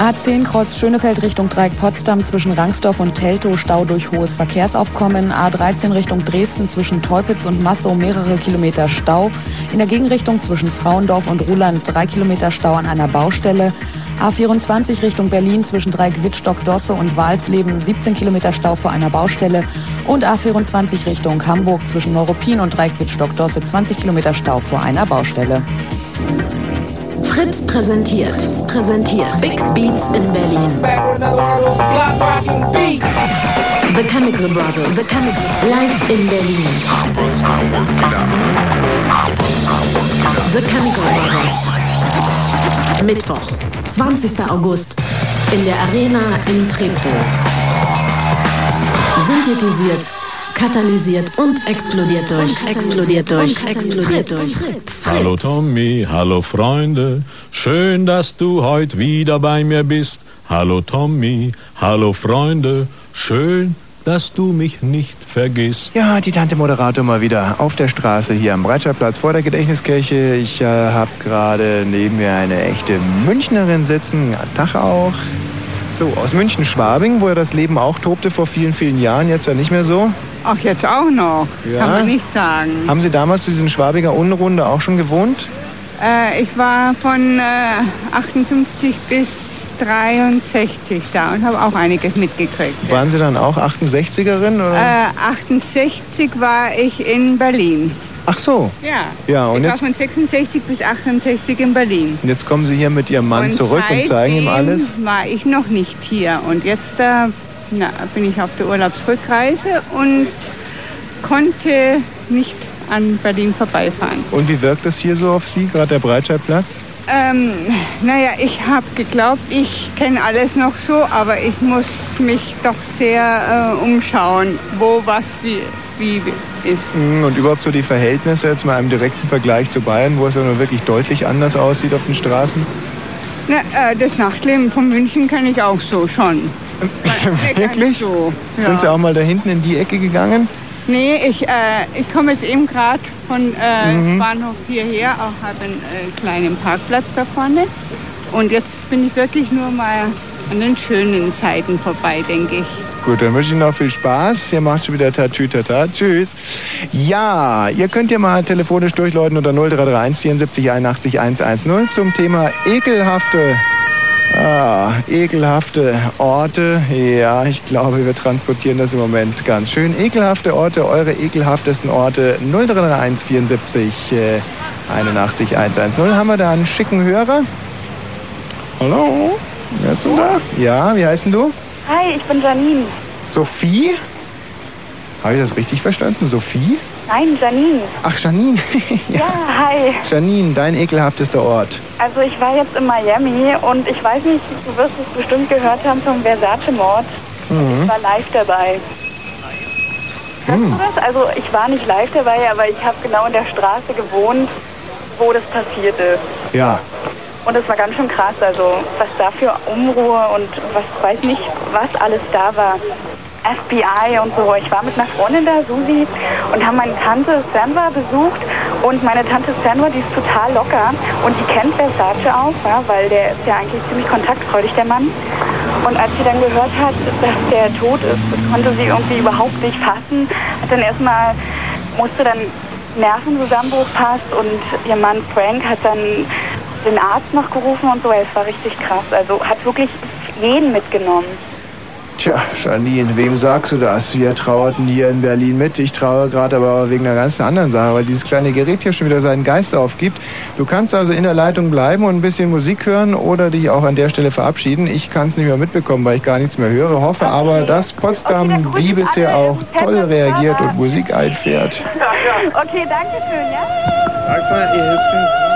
A10 Kreuz Schönefeld Richtung Dreieck Potsdam zwischen Rangsdorf und Teltow Stau durch hohes Verkehrsaufkommen. A13 Richtung Dresden zwischen Teupitz und Massow mehrere Kilometer Stau. In der Gegenrichtung zwischen Frauendorf und Ruland drei Kilometer Stau an einer Baustelle. A24 Richtung Berlin zwischen Dreieck Wittstock, Dosse und Walsleben 17 Kilometer Stau vor einer Baustelle. Und A24 Richtung Hamburg zwischen Neuruppin und Dreieck Wittstock, Dosse 20 Kilometer Stau vor einer Baustelle. Fritz präsentiert. Präsentiert. Big Beats in Berlin. The Chemical Brothers. The Chemical Live in Berlin. The Chemical Brothers. Mittwoch, 20. August in der Arena in Treptow. Synthetisiert, katalysiert und explodiert durch. Explodiert durch. Explodiert durch. Hallo Tommy, hallo Freunde, schön, dass du heute wieder bei mir bist. Hallo Tommy, hallo Freunde, schön, dass du mich nicht vergisst. Ja, die Tante Moderator mal wieder auf der Straße hier am Breitscheidplatz vor der Gedächtniskirche. Ich äh, habe gerade neben mir eine echte Münchnerin sitzen. Ja, Tag auch. So, aus München-Schwabing, wo ja das Leben auch tobte vor vielen, vielen Jahren, jetzt ja nicht mehr so. Ach, jetzt auch noch. Ja. Kann man nicht sagen. Haben Sie damals zu diesen Schwabinger Unrunde auch schon gewohnt? Äh, ich war von äh, 58 bis 63 da und habe auch einiges mitgekriegt. Waren Sie dann auch 68erin? Oder? Äh, 68 war ich in Berlin. Ach so. Ja. Ja, und ich war jetzt, von 66 bis 68 in Berlin. und jetzt kommen Sie hier mit Ihrem Mann und zurück und zeigen ihm alles. war ich noch nicht hier. Und jetzt äh, na, bin ich auf der Urlaubsrückreise und konnte nicht an Berlin vorbeifahren. Und wie wirkt das hier so auf Sie, gerade der Breitscheidplatz? Ähm, naja, ich habe geglaubt, ich kenne alles noch so, aber ich muss mich doch sehr äh, umschauen, wo was wie, wie ist. Mm, Und überhaupt so die Verhältnisse jetzt mal im direkten Vergleich zu Bayern, wo es ja nur wirklich deutlich anders aussieht auf den Straßen. Na, äh, das Nachtleben von München kenne ich auch so schon. Wirklich? So, ja. Sind Sie auch mal da hinten in die Ecke gegangen? Nee, ich, äh, ich komme jetzt eben gerade von äh, Mhm. Bahnhof hierher, auch habe einen äh, kleinen Parkplatz da vorne. Und jetzt bin ich wirklich nur mal an den schönen Zeiten vorbei, denke ich. Gut, dann wünsche ich Ihnen noch viel Spaß. Ihr macht schon wieder Tatütata. Tschüss. Ja, ihr könnt ja mal telefonisch durchläuten unter 0331 74 81 110 zum Thema ekelhafte, ah, ekelhafte Orte. Ja, ich glaube, wir transportieren das im Moment ganz schön. Ekelhafte Orte, eure ekelhaftesten Orte 0331 74 äh, 81 110. Haben wir da einen schicken Hörer? Hallo? Wer ist denn da? Ja, wie heißt denn du? Hi, ich bin Janine. Sophie? Habe ich das richtig verstanden? Sophie? Nein, Janine. Ach, Janine. <laughs> Ja, hi. Janine, dein ekelhaftester Ort. Also ich war jetzt in Miami und ich weiß nicht, du wirst es bestimmt gehört haben vom Versace-Mord. Mhm. Ich war live dabei. Hörst Hm. du das? Also ich war nicht live dabei, aber ich habe genau in der Straße gewohnt, wo das passiert ist. Ja. Und es war ganz schön krass, also was da für Unruhe und was weiß nicht, was alles da war. FBI und so. Ich war mit einer Freundin da, Susi, und haben meine Tante Sandra besucht. Und meine Tante Sandra, die ist total locker und die kennt Versace auch, ja, weil der ist ja eigentlich ziemlich kontaktfreudig, der Mann. Und als sie dann gehört hat, dass der tot ist, konnte sie irgendwie überhaupt nicht fassen. Hat dann erstmal, musste dann Nervenzusammenbruch passt und ihr Mann Frank hat dann den Arzt noch gerufen und so. Es war richtig krass. Also hat wirklich jeden mitgenommen. Tja, Janine, wem sagst du das? Wir trauerten hier in Berlin mit. Ich trauere gerade aber wegen einer ganz anderen Sache, weil dieses kleine Gerät hier schon wieder seinen Geist aufgibt. Du kannst also in der Leitung bleiben und ein bisschen Musik hören oder dich auch an der Stelle verabschieden. Ich kann es nicht mehr mitbekommen, weil ich gar nichts mehr höre. Hoffe aber, dass Potsdam wie bisher auch toll reagiert und Musik einfährt. <laughs> Okay, danke schön, ja? Sag mal, ihr hübschen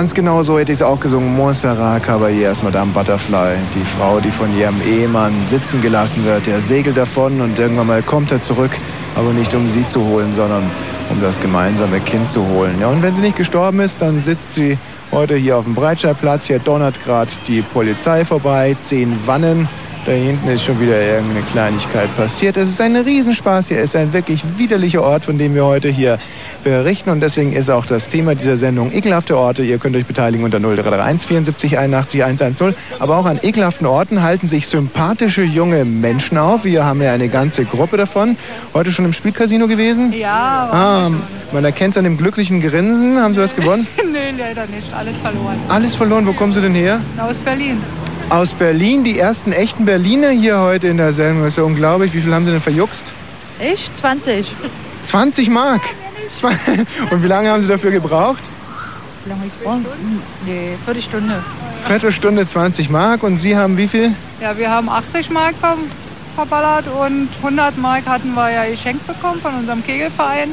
ganz genau so hätte ich es auch gesungen. Montserrat Caballé als Madame Butterfly. Die Frau, die von ihrem Ehemann sitzen gelassen wird. Der segelt davon und irgendwann mal kommt er zurück. Aber nicht um sie zu holen, sondern um das gemeinsame Kind zu holen. Ja, und wenn sie nicht gestorben ist, dann sitzt sie heute hier auf dem Breitscheidplatz. Hier donnert gerade die Polizei vorbei. Zehn Wannen. Da hinten ist schon wieder irgendeine Kleinigkeit passiert. Es ist ein Riesenspaß hier. Es ist ein wirklich widerlicher Ort, von dem wir heute hier berichten. Und deswegen ist auch das Thema dieser Sendung ekelhafte Orte. Ihr könnt euch beteiligen unter 0331 74 81 110. Aber auch an ekelhaften Orten halten sich sympathische junge Menschen auf. Wir haben ja eine ganze Gruppe davon. Heute schon im Spielcasino gewesen? Ja, Ah, man erkennt es an dem glücklichen Grinsen. Haben Sie was gewonnen? <laughs> nee, leider nicht. Alles verloren. Alles verloren. Wo kommen Sie denn her? Aus Berlin. Aus Berlin, die ersten echten Berliner hier heute in der Sendung. Das ist ja unglaublich. Wie viel haben Sie denn verjuckst? Ich? 20. 20 Mark. Zwei- <laughs> Und wie lange haben Sie dafür gebraucht? Wie lange ich brauche? Nee, Viertelstunde. Viertelstunde 20 Mark. Und Sie haben wie viel? Ja, wir haben 80 Mark ver verballert und 100 Mark hatten wir ja geschenkt bekommen von unserem Kegelverein.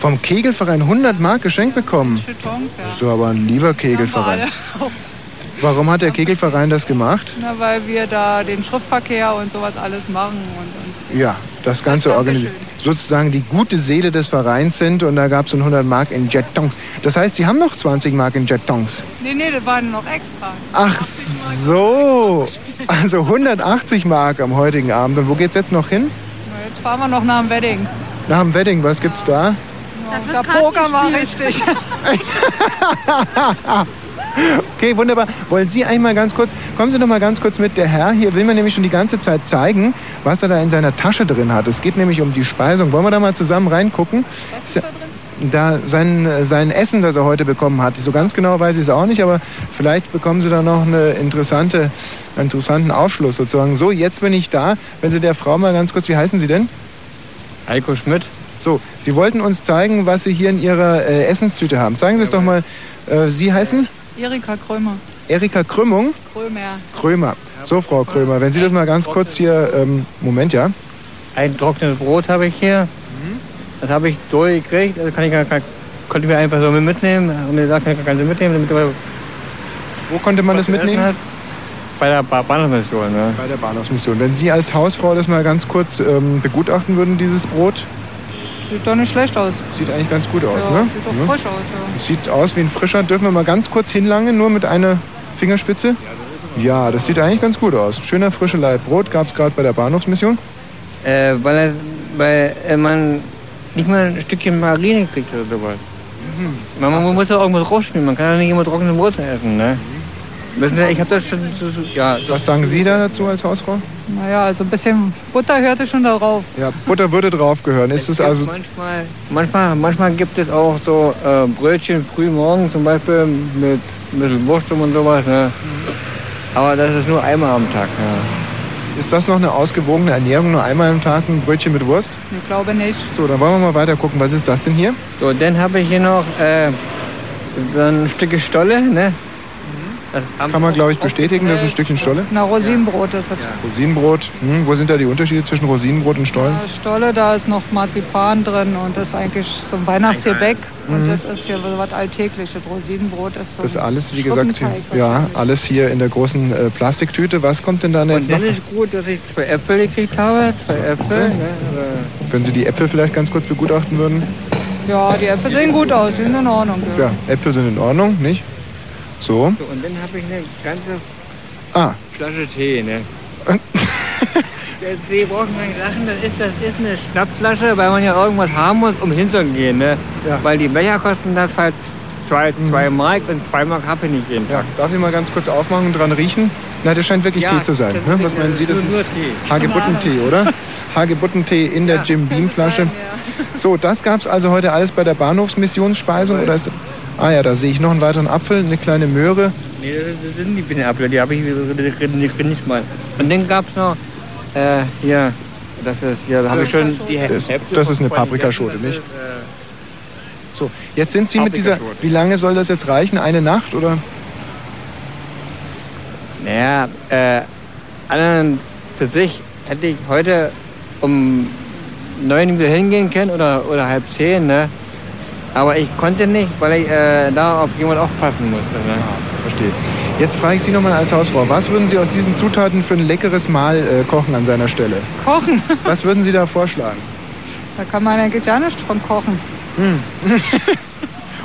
Vom Kegelverein 100 Mark geschenkt bekommen. Chetons, ja. Das ist aber ein lieber Kegelverein. <laughs> Warum hat der Kegelverein das gemacht? Na, weil wir da den Schriftverkehr und sowas alles machen. Und, und Ja, das Ganze organisiert. Sozusagen die gute Seele des Vereins sind und da gab es 100 Mark in Jetons. Das heißt, Sie haben noch 20 Mark in Jetons. nee, nee, das waren noch extra. Ach so, also 180 Mark am heutigen Abend. Und wo geht's jetzt noch hin? Na, jetzt fahren wir noch nach dem Wedding. Nach dem Wedding, was gibt's da? Da Poker war richtig. <laughs> <laughs> <laughs> Okay, wunderbar. Wollen Sie einmal ganz kurz, kommen Sie doch mal ganz kurz mit. Der Herr hier will mir nämlich schon die ganze Zeit zeigen, was er da in seiner Tasche drin hat. Es geht nämlich um die Speisung. Wollen wir da mal zusammen reingucken? Was ist da drin? Da sein, sein Essen, das er heute bekommen hat. So ganz genau weiß ich es auch nicht, aber vielleicht bekommen Sie da noch eine interessante, einen interessanten Aufschluss sozusagen. So, jetzt bin ich da. Wenn Sie der Frau mal ganz kurz, wie heißen Sie denn? Heiko Schmidt. So, Sie wollten uns zeigen, was Sie hier in Ihrer äh, Essenstüte haben. Zeigen Sie es doch mal. Äh, Sie heißen? Erika Krömer. Erika Krümmung? Krömer. Krömer. So, Frau Krömer, wenn Sie das mal ganz kurz hier, ähm, Moment, ja? Ein trockenes Brot habe ich hier. Das habe ich durchgekriegt. Also kann ich, kann, konnte ich mir einfach so mitnehmen. Und mir gesagt, kann kann sie mitnehmen. Damit Wo konnte man das mitnehmen? Hat. Bei der ba Bahnhofsmission. Ne? Bei der Bahnhofsmission. Wenn Sie als Hausfrau das mal ganz kurz ähm, begutachten würden, dieses Brot, Sieht doch nicht schlecht aus. sieht eigentlich ganz gut aus, ja, ne? Sieht doch Ja. frisch aus, Sieht aus wie ein frischer. Dürfen wir mal ganz kurz hinlangen, nur mit einer Fingerspitze? Ja, das sieht eigentlich ganz gut aus. Schöner frischer Leib Brot gab es gerade bei der Bahnhofsmission. Äh, weil, er, weil äh, man nicht mal ein Stückchen Marine kriegt oder sowas. Man, man muss ja irgendwas rausschneiden. Man kann ja nicht immer trockenes Brot essen, ne? Wissen Sie, ich habe das schon so, so, ja. Was sagen Sie da dazu als Hausfrau? ja. Naja, also ein bisschen Butter hörte schon darauf. Ja, Butter würde drauf gehören. Ist es also. Manchmal, manchmal, manchmal gibt es auch so äh, Brötchen früh morgens zum Beispiel mit ein bisschen Wurst und sowas, ne? Aber das ist nur einmal am Tag, ja. Ist das noch eine ausgewogene Ernährung? Nur einmal am Tag ein Brötchen mit Wurst? Ich glaube nicht. So, dann wollen wir mal weiter gucken. Was ist das denn hier? So, dann habe ich hier noch äh, so ein Stück Stolle, ne? Kann man, glaube ich, bestätigen, das ist ein Stückchen Stolle. Na, Rosinenbrot ist das. Rosinenbrot. Hm, wo sind da die Unterschiede zwischen Rosinenbrot und Stollen? Ja, Stolle, da ist noch Marzipan drin und das ist eigentlich so ein Weihnachtsgebäck. Und Mhm. das ist hier so was Alltägliches. Rosinenbrot ist so Das ein alles, wie gesagt, ja, alles hier in der großen äh, Plastiktüte. Was kommt denn da jetzt Und noch? dann ist gut, dass ich zwei Äpfel gekriegt habe. Zwei Äpfel. Ne? Wenn Sie die Äpfel vielleicht ganz kurz begutachten würden? Ja, die Äpfel sehen gut aus, die sind in Ordnung. Ja, Äpfel sind in Ordnung, nicht? So. So, und dann habe ich eine ganze Ah, Flasche Tee, ne? <laughs> Der Tee braucht man nicht lachen, das ist, das ist eine Schnappflasche, weil man ja irgendwas haben muss, um hinzugehen, ne? Weil die Becher kosten das halt zwei, zwei Mark und zwei Mark habe ich nicht jeden ja, darf ich mal ganz kurz aufmachen und dran riechen? Na, das scheint wirklich Ja, Tee zu sein. Ne? ist Was meinen Sie? Das ist Tee. Hagebuttentee, oder? <laughs> Hagebuttentee in der Jim Beam Flasche. So, das gab es also heute alles bei der Bahnhofsmissionsspeisung? Oder ist, ah ja, da sehe ich noch einen weiteren Apfel, eine kleine Möhre. Nee, das, das sind die Bienenapfel, die habe ich nicht, nicht mal. Und dann gab es noch, äh, hier, das ist, hier, da habe ich schon die Das, Hälfte das ist eine Paprikaschote, nicht? äh, So, jetzt sind Sie mit dieser. Wie lange soll das jetzt reichen? Eine Nacht oder? Naja, äh, an und für sich hätte ich heute um neun wieder hingehen können oder, oder halb zehn, ne? Aber ich konnte nicht, weil ich äh, da auf jemand aufpassen musste. Ne? Verstehe. Jetzt frage ich Sie nochmal als Hausfrau. Was würden Sie aus diesen Zutaten für ein leckeres Mahl äh, kochen an seiner Stelle? Kochen. <laughs> Was würden Sie da vorschlagen? Da kann man eigentlich gar nicht von kochen. Hm. <laughs>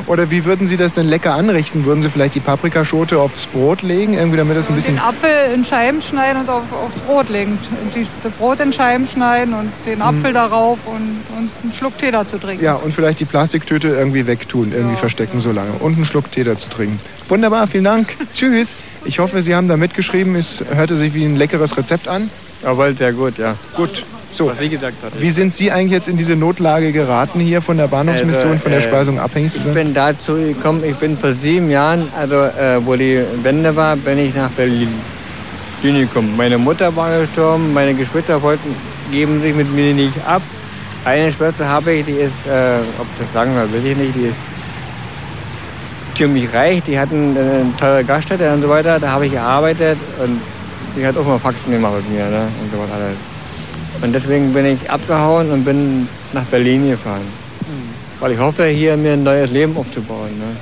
Oder wie würden Sie das denn lecker anrichten? Würden Sie vielleicht die Paprikaschote aufs Brot legen, irgendwie damit das ein bisschen... Den Apfel in Scheiben schneiden und auf, aufs Brot legen. Die, das Brot in Scheiben schneiden und den Apfel darauf und, und einen Schluck Tee dazu trinken. Hm. Ja, und vielleicht die Plastiktüte irgendwie wegtun, irgendwie verstecken so lange. Und einen Schluck Tee dazu trinken. Wunderbar, vielen Dank. <laughs> Tschüss. Ich hoffe, Sie haben da mitgeschrieben. Es hörte sich wie ein leckeres Rezept an. Aber sehr gut, ja. Gut. So. Was sie gesagt hat. Wie sind Sie eigentlich jetzt in diese Notlage geraten, hier von der Bahnhofsmission, von der äh, Speisung abhängig zu Ich sein? bin dazu gekommen, ich bin vor sieben Jahren, also äh, wo die Wende war, bin ich nach Berlin gekommen. Meine Mutter war gestorben, meine Geschwister wollten, geben sich mit mir nicht ab. Eine Schwester habe ich, die ist, äh, ob ich das sagen soll, will ich nicht, die ist ziemlich reich, die hatten eine teure Gaststätte und so weiter, da habe ich gearbeitet und die hat auch mal Faxen gemacht mit mir ne, und so was alles. Und deswegen bin ich abgehauen und bin nach Berlin gefahren. Weil ich hoffe, hier mir ein neues Leben aufzubauen. Ne?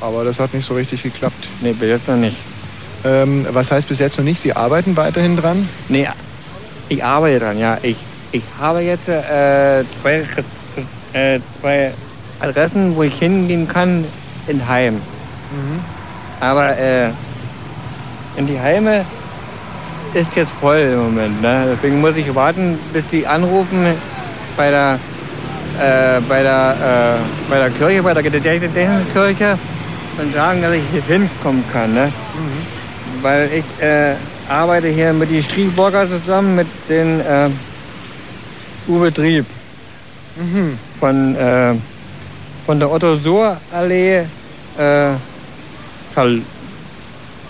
Aber das hat nicht so richtig geklappt. Nee, bis jetzt noch nicht. Ähm, was heißt bis jetzt noch nicht? Sie arbeiten weiterhin dran? Nee, ich arbeite dran, ja. Ich, ich habe jetzt äh, zwei, äh, zwei Adressen, wo ich hingehen kann in Heim. Mhm. Aber äh, in die Heime ist jetzt voll im Moment. Ne? Deswegen muss ich warten, bis die anrufen bei der, äh, bei der, äh, bei der Kirche, bei der Gedächtniskirche, und sagen, dass ich hier hinkommen kann. Ne? Weil ich äh, arbeite hier mit den Striechburger zusammen, mit den äh, Uwe Trieb Mhm. von, äh, von der Otto-Suhr-Allee äh,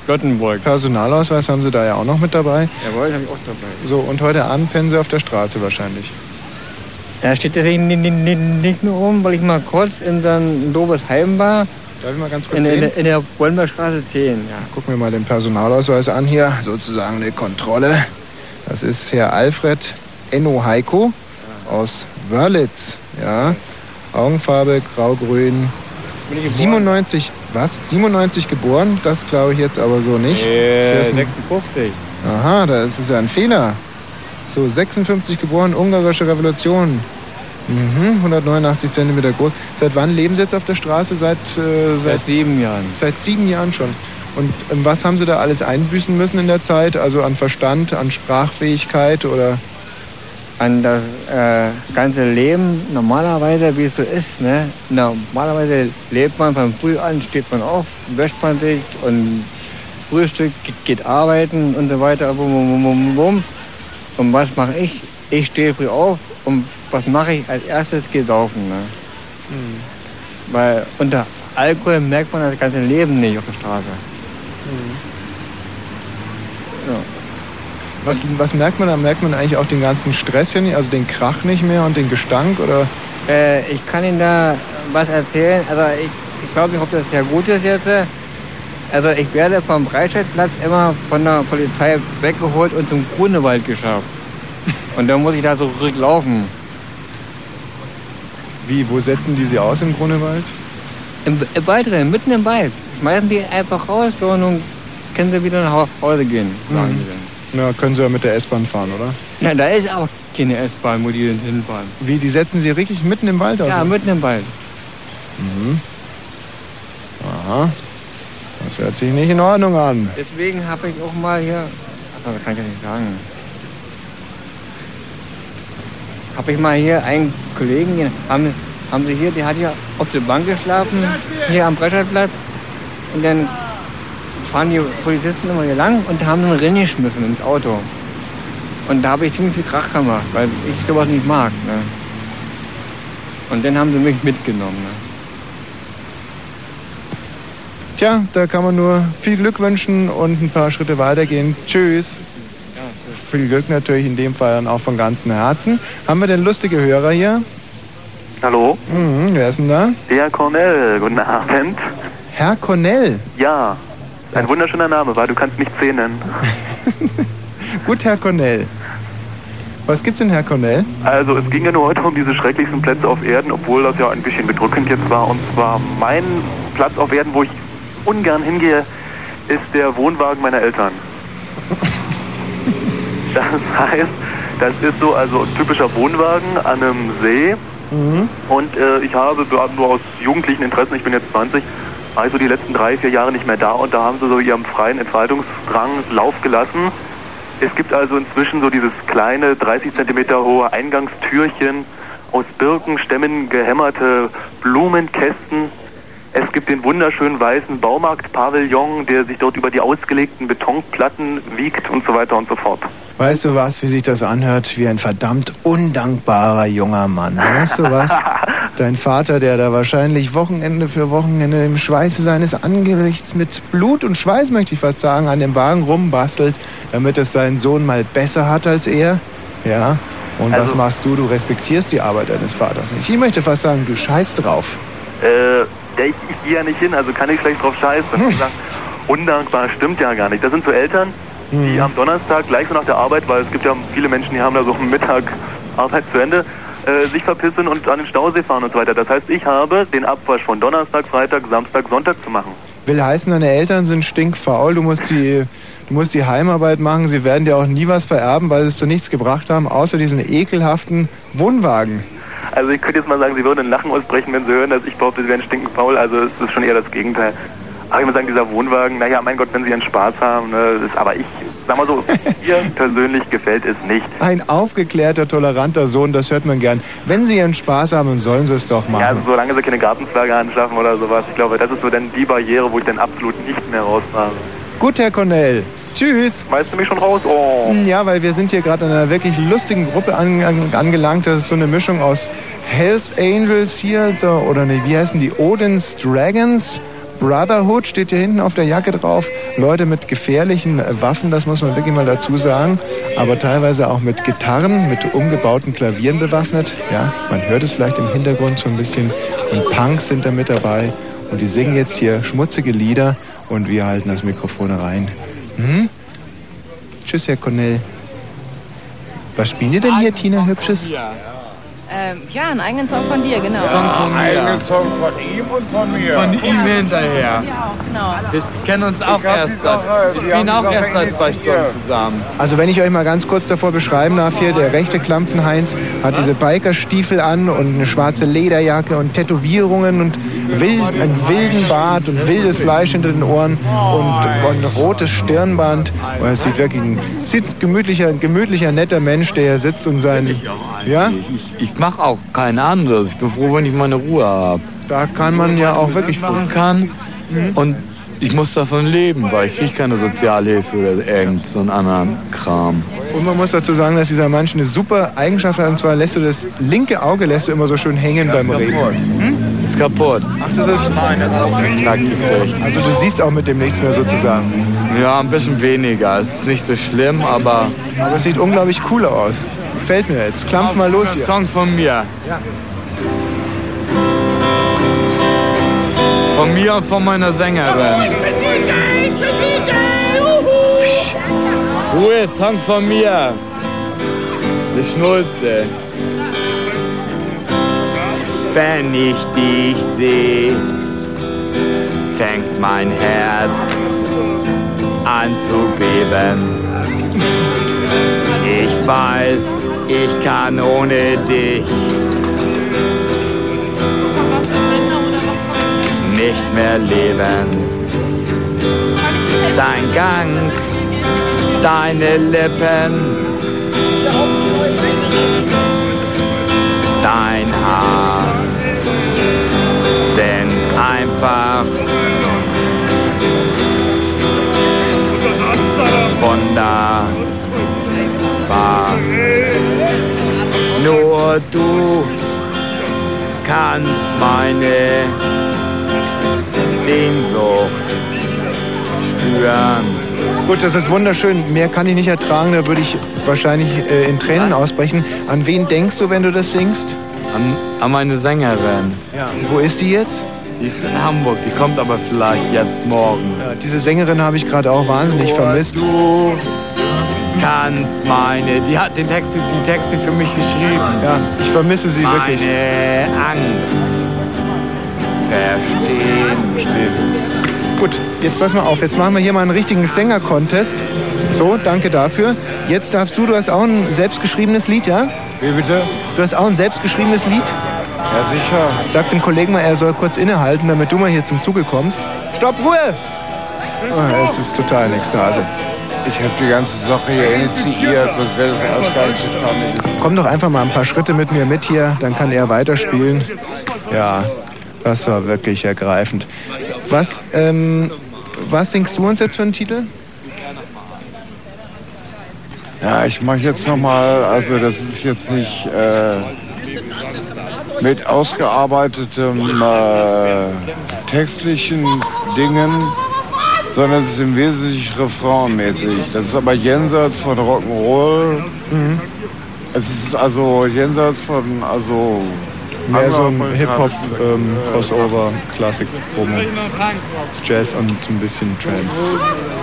Göttenburg. Personalausweis haben Sie da ja auch noch mit dabei. Jawohl, habe ich auch dabei. So, und heute Abend pennen Sie auf der Straße wahrscheinlich. Da steht deswegen nicht, nur rum, weil ich mal kurz in so ein doofes Heim war. Darf ich mal ganz kurz in, sehen? in, in der Wollenbergstraße 10, ja. Gucken wir mal den Personalausweis an hier. Sozusagen eine Kontrolle. Das ist Herr Alfred Enno Heiko aus Wörlitz. Ja. Augenfarbe grau-grün. Bin ich geboren? 97, was? 97 geboren? Das glaube ich jetzt aber so nicht. Äh, Das ist ein- 56. Aha, da ist es ja ein Fehler. So, 56 geboren, ungarische Revolution. Mhm, 189 Zentimeter groß. Seit wann leben Sie jetzt auf der Straße? Seit, äh, Seit sieben Jahren. Seit sieben Jahren schon. Und ähm, was haben Sie da alles einbüßen müssen in der Zeit? Also an Verstand, an Sprachfähigkeit oder? An das äh, ganze Leben, normalerweise, wie es so ist, ne? Normalerweise lebt man von früh an, steht man auf, wäscht man sich und Frühstück, geht, arbeiten und so weiter. Bum, bum, bum, bum, bum. Und was mache ich? Ich stehe früh auf und was mache ich? Als erstes gehe saufen. Ne? Weil unter Alkohol merkt man das ganze Leben nicht auf der Straße. Ja. Was, was merkt man da? Merkt man eigentlich auch den ganzen Stress hier nicht, also den Krach nicht mehr und den Gestank oder? Äh, ich kann Ihnen da was erzählen. Also ich, ich glaube nicht, ob das sehr gut ist jetzt. Also ich werde vom Breitscheidplatz immer von der Polizei weggeholt und zum Grunewald geschafft. Und dann muss ich da so zurücklaufen. Wie, wo setzen die Sie aus im Grunewald? Im, Im Wald drin, mitten im Wald. Schmeißen die einfach raus und dann können sie wieder nach Hause gehen, sagen Mhm. die dann. Na, können Sie ja mit der S-Bahn fahren, oder? Ja, da ist auch keine S-Bahn, wo die hinfahren. Wie, die setzen Sie wirklich mitten im Wald aus? Ja, mitten im Wald. Mhm. Aha. Das hört sich nicht in Ordnung an. Deswegen habe ich auch mal hier, ach, das kann ich ja nicht sagen. Habe ich mal hier einen Kollegen, hier, haben, haben sie hier, der hat hier auf der Bank geschlafen, hier am Breschardplatz. Und dann fahren die Polizisten immer hier lang und haben ihn reingeschmissen ins Auto. Und da habe ich ziemlich viel Krach gemacht, weil ich sowas nicht mag. Ne? Und dann haben sie mich mitgenommen. Ne? Tja, da kann man nur viel Glück wünschen und ein paar Schritte weitergehen. Tschüss. Viel Glück natürlich in dem Fall dann auch von ganzem Herzen. Haben wir denn lustige Hörer hier? Hallo? Mhm, wer ist denn da? Der Cornell, guten Abend. Herr Cornell. Ja, ein wunderschöner Name, weil du kannst mich C nennen. <laughs> Gut, Herr Cornell. Was gibt's denn, Herr Cornell? Also es ging ja nur heute um diese schrecklichsten Plätze auf Erden, obwohl das ja ein bisschen bedrückend jetzt war. Und zwar mein Platz auf Erden, wo ich ungern hingehe, ist der Wohnwagen meiner Eltern. <laughs> Das heißt, das ist so also ein typischer Wohnwagen an einem See. Mhm. Und äh, ich habe nur aus jugendlichen Interessen, ich bin jetzt 20, also die letzten drei, vier Jahre nicht mehr da und da haben sie so ihrem freien Entfaltungsdrang Lauf gelassen. Es gibt also inzwischen so dieses kleine, 30 Zentimeter hohe Eingangstürchen aus Birkenstämmen gehämmerte Blumenkästen. Es gibt den wunderschönen weißen Baumarktpavillon, der sich dort über die ausgelegten Betonplatten wiegt und so weiter und so fort. Weißt du was, wie sich das anhört? Wie ein verdammt undankbarer junger Mann. Weißt du was? <laughs> Dein Vater, der da wahrscheinlich Wochenende für Wochenende im Schweiße seines Angesichts mit Blut und Schweiß, möchte ich fast sagen, an dem Wagen rumbastelt, damit es seinen Sohn mal besser hat als er. Ja. Und was Also- machst du? Du respektierst die Arbeit deines Vaters nicht. Ich möchte fast sagen, du scheißt drauf. Äh, ich, ich gehe ja nicht hin, also kann ich schlecht drauf scheißen. <laughs> Sag, undankbar stimmt ja gar nicht. Das sind so Eltern, die am Donnerstag gleich so nach der Arbeit, weil es gibt ja viele Menschen, die haben da so am <laughs> Mittag Arbeit zu Ende, äh, sich verpissen und an den Stausee fahren und so weiter. Das heißt, ich habe den Abwasch von Donnerstag, Freitag, Samstag, Sonntag zu machen. Will heißen, deine Eltern sind stinkfaul, du musst die, du musst die Heimarbeit machen, sie werden dir auch nie was vererben, weil sie es zu nichts gebracht haben, außer diesen ekelhaften Wohnwagen. Also ich könnte jetzt mal sagen, sie würden ein Lachen ausbrechen, wenn sie hören, dass ich behaupte, sie wären stinkend faul. Also es ist schon eher das Gegenteil. Aber ich muss sagen, dieser Wohnwagen, naja, mein Gott, wenn sie ihren Spaß haben, ne, das, aber ich Sag mal so, <laughs> mir persönlich gefällt es nicht. Ein aufgeklärter, toleranter Sohn, das hört man gern. Wenn Sie Ihren Spaß haben, dann sollen Sie es doch machen. Ja, solange sie keine Gartenflagge anschaffen oder sowas. Ich glaube, das ist so dann die Barriere, wo ich dann absolut nicht mehr rausfahre. Gut, Herr Cornell. Tschüss. Weißt du mich schon raus? Oh. Ja, weil wir sind hier gerade in einer wirklich lustigen Gruppe an, an, angelangt. Das ist so eine Mischung aus Hells Angels hier, so, oder nee, wie heißen die? Odin's Dragons. Brotherhood steht hier hinten auf der Jacke drauf. Leute mit gefährlichen äh, Waffen, das muss man wirklich mal dazu sagen. Aber teilweise auch mit Gitarren, mit umgebauten Klavieren bewaffnet. Ja, man hört es vielleicht im Hintergrund so ein bisschen. Und Punks sind da mit dabei. Und die singen jetzt hier schmutzige Lieder und wir halten das Mikrofon rein. Hm? Tschüss, Herr Cornell. Was spielen die denn hier, Tina Hübsches? Ähm, ja, einen eigenen Song von dir, genau. Einen Song von ihm und von mir. Von ihm hinterher. Genau. Wir kennen uns auch erst seit, wir spielen auch erst seit zwei. Stunden zusammen. Also wenn ich euch mal ganz kurz davor beschreiben darf, hier der rechte Klampfenheinz hat diese Bikerstiefel an und eine schwarze Lederjacke und Tätowierungen und wild, einen wilden Bart und wildes Fleisch hinter den Ohren und, und ein rotes Stirnband. Und es sieht wirklich ein, sieht gemütlicher, ein gemütlicher, netter Mensch, der hier sitzt und sein... Ja? Ich, ich mache auch kein anderes. Ich bin froh, wenn ich meine Ruhe habe. Da kann man ja auch wirklich machen kann. Und ich muss davon leben, weil ich kriege keine Sozialhilfe oder irgend so einen anderen Kram. Und man muss dazu sagen, dass dieser Mensch eine super Eigenschaft hat. Und zwar lässt du das linke Auge lässt du immer so schön hängen beim Reden. Hm? Ist kaputt. Ach, das ist... Nein, das ist auch knack gekriegt. Also du siehst auch mit dem nichts mehr sozusagen. Ja, ein bisschen weniger. Es ist nicht so schlimm, aber... Aber es sieht unglaublich cool aus. Gefällt mir jetzt. Klampf mal los hier. Song von mir. Ja. Von mir und von meiner Sängerin. Ruhe, Song von mir. Die Schnulze. Wenn ich dich sehe, fängt mein Herz an zu beben. Ich weiß, ich kann ohne dich nicht mehr leben. Dein Gang, deine Lippen, dein Haar einfach wunderbar. Nur du kannst meine Sehnsucht spüren. Gut, das ist wunderschön. Mehr kann ich nicht ertragen. Da würde ich wahrscheinlich äh, in Tränen ausbrechen. An wen denkst du, wenn du das singst? An, an meine Sängerin. Ja. Und wo ist sie jetzt? Die ist in Hamburg, die kommt aber vielleicht jetzt morgen. Ja, diese Sängerin habe ich gerade auch wahnsinnig vermisst. Du kannst meine, die hat den Text, die Texte für mich geschrieben. Ja, ich vermisse sie meine wirklich. Angst verstehen. Gut, jetzt pass mal auf. Jetzt machen wir hier mal einen richtigen Sänger-Contest. So, danke dafür. Jetzt darfst du, du hast auch ein selbstgeschriebenes Lied, ja? Wie bitte? Du hast auch ein selbstgeschriebenes Lied? Ja, sicher. Sag dem Kollegen mal, er soll kurz innehalten, damit du mal hier zum Zuge kommst. Stopp, Ruhe! Oh, es ist total in Ekstase. Ich habe die ganze Sache hier initiiert, sonst wäre das alles gar nicht zustande. Komm doch einfach mal ein paar Schritte mit mir mit hier, dann kann er weiterspielen. Ja, das war wirklich ergreifend. Was, ähm, was singst du uns jetzt für einen Titel? Ja, ich mache jetzt nochmal, also das ist jetzt nicht äh, mit ausgearbeitetem äh, textlichen Dingen, sondern es ist im Wesentlichen refrainmäßig. Das ist aber jenseits von Rock'n'Roll. Mhm. Es ist also jenseits von, also Mehr so ein anderen Hip-Hop, musikalischen ähm. Crossover, Promo, Jazz und ein bisschen Trance.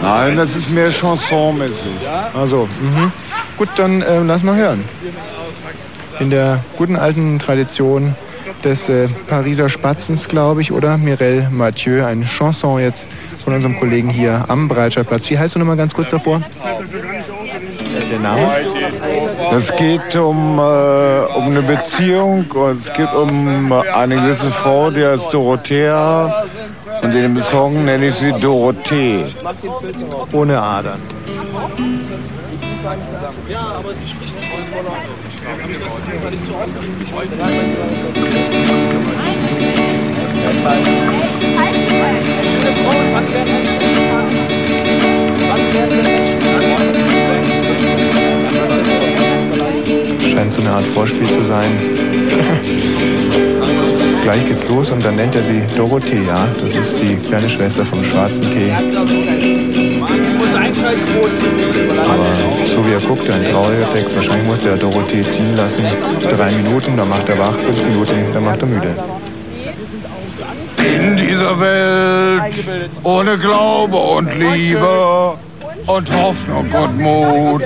Nein, das ist mehr chansonmäßig. Also, mhm. gut, dann äh, lass mal hören. In der guten alten Tradition des äh, Pariser Spatzens, glaube ich, oder Mireille Mathieu, eine Chanson jetzt von unserem Kollegen hier am Breitscheidplatz. Wie heißt du nochmal ganz kurz davor? Der Name? Es geht um, äh, um eine Beziehung und es geht um eine gewisse Frau, die heißt Dorothea Und in dem Song nenne ich sie Dorothee. Ohne Adern. Ja, aber sie spricht nicht Scheint so eine Art Vorspiel zu sein. <laughs> Gleich geht's los und dann nennt er sie Dorothee, ja. Das ist die kleine Schwester vom schwarzen Tee. Aber so wie er guckt, ein trauriger Text. Wahrscheinlich muss der Dorothee ziehen lassen. Drei Minuten, dann macht er wach. Fünf Minuten, dann macht er müde. In dieser Welt ohne Glaube und Liebe und Hoffnung und Mut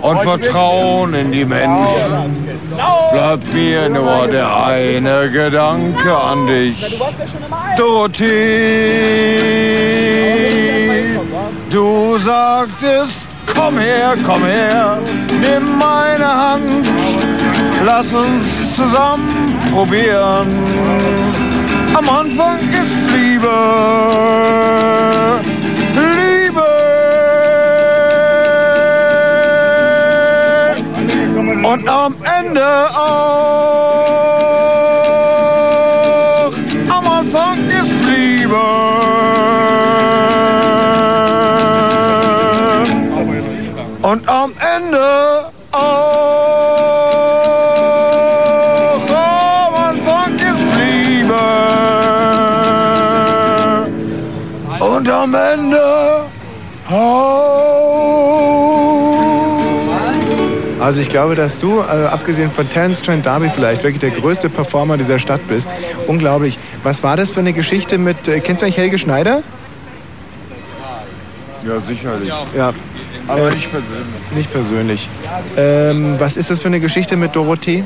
und Vertrauen in die Menschen bleibt mir nur der eine Gedanke an dich. Dorothee, du sagtest, komm her, komm her, nimm meine Hand, lass uns zusammen probieren. Am Anfang ist Liebe, Liebe. Und am Ende auch. Also ich glaube, dass du, äh, abgesehen von Terence Trent D'Arby vielleicht, wirklich der größte Performer dieser Stadt bist. Unglaublich. Was war das für eine Geschichte mit, äh, kennst du eigentlich Helge Schneider? Ja, sicherlich. Ja. Aber Äh, nicht persönlich. Nicht persönlich. Ähm, was ist das für eine Geschichte mit Dorothee?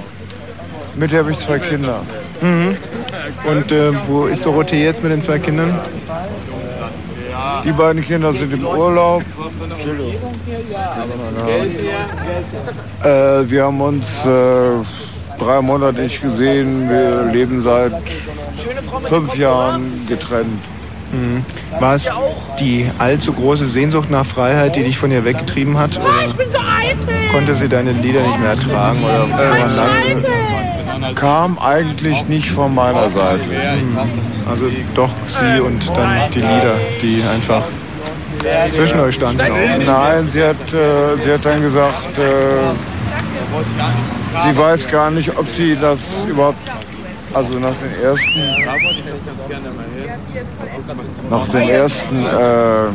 Mit der habe ich zwei Kinder. Mhm. Und äh, wo ist Dorothee jetzt mit den zwei Kindern? Die beiden Kinder sind im Urlaub. Äh, wir haben uns äh, drei Monate nicht gesehen. Wir leben seit fünf Jahren getrennt. Mhm. War es die allzu große Sehnsucht nach Freiheit, die dich von ihr weggetrieben hat? Oder bin so eitel. konnte sie deine Lieder nicht mehr ertragen? Oder lag's? Kam eigentlich nicht von meiner Seite. Also doch sie und dann die Lieder, die einfach zwischen euch standen. Nein, sie hat, äh, sie hat dann gesagt, äh, sie weiß gar nicht, ob sie das überhaupt, also nach den ersten, nach den ersten äh,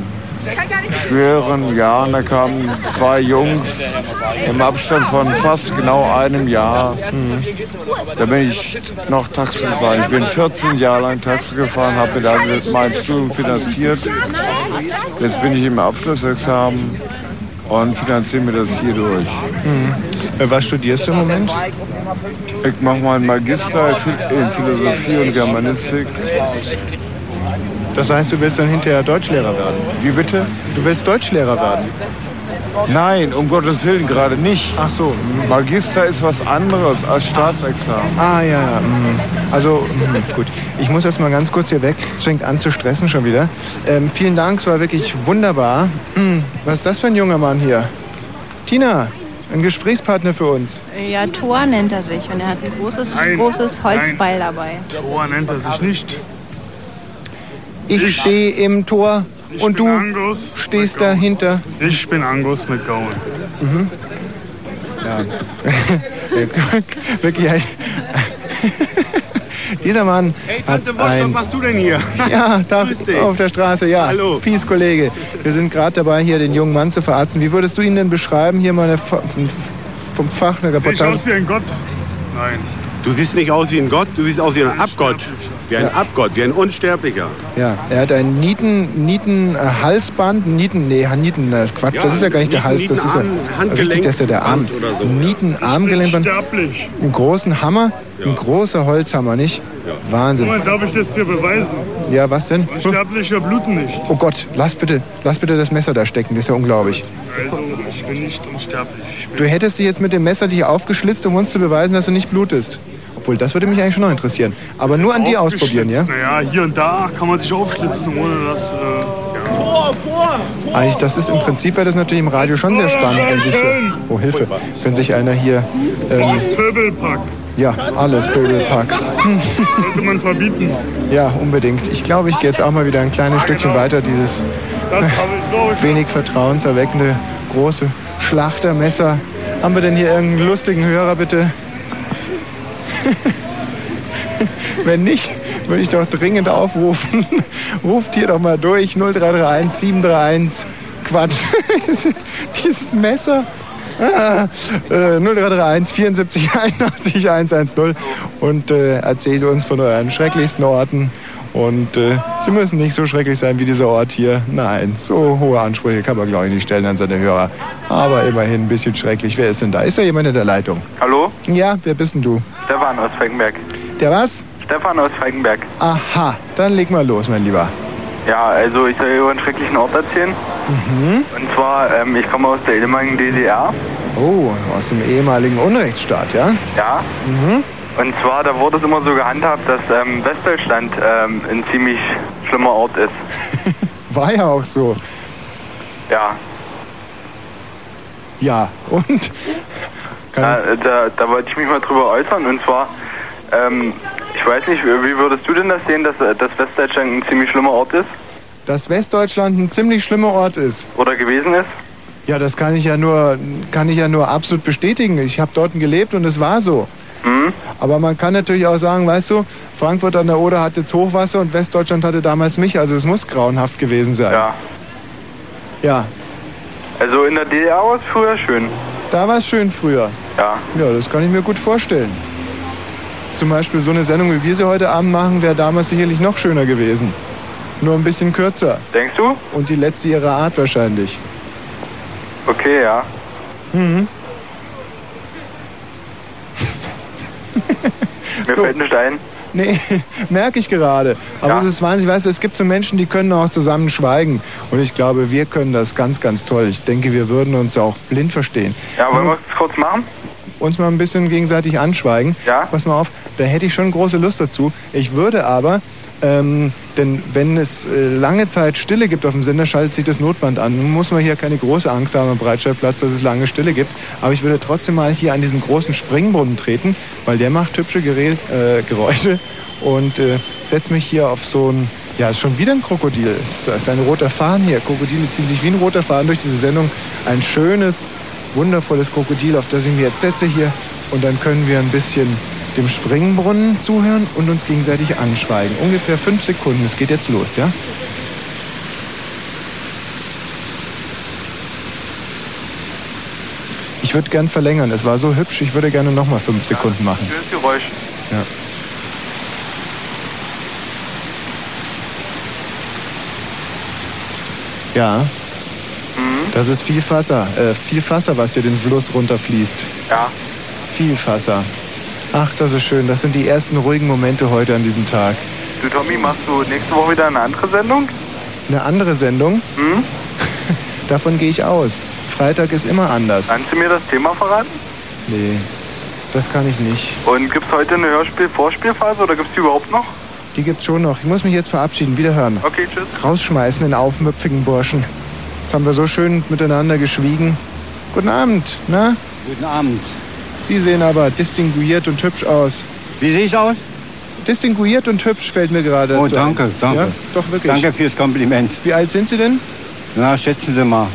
schweren Jahren, da kamen zwei Jungs im Abstand von fast genau einem Jahr. Da bin ich noch Taxi gefahren. Ich bin 14 Jahre lang Taxi gefahren, habe mir damit mein Studium finanziert. Jetzt bin ich im Abschlussexamen und finanziere mir das hier durch. Mhm. Äh, Was studierst du im Moment? Ich mache meinen Magister in Philosophie und Germanistik. Das heißt, du willst dann hinterher Deutschlehrer werden? Wie bitte? Du willst Deutschlehrer werden? Nein, um Gottes Willen gerade nicht. Ach so. Magister ist was anderes als Staatsexamen. Ah ja, mhm. Also mhm, gut. Ich muss jetzt mal ganz kurz hier weg. Es fängt an zu stressen schon wieder. Ähm, vielen Dank, es war wirklich wunderbar. Mhm. Was ist das für ein junger Mann hier? Tina, ein Gesprächspartner für uns. Ja, Thor nennt er sich und er hat ein großes, Nein, großes Holzbeil dabei. Tor nennt er sich nicht. Ich stehe im Tor Ich und du Angus stehst dahinter. Ich bin Angus McGowan. Mhm. Ja. <laughs> Wirklich. Dieser Mann Hey, hat Tante Wosch, was ein... machst du denn hier? <laughs> Ja, da auf der Straße, ja. Hallo. Peace, Kollege. Wir sind gerade dabei, hier den jungen Mann zu verarzten. Wie würdest du ihn denn beschreiben? Hier mal eine, vom Fach eine Sehe ich Reportage. aus wie ein Gott? Nein. Du siehst nicht aus wie ein Gott, du siehst aus wie ein Abgott. Wie ein Ja. Abgott, wie ein Unsterblicher. Ja, er hat ein Nieten, Nieten äh, Halsband, Nieten, nee, Nieten, äh, Quatsch, Ja, das ist ja gar nicht der Nieten- Hals, das ist ja Nieten- Handgelenk- richtig, das ist ja der Arm. Oder so. Nieten Armgelenk, einen großen Hammer, ein großer Holzhammer, nicht? Wahnsinn. Moment, darf ich das dir beweisen? Ja, was denn? Unsterblicher bluten nicht. Oh Gott, lass bitte, lass bitte das Messer da stecken, das ist ja unglaublich. Also, ich bin nicht unsterblich. Ich bin Du hättest dich jetzt mit dem Messer dich aufgeschlitzt, um uns zu beweisen, dass du nicht blutest. Obwohl, das würde mich eigentlich schon noch interessieren. Aber nur an dir ausprobieren, ja? Naja, hier und da kann man sich aufschlitzen, ohne dass. Äh, Vor, vor, Eigentlich, das ist im Prinzip, wäre das natürlich im Radio schon sehr spannend, wenn sich, oh Hilfe, wenn sich einer hier, ähm, Pöbelpack. Ja, alles Pöbelpack. Sollte man verbieten. Ja, unbedingt. Ich glaube, ich gehe jetzt auch mal wieder ein kleines Stückchen weiter, dieses <laughs> wenig vertrauenserweckende große Schlachtermesser. Haben wir denn hier irgendeinen lustigen Hörer, bitte? <laughs> Wenn nicht, würde ich doch dringend aufrufen. <laughs> Ruft hier doch mal durch 0331 731 Quatsch. Dieses Messer. Ah, äh, 0331 74 81 110 und äh, erzählt uns von euren schrecklichsten Orten. Und äh, sie müssen nicht so schrecklich sein wie dieser Ort hier. Nein, so hohe Ansprüche kann man, glaube ich, nicht stellen an seine Hörer. Aber immerhin ein bisschen schrecklich. Wer ist denn da? Ist da jemand in der Leitung? Hallo? Ja, wer bist denn du? Stefan aus Falkenberg. Der was? Stefan aus Falkenberg. Aha, dann leg mal los, mein Lieber. Ja, also ich soll über einen schrecklichen Ort erzählen. Mhm. Und zwar, ähm, ich komme aus der ehemaligen DDR. Oh, aus dem ehemaligen Unrechtsstaat, ja? Ja. Mhm. Und zwar, da wurde es immer so gehandhabt, dass ähm, Westdeutschland ähm, ein ziemlich schlimmer Ort ist. <laughs> War ja auch so. Ja. Ja, und? Da, da, da wollte ich mich mal drüber äußern. Und zwar, ähm, ich weiß nicht, wie würdest du denn das sehen, dass, äh, dass Westdeutschland ein ziemlich schlimmer Ort ist? dass Westdeutschland ein ziemlich schlimmer Ort ist. Oder gewesen ist? Ja, das kann ich ja nur, kann ich ja nur absolut bestätigen. Ich habe dort gelebt und es war so. Mhm. Aber man kann natürlich auch sagen, weißt du, Frankfurt an der Oder hat jetzt Hochwasser und Westdeutschland hatte damals mich, also es muss grauenhaft gewesen sein. Ja. Ja, Also in der DDR war es früher schön. da war es schön früher. Ja. Ja, das kann ich mir gut vorstellen. Zum Beispiel so eine Sendung, wie wir sie heute Abend machen, wäre damals sicherlich noch schöner gewesen. Nur ein bisschen kürzer. Denkst du? Und die letzte ihrer Art wahrscheinlich. Okay, ja. Mhm. <laughs> Mir fällt nicht ein. Nee, <laughs> merke ich gerade. Aber es ist wahnsinnig, weißt du, es gibt so Menschen, die können auch zusammen schweigen. Und ich glaube, wir können das ganz, ganz toll. Ich denke, wir würden uns auch blind verstehen. Ja, wollen wir es kurz machen? Uns mal ein bisschen gegenseitig anschweigen. Ja. Pass mal auf, da hätte ich schon große Lust dazu. Ich würde aber, ähm, denn wenn es äh, lange Zeit Stille gibt auf dem Sender, schaltet sich das Notband an. Nun muss man hier keine große Angst haben am Breitscheidplatz, dass es lange Stille gibt. Aber ich würde trotzdem mal hier an diesen großen Springbrunnen treten, weil der macht hübsche Gerä äh, Geräusche und äh, setze mich hier auf so ein, ja, ist schon wieder ein Krokodil. Es ist ein roter Faden hier. Krokodile ziehen sich wie ein roter Faden durch diese Sendung. Ein schönes, wundervolles Krokodil, auf das ich mich jetzt setze hier. Und dann können wir ein bisschen dem Springbrunnen zuhören und uns gegenseitig anschweigen. Ungefähr fünf Sekunden. Es geht jetzt los, ja? Ich würde gern verlängern. Es war so hübsch, ich würde gerne nochmal fünf Sekunden machen. Schönes Geräusch. Ja. Ja. Das ist viel Wasser, äh, viel Wasser, was hier den Fluss runterfließt. Ja. Viel Wasser. Ach, das ist schön. Das sind die ersten ruhigen Momente heute an diesem Tag. Du, Tommy, machst du nächste Woche wieder eine andere Sendung? Eine andere Sendung? Hm? <laughs> Davon gehe ich aus. Freitag ist immer anders. Kannst du mir das Thema verraten? Nee, das kann ich nicht. Und gibt es heute eine Hörspiel-Vorspielphase oder gibt es die überhaupt noch? Die gibt's schon noch. Ich muss mich jetzt verabschieden. Wiederhören. Okay, tschüss. Rausschmeißen, den aufmüpfigen Burschen. Jetzt haben wir so schön miteinander geschwiegen. Guten Abend, na? Guten Abend. Sie sehen aber distinguiert und hübsch aus. Wie sehe ich aus? Distinguiert und hübsch fällt mir gerade Oh, danke, ein. danke. Ja, doch wirklich. Danke fürs Kompliment. Wie alt sind Sie denn? Na, schätzen Sie mal.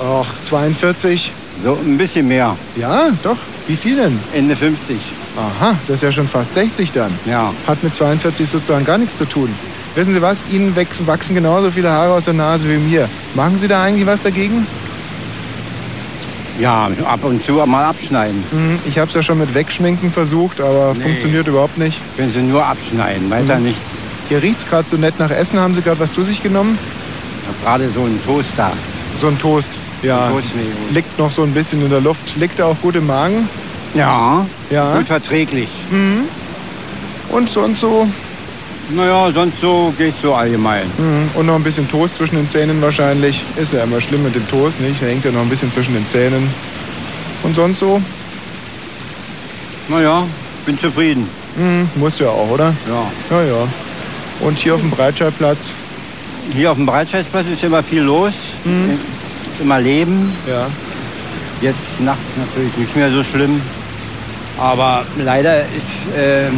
Ach, 42. So ein bisschen mehr. Ja, doch. Wie viel denn? Ende 50. Aha, das ist ja schon fast 60 dann. Ja. Hat mit 42 sozusagen gar nichts zu tun. Wissen Sie was? Ihnen wachsen, wachsen genauso viele Haare aus der Nase wie mir. Machen Sie da eigentlich was dagegen? Ja, ab und zu mal abschneiden. Mhm, Ich habe es ja schon mit Wegschminken versucht, aber Nee. funktioniert überhaupt nicht. Können Sie nur abschneiden, weiter Mhm. nichts. Hier riecht's gerade so nett nach Essen. Haben Sie gerade was zu sich genommen? Ich habe gerade so einen Toast da. So ein Toast. Ja. Toast. Liegt noch so ein bisschen in der Luft. Liegt er auch gut im Magen? Ja, Ja. gut verträglich. Mhm. Und sonst so? Naja, sonst so geht's so allgemein. Mhm. Und noch ein bisschen Toast zwischen den Zähnen wahrscheinlich. Ist ja immer schlimm mit dem Toast, nicht? Da hängt ja noch ein bisschen zwischen den Zähnen. Und sonst so? Naja, bin zufrieden. Hm, muss ja auch, oder? Ja. Ja, ja. Und hier auf dem Breitscheidplatz? Hier auf dem Breitscheidplatz ist immer viel los. Ist immer Leben. Ja. Jetzt nachts natürlich nicht mehr so schlimm. Aber leider ist, ähm,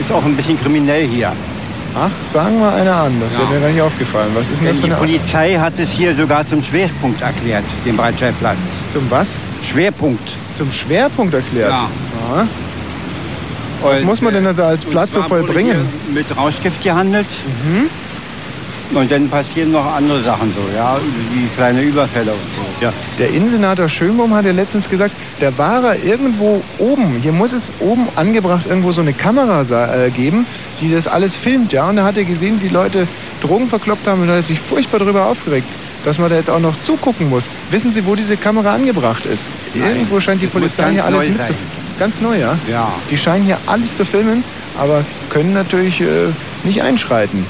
ist auch ein bisschen kriminell hier. Ach, sagen wir einer an, das Ja. wäre mir gar nicht aufgefallen. Was ist denn das für die eine Polizei hat es hier sogar zum Schwerpunkt erklärt, den Breitscheidplatz. Zum was? Schwerpunkt. Zum Schwerpunkt erklärt? Ja. Aha. Was muss man denn also als Platz so vollbringen? Mit Rauschgift gehandelt. Und dann passieren noch andere Sachen so, ja, wie kleine Überfälle und so. Ja. Der Innensenator Schönbaum hat ja letztens gesagt, da war er irgendwo oben. Hier muss es oben angebracht irgendwo so eine Kamera äh, geben, die das alles filmt. Ja, und da hat er gesehen, wie Leute Drogen verkloppt haben und da hat er sich furchtbar darüber aufgeregt, dass man da jetzt auch noch zugucken muss. Wissen Sie, wo diese Kamera angebracht ist? Irgendwo scheint die Polizei hier alles neu mitzu... sein. Ganz neu, ja? Ja. Die scheinen hier alles zu filmen, aber können natürlich äh, nicht einschreiten.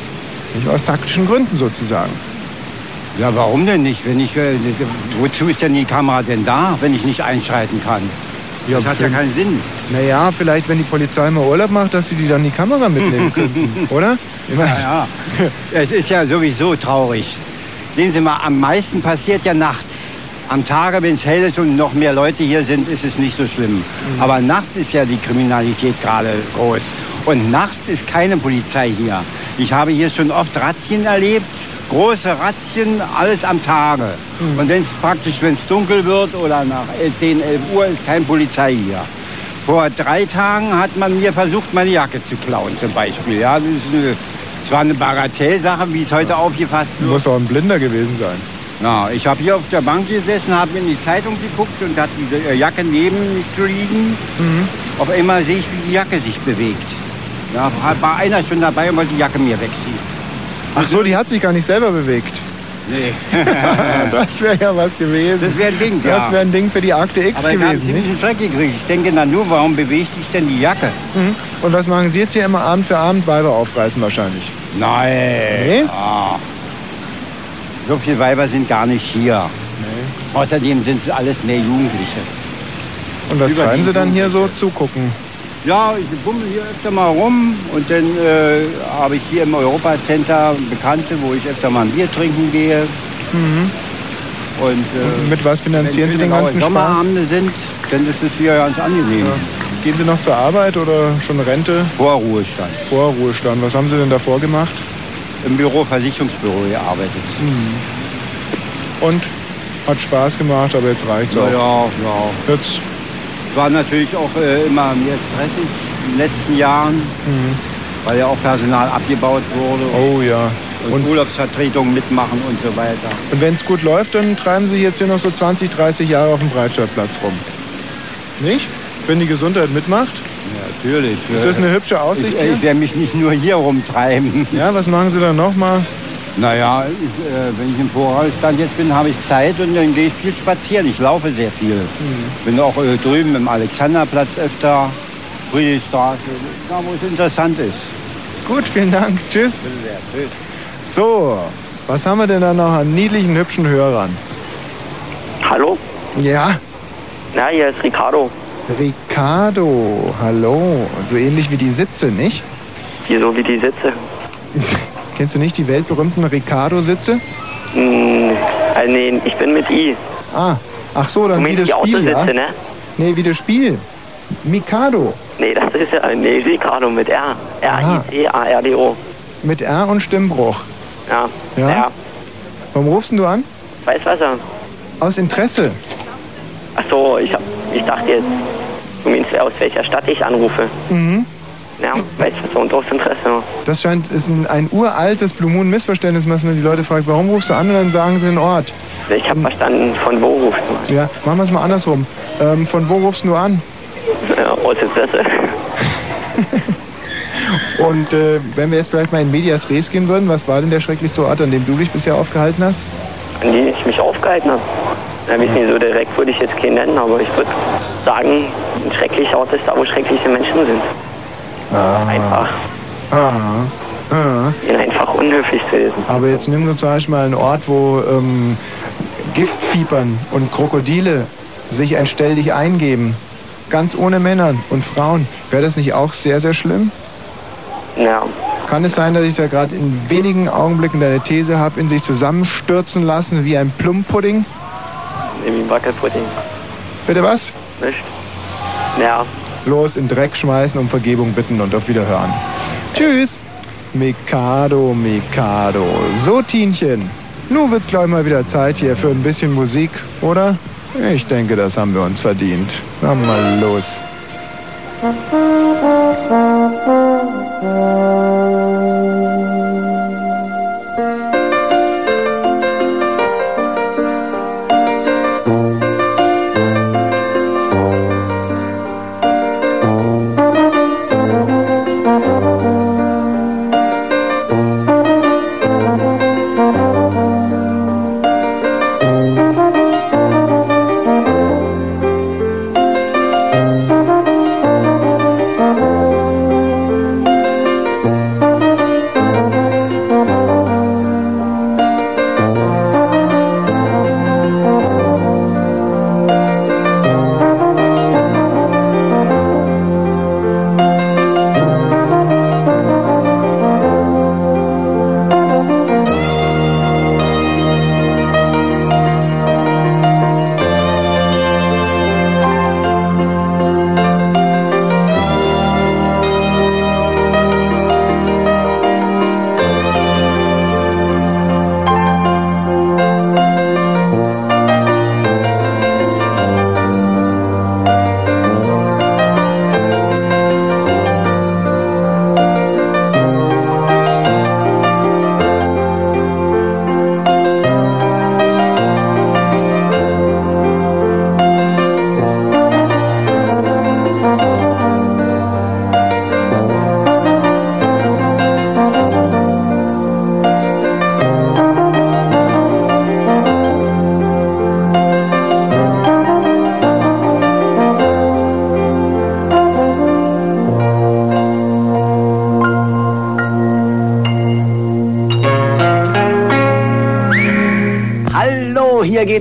Nicht aus taktischen Gründen sozusagen. Ja, warum denn nicht? Wenn ich, äh, wozu ist denn die Kamera denn da, wenn ich nicht einschreiten kann? das hat ja keinen Sinn. Naja, vielleicht, wenn die Polizei mal Urlaub macht, dass sie die dann die Kamera mitnehmen könnten, <laughs> oder? Ich meine- Ja, ja. Es ist ja sowieso traurig. Sehen Sie mal, am meisten passiert ja nachts. Am Tage, wenn es hell ist und noch mehr Leute hier sind, ist es nicht so schlimm. Aber nachts ist ja die Kriminalität gerade groß. Und nachts ist keine Polizei hier. Ich habe hier schon oft Razzien erlebt. Große Razzien, alles am Tage. Und wenn es praktisch, wenn es dunkel wird oder nach 10, 11 Uhr, ist keine Polizei hier. Vor drei Tagen hat man mir versucht, meine Jacke zu klauen zum Beispiel. Ja, das ist eine, zwar eine Bagatellsache, wie es heute aufgefasst wird. Muss auch ein Blinder gewesen sein. Ja, ich habe hier auf der Bank gesessen, habe mir in die Zeitung geguckt und hat diese äh, Jacke neben mir liegen. Mhm. Auf einmal sehe ich, wie die Jacke sich bewegt. Ja, war einer schon dabei und wollte die Jacke mir wegziehen. Ach so, die hat sich gar nicht selber bewegt. Nee. <laughs> das wäre ja was gewesen. Das wäre ein Ding, ja. Das wäre ein Ding für die Akte X Aber ich habe gewesen, ziemlich nicht? einen Schreck gekriegt. Ich denke, na nur, warum bewegt sich denn die Jacke? Mhm. Und was machen Sie jetzt hier immer Abend für Abend Weiber aufreißen wahrscheinlich? Nein. Nee? Ah. So viele Weiber sind gar nicht hier. Außerdem sind es alles mehr Jugendliche. Und was Überwiegend treiben Sie dann hier so? Zugucken. Ja, ich bummel hier öfter mal rum und dann äh, habe ich hier im Europacenter Bekannte, wo ich öfter mal ein Bier trinken gehe. Mhm. Und, äh, Und mit was finanzieren Sie wenn den ganzen Spaß? Sommerabende sind, dann ist es hier ganz angenehm. Ja. Gehen Sie noch zur Arbeit oder schon Rente? Vorruhestand. Vorruhestand. Was haben Sie denn davor gemacht? Im Büro, Versicherungsbüro gearbeitet. Mhm. Und? Hat Spaß gemacht, aber jetzt reicht's Ja, auch. ja, ja. Jetzt, War natürlich auch äh, immer mehr stressig in den letzten Jahren, mhm. weil ja auch Personal abgebaut wurde. Oh ja. Und, Urlaubsvertretungen mitmachen und so weiter. Und wenn es gut läuft, dann treiben Sie jetzt hier noch so 20, 30 Jahre auf dem Breitscheidplatz rum. Nicht? Wenn die Gesundheit mitmacht? Ja, natürlich. Ist das eine hübsche Aussicht Ich, hier? ich werde mich nicht nur hier rumtreiben. Ja, was machen Sie dann nochmal? Naja, ich, äh, wenn ich im Vorratsstand jetzt bin, habe ich Zeit und dann gehe ich viel spazieren. Ich laufe sehr viel. Bin auch äh, drüben im Alexanderplatz öfter, Friedrichstraße, da wo es interessant ist. Gut, vielen Dank. Tschüss. So, was haben wir denn da noch an niedlichen, hübschen Hörern? Hallo? Ja, Na, hier ist Ricardo. Ricardo, hallo. So ähnlich wie die Sitze, nicht? Wieso wie die Sitze? <laughs> Kennst du nicht die weltberühmten Ricardo-Sitze? Hm, äh, nee, ich bin mit I. Ah, ach so, dann wie das Spiel, ja? Ne? Nee, wie das Spiel. Mikado. Nee, das ist ja, nee, Ricardo mit R. R-I-C-A-R-D-O. Mit R und Stimmbruch. Ja. Ja? ja. Warum rufst du an? Weiß was er. Aus Interesse. Ach so, ich, hab, ich dachte jetzt, du meinst, aus welcher Stadt ich anrufe. Mhm. Ja, was und aus Interesse. Das scheint, ist ein, ein uraltes Blue Moon Missverständnis, was man die Leute fragt, warum rufst du an und dann sagen sie den Ort. Ich habe verstanden, von wo rufst du? Ja, machen wir es mal andersrum. Ähm, von wo rufst du an? Ja, aus Interesse. <laughs> Und äh, wenn wir jetzt vielleicht mal in Medias Res gehen würden, was war denn der schrecklichste Ort, an dem du dich bisher aufgehalten hast? An die ich mich aufgehalten habe. Na, nicht so direkt würde ich jetzt keinen nennen, aber ich würde sagen, ein schrecklicher Ort ist da, wo schreckliche Menschen sind. Ah. Einfach. Ah. Ah. Ihnen einfach unhöflich zu lesen. Aber jetzt nimm uns zum Beispiel mal einen Ort, wo ähm, Giftfiebern und Krokodile sich ein Stell dich eingeben. ganz ohne Männer und Frauen. Wäre das nicht auch sehr, sehr schlimm? Ja. Kann es sein, dass ich da gerade in wenigen Augenblicken deine These habe, in sich zusammenstürzen lassen wie ein Plumpudding? Wie ein Wackelpudding. Bitte was? Nicht? Ja. Los, in Dreck schmeißen, um Vergebung bitten und auf Wiederhören. Tschüss. Mikado, Mikado. So, Tienchen. Nun wird's gleich mal wieder Zeit hier für ein bisschen Musik, oder? Ich denke, das haben wir uns verdient. Na mal los. Hallo,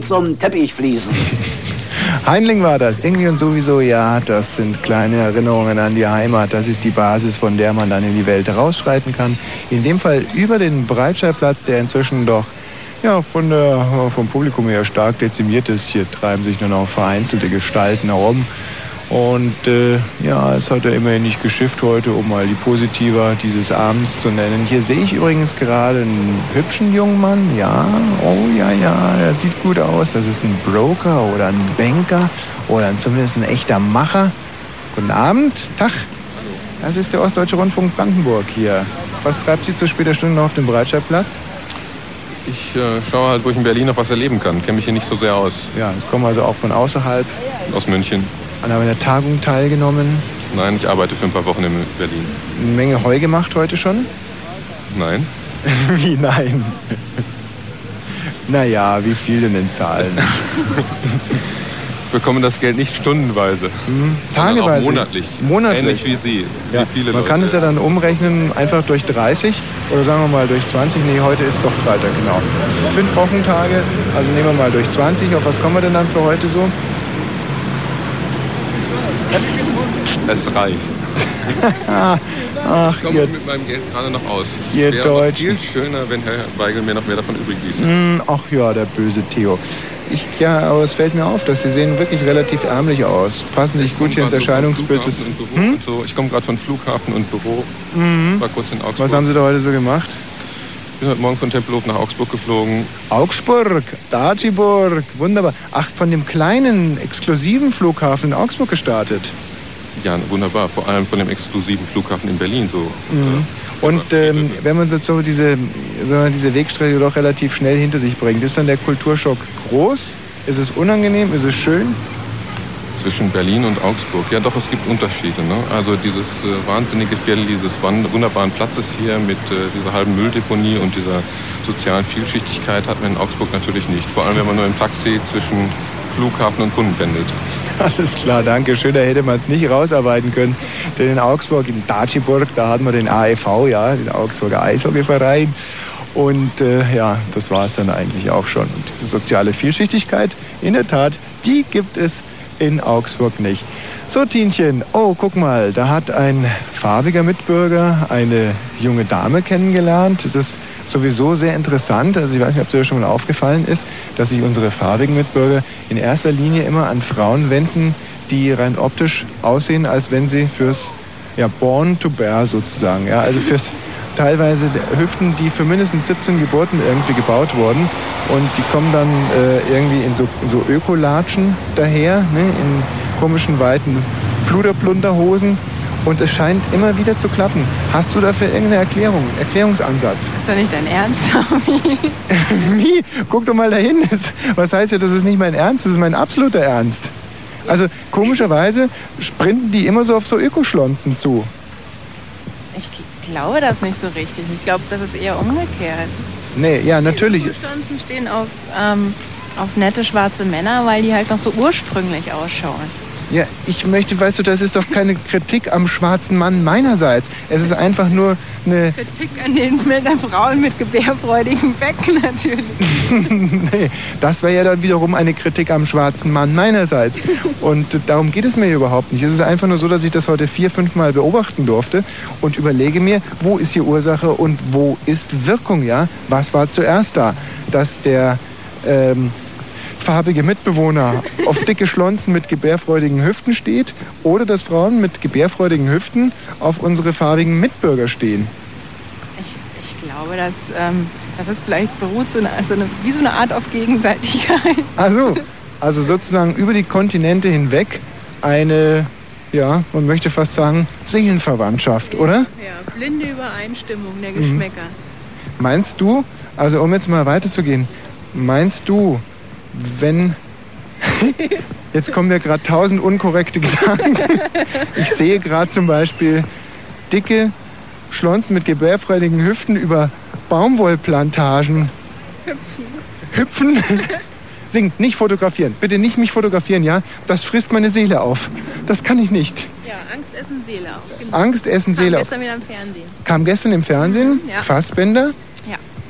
hier geht's um Teppichfliesen. <laughs> Heinling war das. Irgendwie und sowieso, ja, das sind kleine Erinnerungen an die Heimat. Das ist die Basis, von der man dann in die Welt herausschreiten kann. In dem Fall über den Breitscheidplatz, der inzwischen doch ja, von der, vom Publikum her stark dezimiert ist. Hier treiben sich nur noch vereinzelte Gestalten herum. Und äh, ja, es hat er immerhin nicht geschifft heute, um mal die Positiver dieses Abends zu nennen. Hier sehe ich übrigens gerade einen hübschen jungen Mann. Ja, oh ja, ja, er sieht gut aus. Das ist ein Broker oder ein Banker oder zumindest ein echter Macher. Guten Abend, Tag. Das ist der Ostdeutsche Rundfunk Brandenburg hier. Was treibt Sie zu später Stunde noch auf dem Breitscheidplatz? Ich äh, schaue halt, wo ich in Berlin noch was erleben kann. Kenne mich hier nicht so sehr aus. Ja, ich komme also auch von außerhalb. Aus München. An einer Tagung teilgenommen. Nein, ich arbeite für ein paar Wochen in Berlin. Eine Menge Heu gemacht heute schon? Nein. <laughs> wie nein? naja, wie viel denn in Zahlen? ich <laughs> bekomme das Geld nicht stundenweise. Hm, sondern tageweise? Monatlich. Monatlich? Ähnlich wie Sie. Ja, wie viele man kann es ja dann umrechnen, einfach durch 30 oder sagen wir mal durch 20. Nee, heute ist doch Freitag, genau. Fünf Wochentage, also nehmen wir mal durch 20. Auf was kommen wir denn dann für heute so? Es reicht. <laughs> Ach, ich komme ihr, mit meinem Geld gerade noch aus. ihr Wäre aber Deutschen. viel schöner, wenn Herr Weigel mir noch mehr davon übrig ließe. Hm, ach ja, der böse Theo. Ich, ja, aber es fällt mir auf, dass Sie sehen wirklich relativ ärmlich aus. Passen sich gut hier ins Erscheinungsbild des... Hm? So. Ich komme gerade von Flughafen und Büro. Mhm. War kurz in Augsburg. Was haben Sie da heute so gemacht? Ich bin heute Morgen von Tempelhof nach Augsburg geflogen. Augsburg, Daciburg, wunderbar. Ach, von dem kleinen, exklusiven Flughafen in Augsburg gestartet. Ja, wunderbar. Vor allem von dem exklusiven Flughafen in Berlin so. Mhm. Und ähm, wenn man jetzt so diese, wir, diese Wegstrecke doch relativ schnell hinter sich bringt, ist dann der Kulturschock groß? Ist es unangenehm? Ist es schön? Zwischen Berlin und Augsburg. Ja, doch, es gibt Unterschiede. Ne? Also dieses äh, wahnsinnige Viertel dieses wunderbaren Platzes hier mit äh, dieser halben Mülldeponie und dieser sozialen Vielschichtigkeit hat man in Augsburg natürlich nicht. Vor allem, wenn man nur im Taxi zwischen Flughafen und Kunden pendelt. <laughs> Alles klar, danke schön. Da hätte man es nicht rausarbeiten können. Denn in Augsburg, in Daciburg, da hatten wir den AEV, ja, den Augsburger Eishockeyverein. Und äh, ja, das war es dann eigentlich auch schon. Und diese soziale Vielschichtigkeit, in der Tat, die gibt es in Augsburg nicht. So, Tienchen. Oh, guck mal, da hat ein farbiger Mitbürger eine junge Dame kennengelernt. Es ist sowieso sehr interessant. Also ich weiß nicht, ob dir das schon mal aufgefallen ist, dass sich unsere farbigen Mitbürger in erster Linie immer an Frauen wenden, die rein optisch aussehen, als wenn sie fürs ja, Born to Bear sozusagen, ja, also fürs teilweise Hüften, die für mindestens 17 Geburten irgendwie gebaut wurden. Und die kommen dann äh, irgendwie in so, so Ökolatschen daher, ne, in komischen weiten Pluderplunderhosen und es scheint immer wieder zu klappen. Hast du dafür irgendeine Erklärung, Erklärungsansatz? Ist doch nicht dein Ernst, <laughs> Wie? Guck doch mal dahin. Was heißt ja, das ist nicht mein Ernst, das ist mein absoluter Ernst. Also komischerweise sprinten die immer so auf so Ökoschlonzen zu. Ich glaube das nicht so richtig. Ich glaube, das ist eher umgekehrt. Nee, ja, natürlich. Stanzen stehen auf, ähm, auf nette schwarze Männer, weil die halt noch so ursprünglich ausschauen. Ja, ich möchte, weißt du, das ist doch keine Kritik am schwarzen Mann meinerseits. Es ist einfach nur eine. Kritik an den Männern, Frauen mit gebärfreudigen Becken natürlich. <laughs> nee, das wäre ja dann wiederum eine Kritik am schwarzen Mann meinerseits. Und darum geht es mir überhaupt nicht. Es ist einfach nur so, dass ich das heute vier, fünf Mal beobachten durfte und überlege mir, wo ist hier Ursache und wo ist Wirkung, ja? Was war zuerst da? Dass der ähm, farbige Mitbewohner auf dicke Schlonzen mit gebärfreudigen Hüften steht oder dass Frauen mit gebärfreudigen Hüften auf unsere farbigen Mitbürger stehen. Ich glaube, dass ähm, das ist vielleicht beruht so eine, so eine, wie so eine Art auf Gegenseitigkeit. Also, <laughs> also sozusagen über die Kontinente hinweg eine, ja, man möchte fast sagen, Seelenverwandtschaft, oder? Ja, blinde Übereinstimmung der Mhm. Geschmäcker. Meinst du, also um jetzt mal weiterzugehen, meinst du, wenn. Jetzt kommen mir gerade tausend unkorrekte Gedanken. Ich sehe gerade zum Beispiel dicke Schlonzen mit gebärfreudigen Hüften über Baumwollplantagen hüpfen. Sing, nicht fotografieren. Bitte nicht mich fotografieren, ja? Das frisst meine Seele auf. Das kann ich nicht. Ja, Angst essen Seele auf. Genau. Angst essen Kam Seele auf. gestern wieder im Fernsehen. Kam gestern im Fernsehen, Ja. Fassbender, Ja.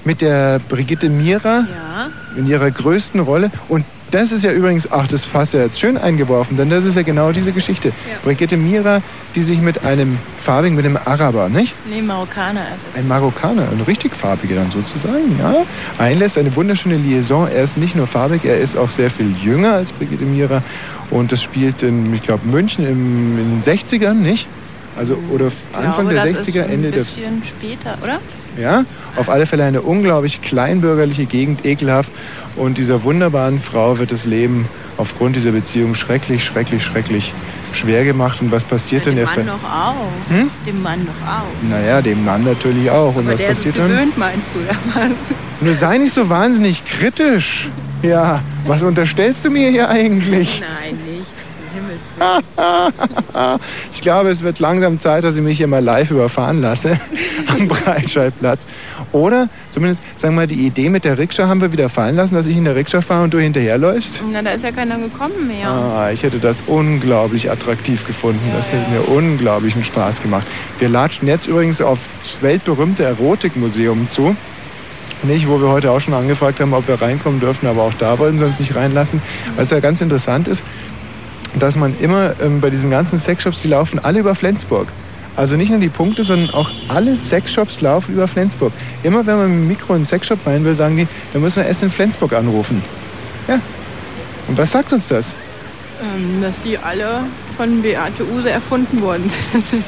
Mit der Brigitte Mira Ja. in ihrer größten Rolle. Und das ist ja übrigens, ach, das fasst ja jetzt schön eingeworfen, denn das ist ja genau diese Geschichte. Brigitte Mira, die sich mit einem farbigen, mit einem Araber, nicht? Nee, Marokkaner es. Ein Marokkaner, ein richtig farbiger dann sozusagen, ja. Einlässt eine wunderschöne Liaison. Er ist nicht nur farbig, er ist auch sehr viel jünger als Brigitte Mira. Und das spielt in, ich glaube, München im, in den 60ern, nicht? Also, oder Anfang glaube, der das 60er, ist Ende ein der bisschen später, oder? Ja, auf alle Fälle eine unglaublich kleinbürgerliche Gegend, ekelhaft. Und dieser wunderbaren Frau wird das Leben aufgrund dieser Beziehung schrecklich, schrecklich, schrecklich schwer gemacht. Und was passiert Dem dann? Mann doch auch. Hm? Dem Mann doch auch. Naja, dem Mann natürlich auch. Und Aber was der ist passiert dann? gewöhnt, meinst du, oder was? Nur sei nicht so wahnsinnig kritisch. Ja, was unterstellst du mir hier eigentlich? Nein. <laughs> Ich glaube, es wird langsam Zeit, dass ich mich hier mal live überfahren lasse <laughs> am Breitscheidplatz. Oder zumindest, sagen wir mal, die Idee mit der Rikscha haben wir wieder fallen lassen, dass ich in der Rikscha fahre und du hinterherläufst. Na, da ist ja keiner gekommen mehr. Ah, ich hätte das unglaublich attraktiv gefunden. das hätte mir unglaublichen Spaß gemacht. Wir latschen jetzt übrigens aufs weltberühmte Erotikmuseum zu. Nicht, wo wir heute auch schon angefragt haben, ob wir reinkommen dürfen, aber auch da wollten sie uns nicht reinlassen. Was ja ganz interessant ist, dass man immer ähm, bei diesen ganzen Sexshops, die laufen alle über Flensburg. Also nicht nur die Punkte, sondern auch alle Sexshops laufen über Flensburg. Immer wenn man mit dem Mikro in einen Sexshop rein will, sagen die, dann müssen wir erst in Flensburg anrufen. Ja. Und was sagt uns das? Ähm, dass die alle von Beate Use erfunden worden sind. <laughs>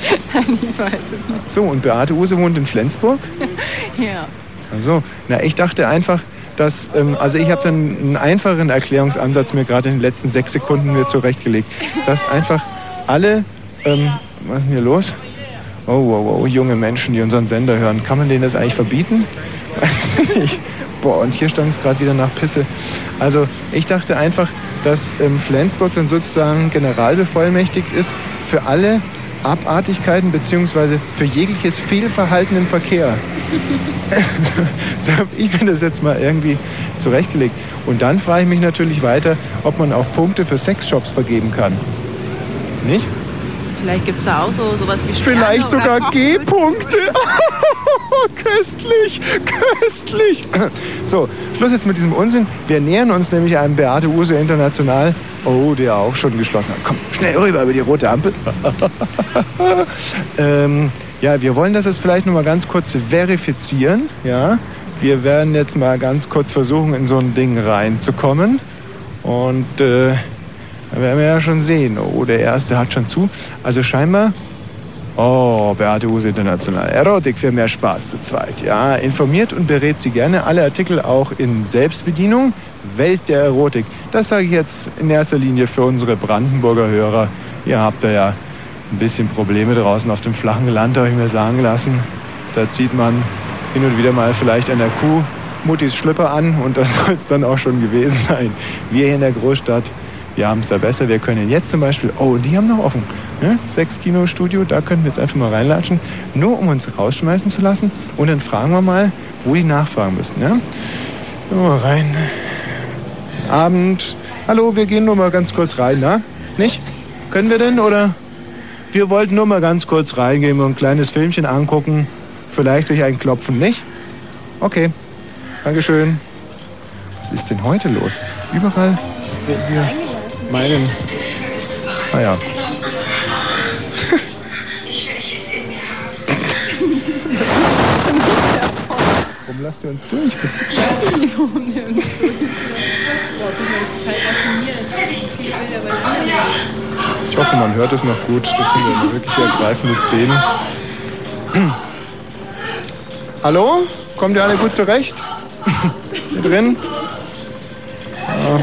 Ich weiß es nicht. So, und Beate Use wohnt in Flensburg? <laughs> Ja. Also, na, ich dachte einfach, dass, ähm, also ich habe dann einen einfachen Erklärungsansatz mir gerade in den letzten sechs Sekunden mir zurechtgelegt, dass einfach alle, ähm, was ist denn hier los? Oh, wow, wow, junge Menschen, die unseren Sender hören, kann man denen das eigentlich verbieten? <laughs> Boah, und hier stand es gerade wieder nach Pisse. Also ich dachte einfach, dass ähm, Flensburg dann sozusagen generalbevollmächtigt ist für alle Abartigkeiten beziehungsweise für jegliches Fehlverhalten im Verkehr. So <laughs> habe ich mir das jetzt mal irgendwie zurechtgelegt. Und dann frage ich mich natürlich weiter, ob man auch Punkte für Sexshops vergeben kann. Nicht? Vielleicht gibt es da auch so sowas wie Sterne Vielleicht sogar G-Punkte. <laughs> köstlich, köstlich. So, Schluss jetzt mit diesem Unsinn. Wir nähern uns nämlich einem Beate Use International Oh, der auch schon geschlossen hat. Komm, schnell rüber über die rote Ampel. <laughs> ähm, ja, wir wollen das jetzt vielleicht noch mal ganz kurz verifizieren. Ja, wir werden jetzt mal ganz kurz versuchen, in so ein Ding reinzukommen. Und äh, da werden wir ja schon sehen. Oh, der erste hat schon zu. Also scheinbar. Oh, Beate Huse International. Erotik für mehr Spaß zu zweit. Ja, informiert und berät Sie gerne. Alle Artikel auch in Selbstbedienung. Welt der Erotik. Das sage ich jetzt in erster Linie für unsere Brandenburger Hörer. Ihr habt da ja ein bisschen Probleme draußen auf dem flachen Land, habe ich mir sagen lassen. Da zieht man hin und wieder mal vielleicht an der Kuh Muttis Schlüpper an und das <laughs> soll es dann auch schon gewesen sein. Wir hier in der Großstadt, wir haben es da besser. Wir können jetzt zum Beispiel, oh, die haben noch offen. Ne? Sechs Kino-Studio, da können wir jetzt einfach mal reinlatschen, nur um uns rausschmeißen zu lassen. Und dann fragen wir mal, wo die nachfragen müssen. Ja? Mal rein. Abend. Hallo, wir gehen nur mal ganz kurz rein, na? Nicht? Können wir denn oder? Wir wollten nur mal ganz kurz reingehen und ein kleines Filmchen angucken. Vielleicht sich einklopfen, nicht? Okay. Dankeschön. Was ist denn heute los? Überall wir meinen. Ah ja. Warum lasst ihr uns durch? Das ich hoffe, man hört es noch gut. Das sind ja wirklich ergreifende Szenen. <clears throat> Hallo? Kommt ihr alle gut zurecht? <laughs> Hier drin? Ja.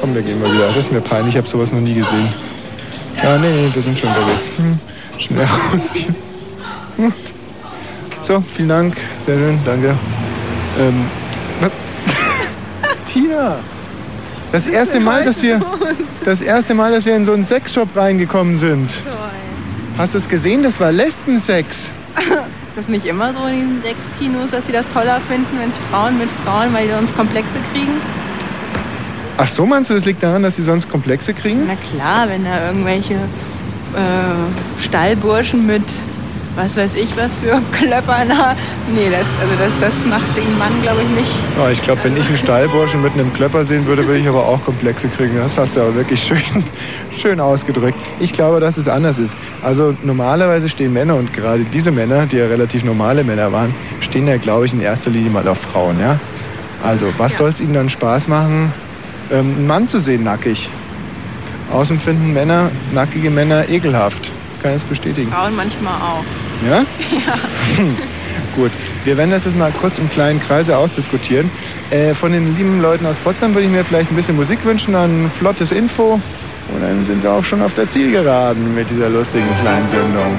Komm, wir gehen mal wieder. Das ist mir peinlich, ich habe sowas noch nie gesehen. Ja, nee, wir sind schon unterwegs. Hm. Schnell <laughs> raus hier. Hm. So, vielen Dank. Sehr schön, danke. Ähm, was? <laughs> Tina! Das erste Mal, dass wir <laughs> das erste Mal, dass wir in so einen Sexshop reingekommen sind. Hast du es gesehen? Das war Lesbensex. Ist das nicht immer so in diesen Sexkinos, dass sie das toller finden, wenn es Frauen mit Frauen, weil die sonst Komplexe kriegen? Ach so, meinst du, das liegt daran, dass sie sonst Komplexe kriegen? Na klar, wenn da irgendwelche äh, Stallburschen mit was weiß ich was für Klöppern da. Nee, das, also das, das macht den Mann, glaube ich, nicht. Ja, ich glaube, wenn ich einen Stallburschen mit einem Klöpper sehen würde, würde ich aber auch Komplexe kriegen. Das hast du aber wirklich schön, <laughs> schön ausgedrückt. Ich glaube, dass es anders ist. Also normalerweise stehen Männer und gerade diese Männer, die ja relativ normale Männer waren, stehen ja, glaube ich, in erster Linie mal auf Frauen, ja? Also, was ja. soll es ihnen dann Spaß machen, ähm, einen Mann zu sehen nackig? Außen finden Männer, nackige Männer ekelhaft. Kann es bestätigen. Frauen manchmal auch. Ja? Ja. <laughs> Gut, wir werden das jetzt mal kurz im kleinen Kreise ausdiskutieren. Äh, von den lieben Leuten aus Potsdam würde ich mir vielleicht ein bisschen Musik wünschen, dann flottes Info. Und dann sind wir auch schon auf der Zielgeraden mit dieser lustigen kleinen Sendung.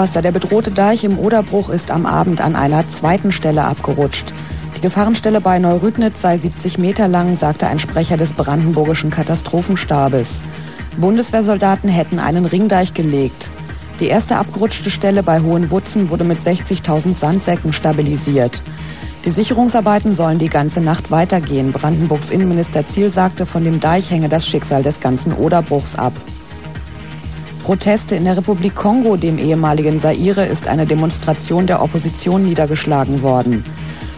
Hochwasser. Der bedrohte Deich im Oderbruch ist am Abend an einer zweiten Stelle abgerutscht. Die Gefahrenstelle bei Neurüdnitz sei 70 Meter lang, sagte ein Sprecher des brandenburgischen Katastrophenstabes. Bundeswehrsoldaten hätten einen Ringdeich gelegt. Die erste abgerutschte Stelle bei Hohenwutzen wurde mit 60.000 Sandsäcken stabilisiert. Die Sicherungsarbeiten sollen die ganze Nacht weitergehen. Brandenburgs Innenminister Ziel sagte, von dem Deich hänge das Schicksal des ganzen Oderbruchs ab. Proteste in der Republik Kongo, dem ehemaligen Zaire, ist eine Demonstration der Opposition niedergeschlagen worden.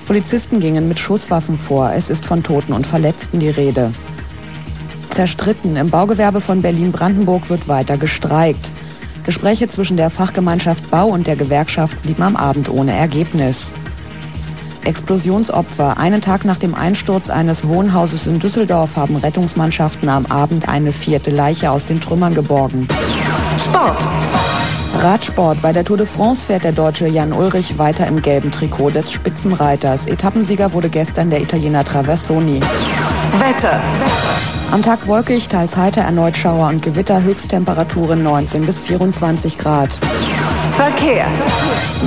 Polizisten gingen mit Schusswaffen vor. Es ist von Toten und Verletzten die Rede. Zerstritten. Im Baugewerbe von Berlin-Brandenburg wird weiter gestreikt. Gespräche zwischen der Fachgemeinschaft Bau und der Gewerkschaft blieben am Abend ohne Ergebnis. Explosionsopfer. Einen Tag nach dem Einsturz eines Wohnhauses in Düsseldorf haben Rettungsmannschaften am Abend eine vierte Leiche aus den Trümmern geborgen. Sport. Radsport. Bei der Tour de France fährt der Deutsche Jan Ulrich weiter im gelben Trikot des Spitzenreiters. Etappensieger wurde gestern der Italiener Traversoni. Wetter. Am Tag wolkig, teils heiter, erneut Schauer und Gewitter, Höchsttemperaturen 19 bis 24 Grad. Verkehr.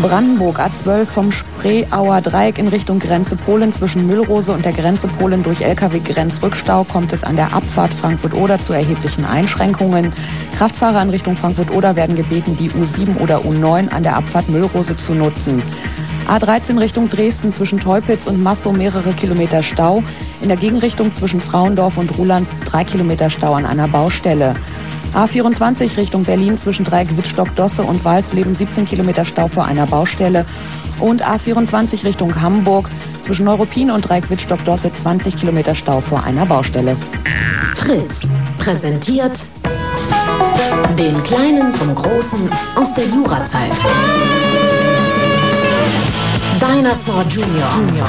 Brandenburg A12 vom Spreeauer Dreieck in Richtung Grenze Polen zwischen Müllrose und der Grenze Polen durch Lkw-Grenzrückstau kommt es an der Abfahrt Frankfurt-Oder zu erheblichen Einschränkungen. Kraftfahrer in Richtung Frankfurt-Oder werden gebeten, die U7 oder U9 an der Abfahrt Müllrose zu nutzen. A13 Richtung Dresden zwischen Teupitz und Massow mehrere Kilometer Stau. In der Gegenrichtung zwischen Frauendorf und Ruland drei Kilometer Stau an einer Baustelle. A24 Richtung Berlin zwischen Dreieck Wittstock-Dosse und Walsleben 17 Kilometer Stau vor einer Baustelle. Und A24 Richtung Hamburg zwischen Neuruppin und Dreieck Wittstock-Dosse 20 Kilometer Stau vor einer Baustelle. Fritz präsentiert den Kleinen vom Großen aus der Jurazeit. Dinosaur Junior. Junior.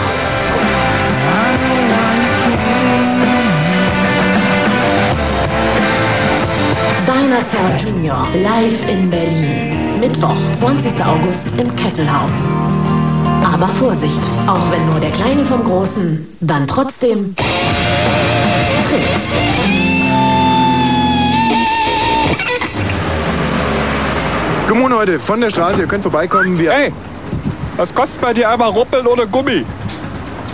Dinosaur Junior live in Berlin. Mittwoch, 20. August im Kesselhaus. Aber Vorsicht, auch wenn nur der Kleine vom Großen, dann trotzdem Guten heute von der Straße, ihr könnt vorbeikommen. Wir hey, was kostet bei dir einmal Ruppeln ohne Gummi?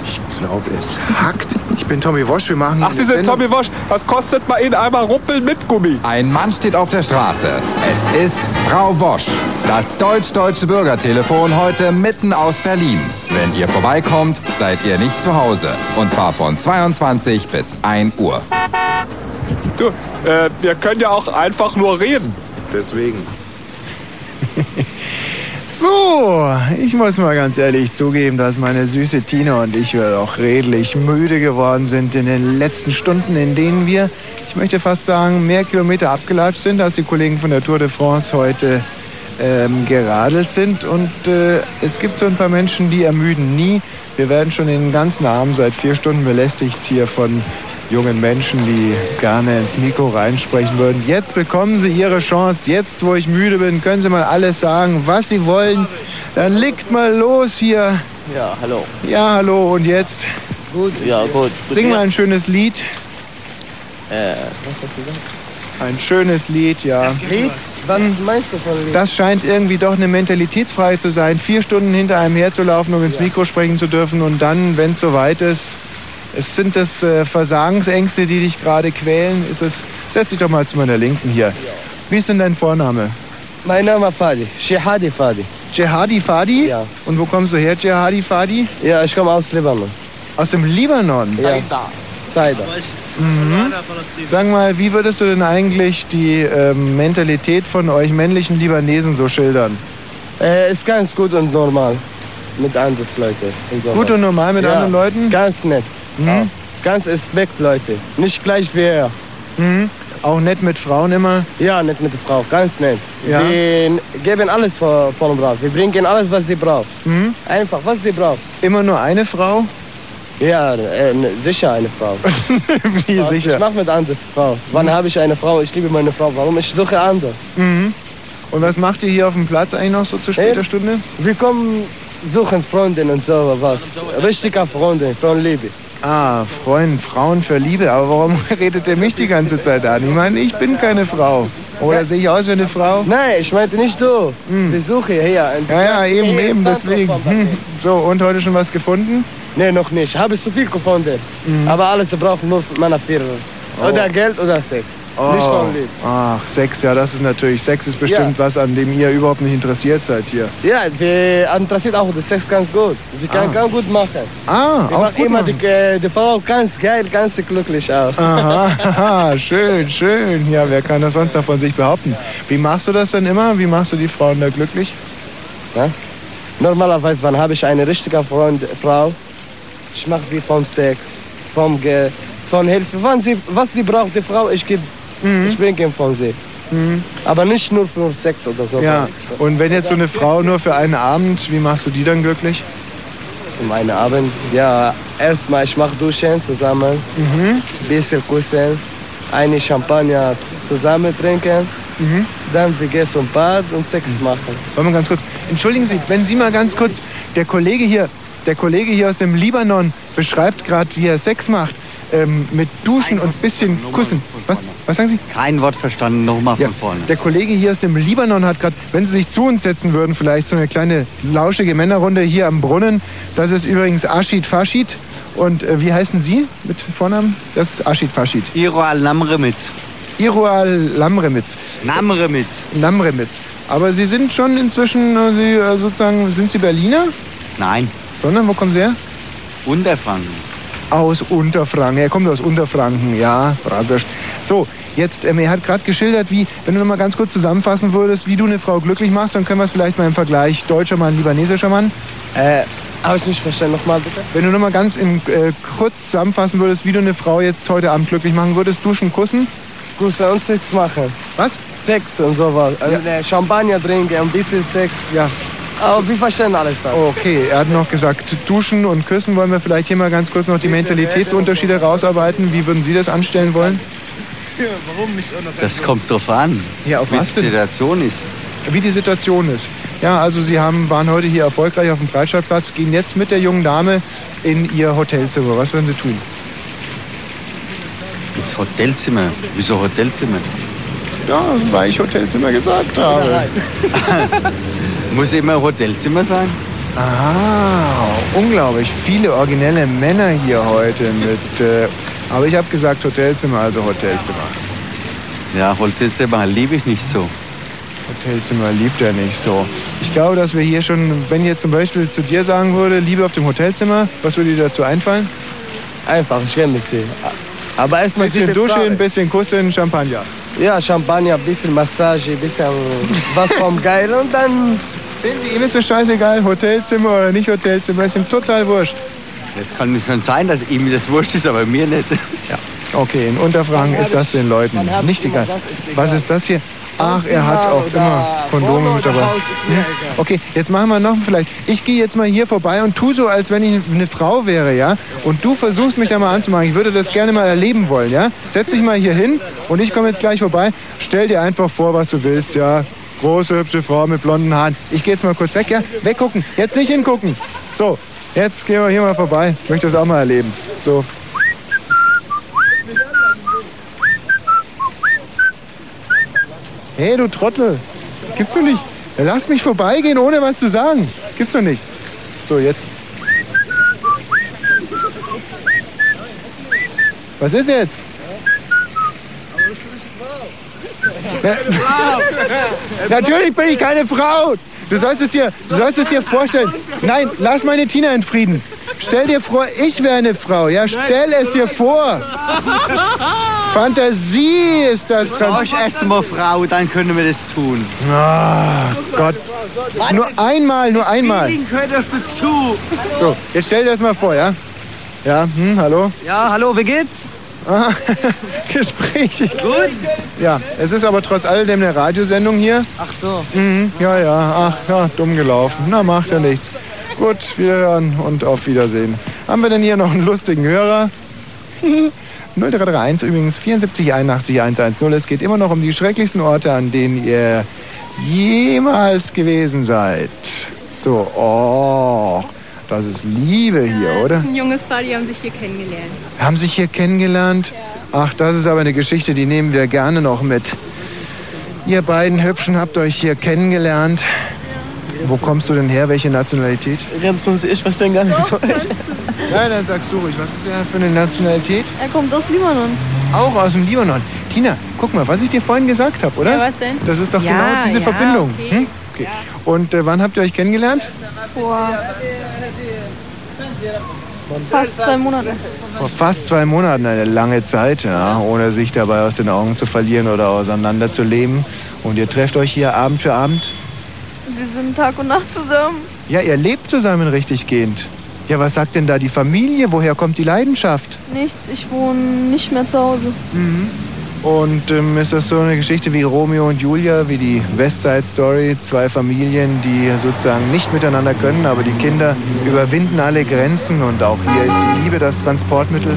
Ich glaube, es hackt. Ich bin Tommy Wosch, wir machen... Ach, Sie sind Tommy Wosch. Was kostet bei Ihnen einmal Ruppeln mit Gummi? Ein Mann steht auf der Straße. Es ist Frau Wosch. Das deutsch-deutsche Bürgertelefon heute mitten aus Berlin. Wenn ihr vorbeikommt, seid ihr nicht zu Hause. Und zwar von 22 bis 1 Uhr. Du, äh, wir können ja auch einfach nur reden. Deswegen. <laughs> So, ich muss mal ganz ehrlich zugeben, dass meine süße Tina und ich wir doch redlich müde geworden sind in den letzten Stunden, in denen wir, ich möchte fast sagen, mehr Kilometer abgelatscht sind, als die Kollegen von der Tour de France heute ähm, geradelt sind. Und äh, es gibt so ein paar Menschen, die ermüden nie. Wir werden schon den ganzen Abend seit vier Stunden belästigt hier von jungen Menschen, die gerne ins Mikro reinsprechen würden. Jetzt bekommen Sie Ihre Chance. Jetzt, wo ich müde bin, können Sie mal alles sagen, was Sie wollen. Dann legt mal los hier. Ja, hallo. Ja, hallo. Und jetzt? Gut, ja, gut. Sing mal ein schönes Lied. Äh, was hast du gesagt? Ein schönes Lied, ja. Lied? Was meinst du von Lied? Das scheint irgendwie doch eine Mentalitätsfrage zu sein, vier Stunden hinter einem herzulaufen, um ins Mikro sprechen zu dürfen und dann, wenn es soweit ist, es sind das äh, Versagensängste, die dich gerade quälen. Ist es, setz dich doch mal zu meiner Linken hier. Wie ist denn dein Vorname? Mein Name ist Fadi. Shehadi Fadi. Jehadi Fadi? Ja. Und wo kommst du her, Jehadi Fadi? Ja, ich komme aus Libanon. Aus dem Libanon? Ja. Saida. Mhm. Sag mal, wie würdest du denn eigentlich die ähm, Mentalität von euch männlichen Libanesen so schildern? Äh, ist ganz gut und normal. Mit anderen Leuten. Gut und normal mit ja, anderen Leuten? Ganz nett. Mhm. Ganz Respekt, Leute. Nicht gleich wie er. Mhm. Auch nett mit Frauen immer? Ja, nett mit der Frau. Ganz nett. Ja. Wir geben alles von, von Brav. Wir bringen alles, was sie braucht. Mhm. Einfach, was sie braucht. Immer nur eine Frau? Ja, äh, sicher eine Frau. <laughs> Wie Was? sicher? Ich mache mit anders Frau. Wann habe ich eine Frau? Ich liebe meine Frau. Warum? Ich suche anders. Mhm. Und was macht ihr hier auf dem Platz eigentlich noch so zu später Äh, Stunde? Wir kommen suchen Freundin und so was. Richtige Freundin, von Liebe. Ah, Freund, Frauen für Liebe. Aber warum <laughs> redet der mich die ganze Zeit an? Ich meine, ich bin keine Frau. Oder sehe ich aus wie eine Frau? Nein, ich meinte nicht du. Besuche hier. Ja, ja, eben, eben, deswegen. Hm. So, und heute schon was gefunden? Nee, noch nicht. Habe ich zu viel gefunden. Mhm. Aber alles braucht nur meine Firma. Oh. Oder Geld oder Sex. Nicht von Lieb. Ach, Sex, ja, das ist natürlich. Sex ist bestimmt was, an dem ihr überhaupt nicht interessiert seid hier. Ja, wir interessiert auch das Sex ganz gut. Sie kann Ah. ganz gut machen. Ah, Die auch macht gut immer machen. die, äh, die Frau ganz geil, ganz glücklich auch. <laughs> Aha, schön, schön. Ja, wer kann das sonst noch von sich behaupten? Wie machst du das denn immer? Wie machst du die Frauen da glücklich? Ja? Normalerweise, wann habe ich eine richtige Freund, Frau, ich mache sie vom Sex, vom Ge von Hilfe. Wann sie, was sie braucht, die Frau, ich gebe, Mhm. ich bringe von sie. Aber nicht nur für Sex oder so. Ja, und wenn jetzt so eine Frau nur für einen Abend, wie machst du die dann glücklich? Um einen Abend, ja, erstmal ich mache Duschen zusammen, Mhm. bisschen kussen, eine Champagner zusammen trinken, Mhm. dann wir gehen zum Bad und Sex machen. Wollen wir ganz kurz. Entschuldigen Sie, wenn Sie mal ganz kurz. Der Kollege hier, der Kollege hier aus dem Libanon beschreibt gerade, wie er Sex macht. Ähm, mit Duschen und bisschen Kussen. Was, was sagen Sie? Kein Wort verstanden, nochmal Ja, von vorne. der Kollege hier aus dem Libanon hat gerade, wenn Sie sich zu uns setzen würden, vielleicht so eine kleine lauschige Männerrunde hier am Brunnen. Das ist übrigens Ashid Fashid. Und äh, wie heißen Sie mit Vornamen? Das ist Ashid Fashid. Iroal Namremitz. Iroal Lamremitz. Namremitz. Lamremitz. Aber Sie sind schon inzwischen, äh, Sie, äh, sozusagen, sind Sie Berliner? Nein, Sondern, wo kommen Sie her? Unterfranken. Aus Unterfranken. Er kommt aus Unterfranken, ja, Bratwurst. So, jetzt, ähm, er hat gerade geschildert, wie, wenn du noch mal ganz kurz zusammenfassen würdest, wie du eine Frau glücklich machst, dann können wir es vielleicht mal im Vergleich deutscher Mann, libanesischer Mann. Äh, habe ich nicht verstanden, nochmal bitte? Wenn du noch mal ganz in, äh, kurz zusammenfassen würdest, wie du eine Frau jetzt heute Abend glücklich machen würdest, duschen, kussen. Kussen und Sex machen. Was? Sex und sowas. Also äh, Champagner trinken, ein bisschen Sex. Ja. Aber wir verstehen alles das. Okay, er hat noch gesagt, duschen und küssen. Wollen wir vielleicht hier mal ganz kurz noch die Mentalitätsunterschiede rausarbeiten? Wie würden Sie das anstellen wollen? warum nicht Das kommt drauf an, Ja, auf wie was die denn? Situation ist. wie die Situation ist. Ja, also Sie haben, waren heute hier erfolgreich auf dem Breitscheidplatz, gehen jetzt mit der jungen Dame in Ihr Hotelzimmer. Was werden Sie tun? Ins Hotelzimmer. Wieso Hotelzimmer? Ja, weil ich Hotelzimmer gesagt habe. <laughs> Muss immer Hotelzimmer sein? Ah, unglaublich viele originelle Männer hier heute mit. Äh, aber ich habe gesagt Hotelzimmer, also Hotelzimmer. Ja, Hotelzimmer liebe ich nicht so. Hotelzimmer liebt er nicht so. Ich glaube, dass wir hier schon, wenn ich jetzt zum Beispiel zu dir sagen würde, Liebe auf dem Hotelzimmer, was würde dir dazu einfallen? Einfach, ich mit sie. Aber erstmal Bisschen sie Duschen, bezahlen. bisschen Kussen, Champagner. Ja, Champagner, bisschen Massage, bisschen <laughs> was vom Geil und dann. Sehen Sie, ihm ist das scheißegal, Hotelzimmer oder nicht Hotelzimmer, ist ihm total wurscht. Es kann schon sein, dass ihm das wurscht ist, aber mir nicht. Ja. Okay, in Unterfranken ist das den Leuten nicht egal. Was ist das hier? Ach, er hat auch immer Kondome mit dabei. Hm? Okay, jetzt machen wir noch vielleicht. Ich gehe jetzt mal hier vorbei und tu so, als wenn ich eine Frau wäre, ja? Und du versuchst mich da mal anzumachen. Ich würde das gerne mal erleben wollen, ja? Setz dich mal hier hin und ich komme jetzt gleich vorbei. Stell dir einfach vor, was du willst, ja? Große, hübsche Frau mit blonden Haaren. Ich gehe jetzt mal kurz weg, ja? Weggucken. Jetzt nicht hingucken. So, jetzt gehen wir hier mal vorbei. Ich möchte das auch mal erleben. So, Hey, du Trottel. Das gibt's doch nicht. Lass mich vorbeigehen, ohne was zu sagen. Das gibt's doch nicht. So, jetzt. Was ist jetzt? Ja, <laughs> Natürlich bin ich keine Frau. Du sollst es dir, du sollst es dir vorstellen. Nein, lass meine Tina in Frieden. Stell dir vor, ich wäre eine Frau. Ja, stell es dir vor. <laughs> Fantasie ist das. Brauche ich erst mal Frau, dann können wir das tun. Ah, Gott. Nur einmal, nur einmal. So, jetzt stell dir das mal vor, ja? Ja, hm, hallo? Ja, hallo, wie geht's? Ah, <laughs> Gespräch. Gut? Ja, es ist aber trotz alledem eine Radiosendung hier. Ach so. Mhm, ja, ja, ach, ja, dumm gelaufen. Na, macht ja nichts. Gut, wiederhören und auf Wiedersehen. Haben wir denn hier noch einen lustigen Hörer? <laughs> 0331 übrigens 74 81 110. Es geht immer noch um die schrecklichsten Orte, an denen ihr jemals gewesen seid. So, oh, das ist Liebe hier, Das oder? ist ein junges Paar, die haben sich hier kennengelernt. Haben sich hier kennengelernt? Ach, das ist aber eine Geschichte, die nehmen wir gerne noch mit. Ihr beiden Hübschen habt euch hier kennengelernt. Wo kommst du denn her? Welche Nationalität? Uns, ich verstehe gar nicht Deutsch. Nein, dann sagst du ruhig. Was ist er für eine Nationalität? Er kommt aus Libanon. Auch aus dem Libanon. Tina, guck mal, was ich dir vorhin gesagt habe, oder? Ja, was denn? Das ist doch Ja, genau diese ja, Verbindung. okay. Hm? Okay. Und äh, wann habt ihr euch kennengelernt? Vor fast zwei Monaten. Vor fast zwei Monaten, eine lange Zeit, ja, ohne sich dabei aus den Augen zu verlieren oder auseinanderzuleben. Und ihr trefft euch hier Abend für Abend? Wir sind Tag und Nacht zusammen. Ja, ihr lebt zusammen richtig gehend. Ja, was sagt denn da die Familie? Woher kommt die Leidenschaft? Nichts, ich wohne nicht mehr zu Hause. Und ähm, ist das so eine Geschichte wie Romeo und Julia, wie die Westside Story? Zwei Familien, die sozusagen nicht miteinander können, aber die Kinder überwinden alle Grenzen und auch hier ist die Liebe das Transportmittel.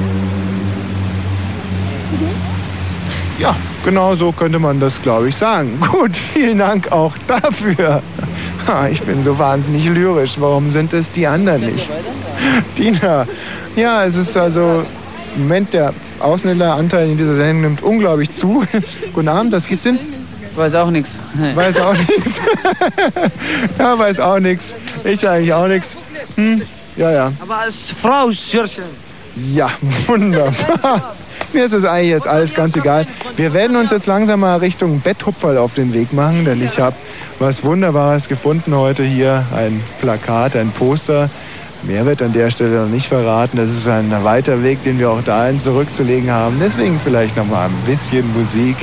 Ja, genau so könnte man das, glaube ich, sagen. <laughs> Gut, vielen Dank auch dafür. <laughs> Ha, Ich bin so wahnsinnig lyrisch. Warum sind es die anderen nicht? Dina, <laughs> ja, es ist also im Moment der Ausländeranteil in dieser Sendung nimmt unglaublich zu. <laughs> Guten Abend, was gibt's denn? Weiß auch nichts. Weiß auch nichts. <laughs> ja, weiß auch nichts. Ich eigentlich auch nichts. Hm? Ja, ja. Aber als Frau Schirchen. Ja, <laughs> wunderbar. Mir ist es eigentlich jetzt alles ganz egal. Wir werden uns jetzt langsam mal Richtung Betthupferl auf den Weg machen, denn ich habe was Wunderbares gefunden heute hier. Ein Plakat, ein Poster. Mehr wird an der Stelle noch nicht verraten. Das ist ein weiter Weg, den wir auch dahin zurückzulegen haben. Deswegen vielleicht noch mal ein bisschen Musik.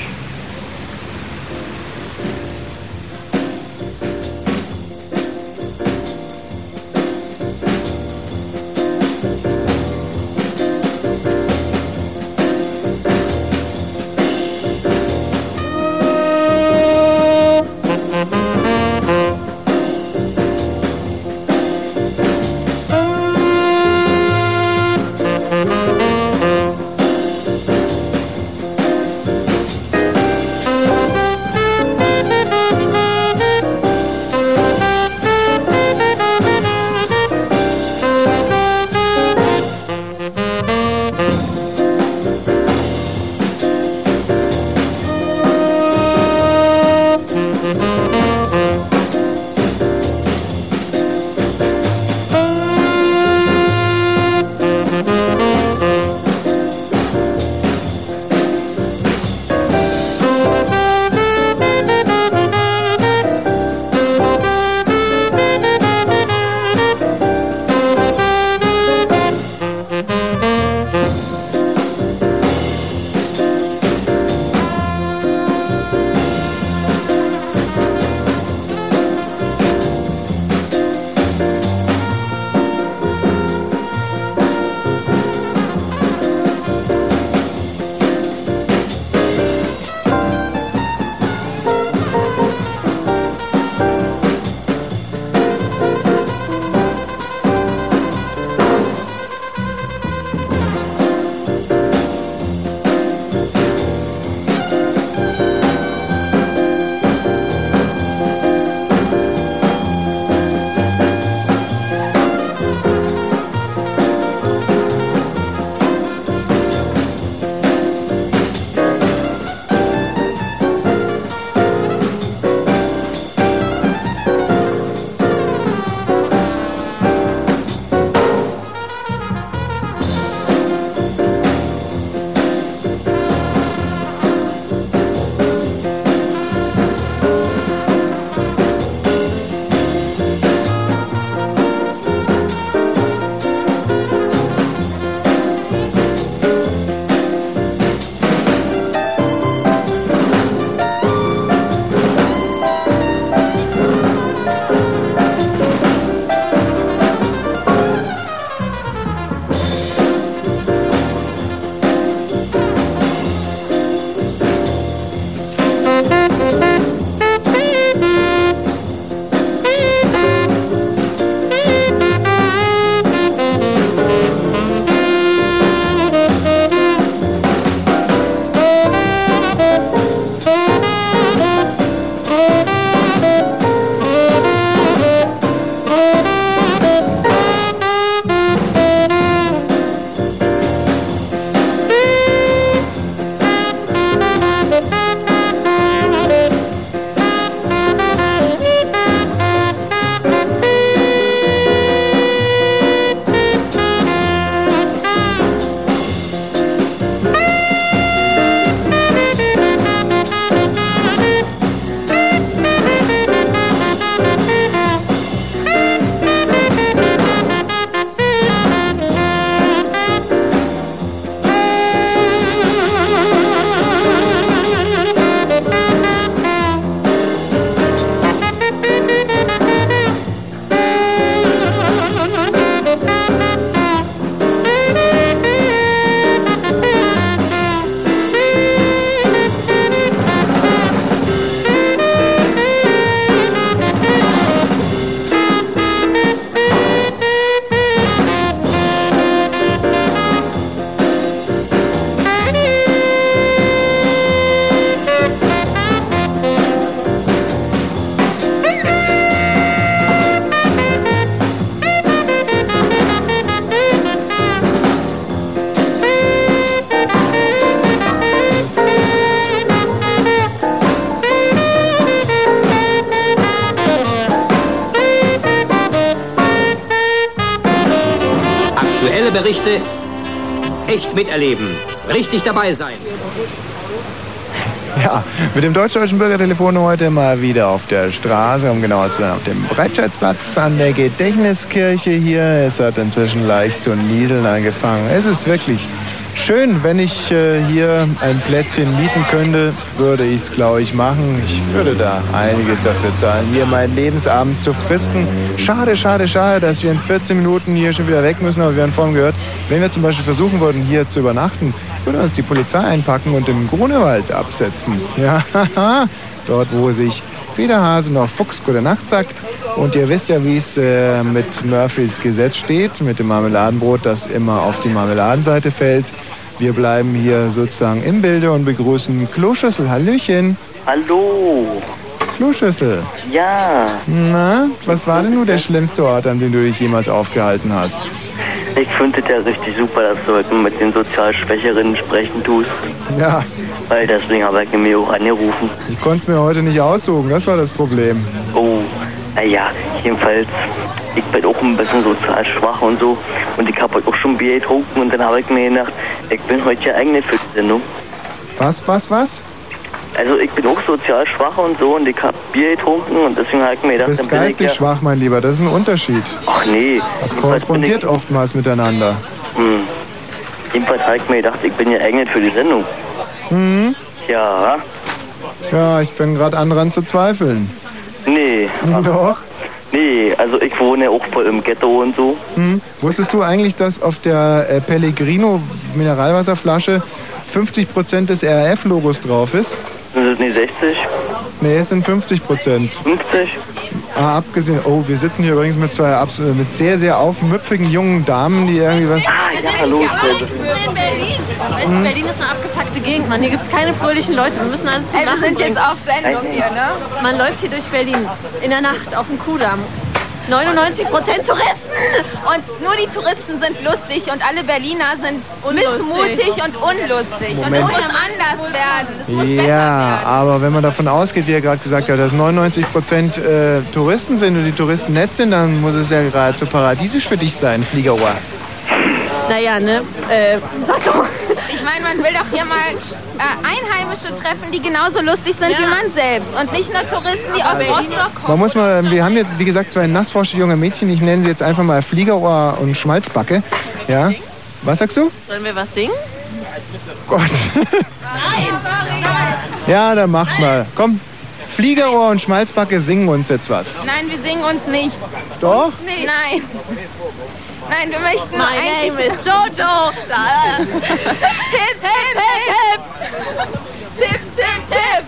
Miterleben, richtig dabei sein. Ja, mit dem deutsch-deutschen Bürgertelefon heute mal wieder auf der Straße, um genau zu sein, auf dem Breitscheidplatz an der Gedächtniskirche hier. Es hat inzwischen leicht zu nieseln angefangen. Es ist wirklich schön, wenn ich äh, hier ein Plätzchen mieten könnte, würde ich es, glaube ich, machen. Ich würde da einiges dafür zahlen, hier meinen Lebensabend zu fristen. Schade, schade, schade, dass wir in 14 Minuten hier schon wieder weg müssen, aber wir haben vorhin gehört, wenn wir zum Beispiel versuchen würden, hier zu übernachten, würde uns die Polizei einpacken und im Grunewald absetzen. Ja, haha, dort, wo sich weder Hase noch Fuchs gute Nacht sagt. Und ihr wisst ja, wie es äh, mit Murphys Gesetz steht, mit dem Marmeladenbrot, das immer auf die Marmeladenseite fällt. Wir bleiben hier sozusagen im Bilde und begrüßen Kloschüssel. Hallöchen. Hallo. Kloschüssel. Ja, Na, was war denn nun der schlimmste Ort, an dem du dich jemals aufgehalten hast? Ich finde es ja richtig super, dass du heute mit den sozial Schwächeren sprechen tust. Ja, Weil deswegen habe ich mir auch angerufen. ich konnte es mir heute nicht aussuchen, das war das Problem. Oh, naja, jedenfalls, ich bin auch ein bisschen sozial schwach und so. Und ich habe heute auch schon Bier getrunken und dann habe ich mir gedacht, ich bin heute ja eigentlich für die Sendung. Was, was, was? Also ich bin auch sozial schwach und so und ich habe Bier getrunken und deswegen habe ich mir Du gedacht, bist bin ich geistig ja... schwach, mein Lieber, das ist ein Unterschied. Ach nee. Das korrespondiert oftmals miteinander. Hm. Jedenfalls habe ich mir gedacht, ich bin ja eigentlich für die Sendung. Mhm. Ja, Ja, ich fange gerade an dran zu zweifeln. nee. Doch. Nee, also ich wohne auch voll im Ghetto und so. Hm. Wusstest du eigentlich, dass auf der äh, Pellegrino Mineralwasserflasche 50% des RAF-Logos drauf ist? Sind es nicht 60? Nee, es sind 50%. 50? Ah, abgesehen, oh, wir sitzen hier übrigens mit zwei abs- äh, mit sehr, sehr aufmüpfigen jungen Damen, die irgendwie was... Ah, ja, hallo. in Berlin. Weißt du, Berlin ist eine abgepackte Gegend, Mann. Hier gibt es keine fröhlichen Leute. Wir müssen alle zum Ey, wir sind jetzt bringen. auf Sendung hier, ne? Man läuft hier durch Berlin. In der Nacht auf dem Kudamm. 99 Prozent Touristen. Und nur die Touristen sind lustig und alle Berliner sind Unlustig. missmutig und unlustig. Und Moment. es muss anders werden. Es muss Ja, aber wenn man davon ausgeht, wie er gerade gesagt hat, dass 99 Prozent äh, Touristen sind und die Touristen nett sind, dann muss es ja geradezu paradiesisch für dich sein, Fliegerohr. Naja, ne? Äh, sag doch mal. Ich meine, man will doch hier mal äh, Einheimische treffen, die genauso lustig sind wie man selbst. Und nicht nur Touristen, die aus Rostock kommen. Man muss mal, wir haben jetzt, wie gesagt, zwei nassforsche junge Mädchen, ich nenne sie jetzt einfach mal Fliegerohr und Schmalzbacke. Ja. Was sagst du? Sollen wir was singen? Gott. Nein, Ja, dann macht mal. Komm, Fliegerohr und Schmalzbacke singen uns jetzt was. Nein, wir singen uns nichts. Doch? Nein. Nein, wir möchten My eigentlich... name is Jojo. Hip, hip, hip, Tipp, tipp, tipp.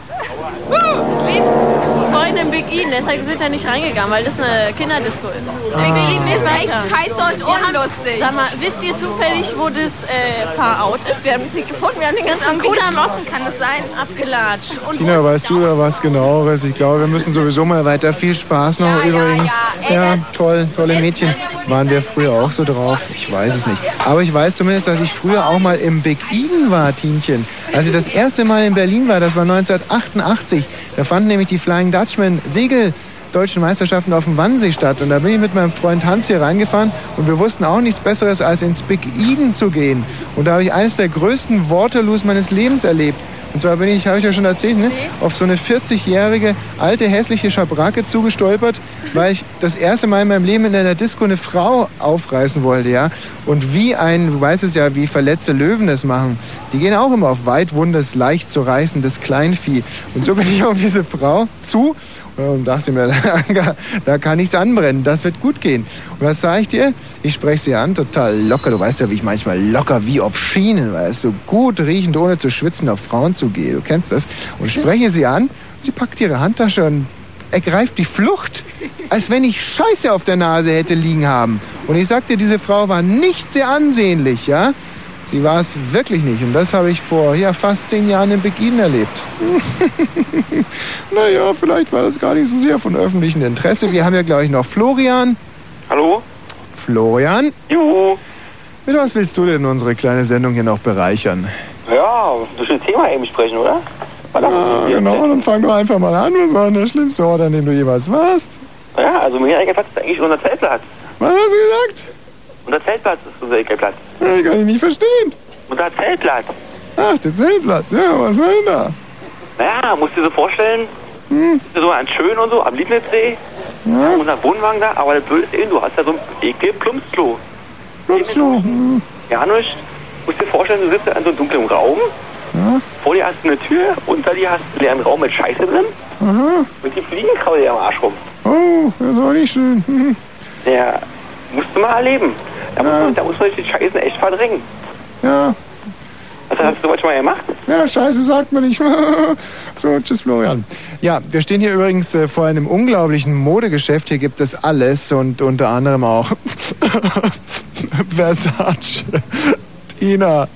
Das Lied vorhin im Big E, deshalb sind wir nicht reingegangen, weil das eine Kinderdisco ist. Big E ist Weiter. echt scheiße und unlustig. Sag mal, wisst ihr zufällig, wo das äh, Paar out ist? Wir haben es nicht gefunden, wir haben den ganzen Kudamm geschlossen, kann es sein? abgelatscht. Und Tina, weißt du da was genaueres? Ich glaube, wir müssen sowieso mal weiter. Viel Spaß noch übrigens. ja. Ey, toll, tolle Mädchen. Waren wir früher auch so drauf? Ich weiß es nicht. Aber ich weiß zumindest, dass ich früher auch mal im Big Eden war, Tienchen. Als ich das erste Mal in Berlin war, das war 1988. Da fanden nämlich die Flying Dutchman Segel deutschen Meisterschaften auf dem Wannsee statt. Und da bin ich mit meinem Freund Hans hier reingefahren und wir wussten auch nichts Besseres, als ins Big Eden zu gehen. Und da habe ich eines der größten Waterloos meines Lebens erlebt. Und zwar bin ich, habe ich ja schon erzählt, ne, auf so eine 40-jährige alte hässliche Schabracke zugestolpert, weil ich das erste Mal in meinem Leben in einer Disco eine Frau aufreißen wollte, ja. Und wie ein, du weißt es ja, wie verletzte Löwen das machen. Die gehen auch immer auf weitwundes, leicht zu reißendes Kleinvieh. Und so bin ich auf diese Frau zu und dachte mir, <laughs> da, kann nichts anbrennen, das wird gut gehen. Und was sage ich dir? Ich spreche sie an, total locker. Du weißt ja, wie ich manchmal locker wie auf Schienen, weißt du, gut riechend, ohne zu schwitzen, auf Frauen zugehe. Du kennst das. Und spreche sie an, sie packt ihre Handtasche und ergreift die Flucht, als wenn ich Scheiße auf der Nase hätte liegen haben. Und ich sagte, diese Frau war nicht sehr ansehnlich, ja? Sie war es wirklich nicht. Und das habe ich vor ja, fast zehn Jahren in Beginn erlebt. <laughs> naja, vielleicht war das gar nicht so sehr von öffentlichem Interesse. Wir haben ja, glaube ich, noch Florian. Hallo? Florian? Juhu. Mit was willst du denn unsere kleine Sendung hier noch bereichern? Ja, ein Thema eben sprechen, oder? Ja, genau, dann fang doch einfach mal an. Was war denn der schlimmste Ort, an dem du jemals warst? Ja, also mir ist eigentlich unser Zeltplatz. Was hast du gesagt? Unser Zeltplatz ist unser Ekelplatz. Ja, kann ich nicht verstehen. Unser Zeltplatz. Ach, der Zeltplatz. Ja, was war denn da? Naja, musst du dir so vorstellen, Hm. so an Schön und so, am Lieblingssee, Ja. unser Wohnwagen da, aber das Blöde ist eben, du hast ja so ein Ekel-Plumpsklo. Plumpsklo. Hm. Ja, nur musst dir vorstellen, du sitzt da in so einem dunklen Raum, Ja. vor dir hast du eine Tür, unter dir hast du einen leeren Raum mit Scheiße drin Aha. und die Fliegen kraulen dir am Arsch rum. Oh, das war nicht schön. Hm. <laughs> Ja, musst du mal erleben. Da, muss, man, da muss man sich die Scheißen echt verdrängen. Ja. Was hast du manchmal gemacht? Ja, scheiße sagt man nicht. <laughs> so, tschüss Florian. Ja, wir stehen hier übrigens äh, vor einem unglaublichen Modegeschäft. Hier gibt es alles und unter anderem auch <laughs> Versace, Tina,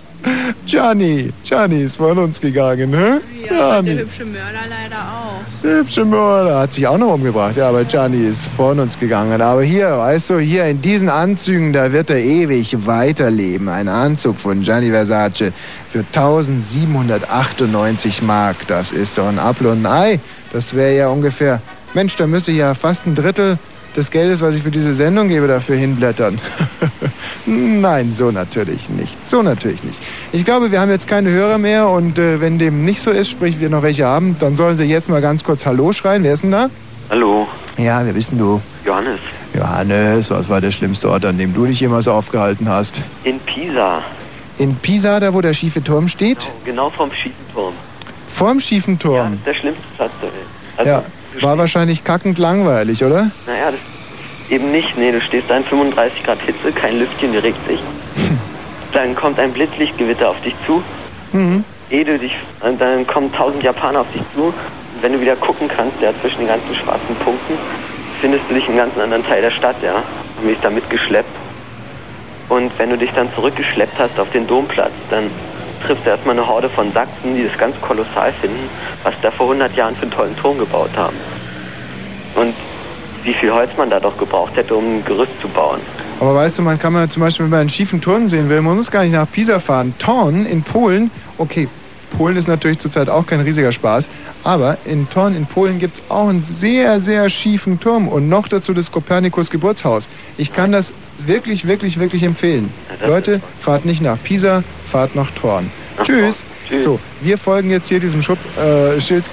Gianni. Gianni ist von uns gegangen, ne? Ja, und der hübsche Mörder leider auch. Der hübsche Mörder hat sich auch noch umgebracht. Ja, aber Gianni ist von uns gegangen. Aber hier, weißt du, hier in diesen Anzügen, da wird er ewig weiterleben. Ein Anzug von Gianni Versace für 1798 Mark. Das ist so ein Apfel und ein Ei. Das wäre ja ungefähr... Mensch, da müsste ich ja fast ein Drittel des Geldes, was ich für diese Sendung gebe, dafür hinblättern. <laughs> Nein, so natürlich nicht. So natürlich nicht. Ich glaube, wir haben jetzt keine Hörer mehr und äh, wenn dem nicht so ist, sprich wir noch welche haben, dann sollen sie jetzt mal ganz kurz Hallo schreien. Wer ist denn da? Hallo, Ja, wer bist denn du? Johannes. Johannes, was war der schlimmste Ort, an dem du dich jemals aufgehalten hast? In Pisa, In Pisa, da wo der schiefe Turm steht? genau vorm Schießenturm. Vorm schiefen Turm? Der schlimmste Platz der Welt. Also, ja, war wahrscheinlich kackend langweilig, oder? Naja, das eben nicht. Nee, du stehst da in 35 Grad Hitze, kein Lüftchen regt sich. <laughs> Dann kommt ein Blitzlichtgewitter auf dich zu. Mhm. Ehe du dich, und dann kommen tausend Japaner auf dich zu. Und wenn du wieder gucken kannst, ja, zwischen den ganzen schwarzen Punkten, findest du dich in einem ganz anderen Teil der Stadt, ja. Und wirst da mitgeschleppt. Und wenn du dich dann zurückgeschleppt hast auf den Domplatz, dann triffst du erstmal eine Horde von Sachsen, die das ganz kolossal finden, was da vor 100 Jahren für einen tollen Turm gebaut haben. Und wie viel Holz man da doch gebraucht hätte, um ein Gerüst zu bauen. Aber weißt du, man kann mal zum Beispiel, wenn man einen schiefen Turm sehen will, man muss gar nicht nach Pisa fahren. Thorn in Polen, okay, Polen ist natürlich zurzeit auch kein riesiger Spaß, aber in Thorn in Polen gibt es auch einen sehr, sehr schiefen Turm und noch dazu das Kopernikus Geburtshaus. Ich kann das wirklich, wirklich, wirklich empfehlen. Leute, fahrt nicht nach Pisa, fahrt nach Thorn. Tschüss. Tschüss. So, wir folgen jetzt hier diesem Schub, äh, Schild,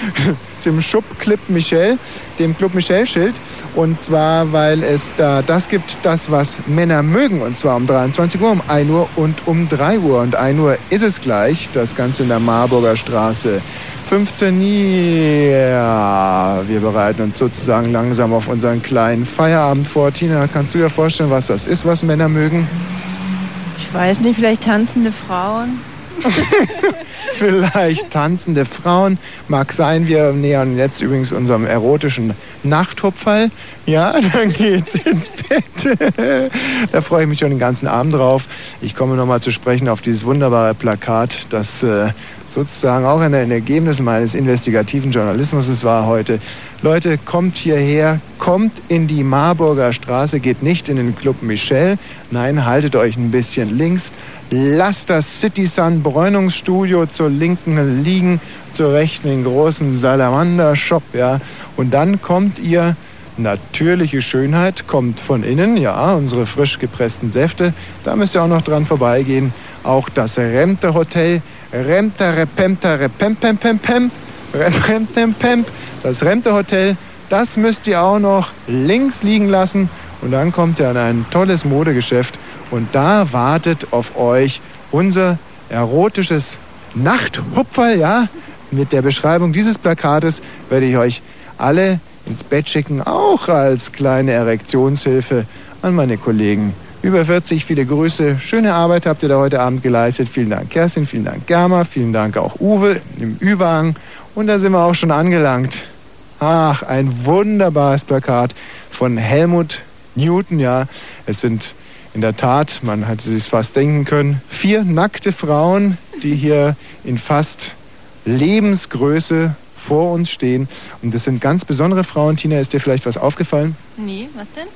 <laughs> dem Schubclip Michel, dem Club Michel Schild. Und zwar, weil es da das gibt, das, was Männer mögen. Und zwar um 23 Uhr, um 1 Uhr und um 3 Uhr. Und 1 Uhr ist es gleich. Das Ganze in der Marburger Straße. 15 Ja, wir bereiten uns sozusagen langsam auf unseren kleinen Feierabend vor. Tina, kannst du dir vorstellen, was das ist, was Männer mögen? Ich weiß nicht, vielleicht tanzende Frauen. <laughs> Vielleicht tanzende Frauen. Mag sein, wir nähern jetzt übrigens unserem erotischen Nachthupferl. Ja, <laughs> dann geht's ins Bett. <laughs> da freue ich mich schon den ganzen Abend drauf. Ich komme nochmal zu sprechen auf dieses wunderbare Plakat, das äh, sozusagen auch ein Ergebnis meines investigativen Journalismus war heute. Leute, kommt hierher, kommt in die Marburger Straße, geht nicht in den Club Michel. Nein, haltet euch ein bisschen links. Lasst das City Sun Bräunungsstudio zur linken liegen, zur rechten den großen Salamander Shop, ja. Und dann kommt ihr natürliche Schönheit, kommt von innen, ja, unsere frisch gepressten Säfte. Da müsst ihr auch noch dran vorbeigehen. Auch das Remter Hotel, Remter Repemter Repempempempem, Repempempem, das Remter Hotel, das müsst ihr auch noch links liegen lassen. Und dann kommt ihr an ein tolles Modegeschäft und da wartet auf euch unser erotisches Nachthupferl, ja. Mit der Beschreibung dieses Plakates werde ich euch alle ins Bett schicken, auch als kleine Erektionshilfe an meine Kollegen. Über 40, viele Grüße. Schöne Arbeit habt ihr da heute Abend geleistet. Vielen Dank Kerstin, vielen Dank Germa, vielen Dank auch Uwe im Ü-Wagen. Und da sind wir auch schon angelangt. Ach, ein wunderbares Plakat von Helmut Newton, ja. Es sind in der Tat, man hätte sich fast denken können, vier nackte Frauen, die hier in fast Lebensgröße vor uns stehen. Und das sind ganz besondere Frauen. Tina, ist dir vielleicht was aufgefallen? Nee, was denn?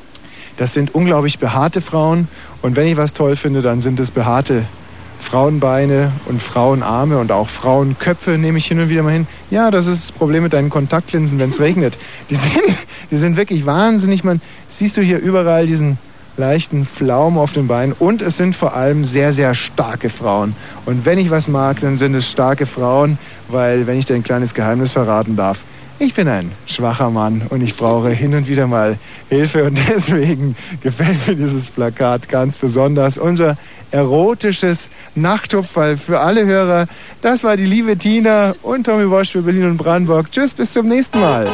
Das sind unglaublich behaarte Frauen. Und wenn ich was toll finde, dann sind es behaarte Frauenbeine und Frauenarme und auch Frauenköpfe nehme ich hin und wieder mal hin. Ja, das ist das Problem mit deinen Kontaktlinsen, wenn es regnet. Die sind, die sind wirklich wahnsinnig. Man siehst du hier überall diesen leichten Flaum auf den Beinen und es sind vor allem sehr, sehr starke Frauen. Und wenn ich was mag, dann sind es starke Frauen, weil, wenn ich dir ein kleines Geheimnis verraten darf, ich bin ein schwacher Mann und ich brauche hin und wieder mal Hilfe und <laughs> deswegen gefällt mir dieses Plakat ganz besonders. Unser erotisches Nachttupferl für alle Hörer. Das war die liebe Tina und Tommy Walsh für Berlin und Brandenburg. Tschüss, bis zum nächsten Mal.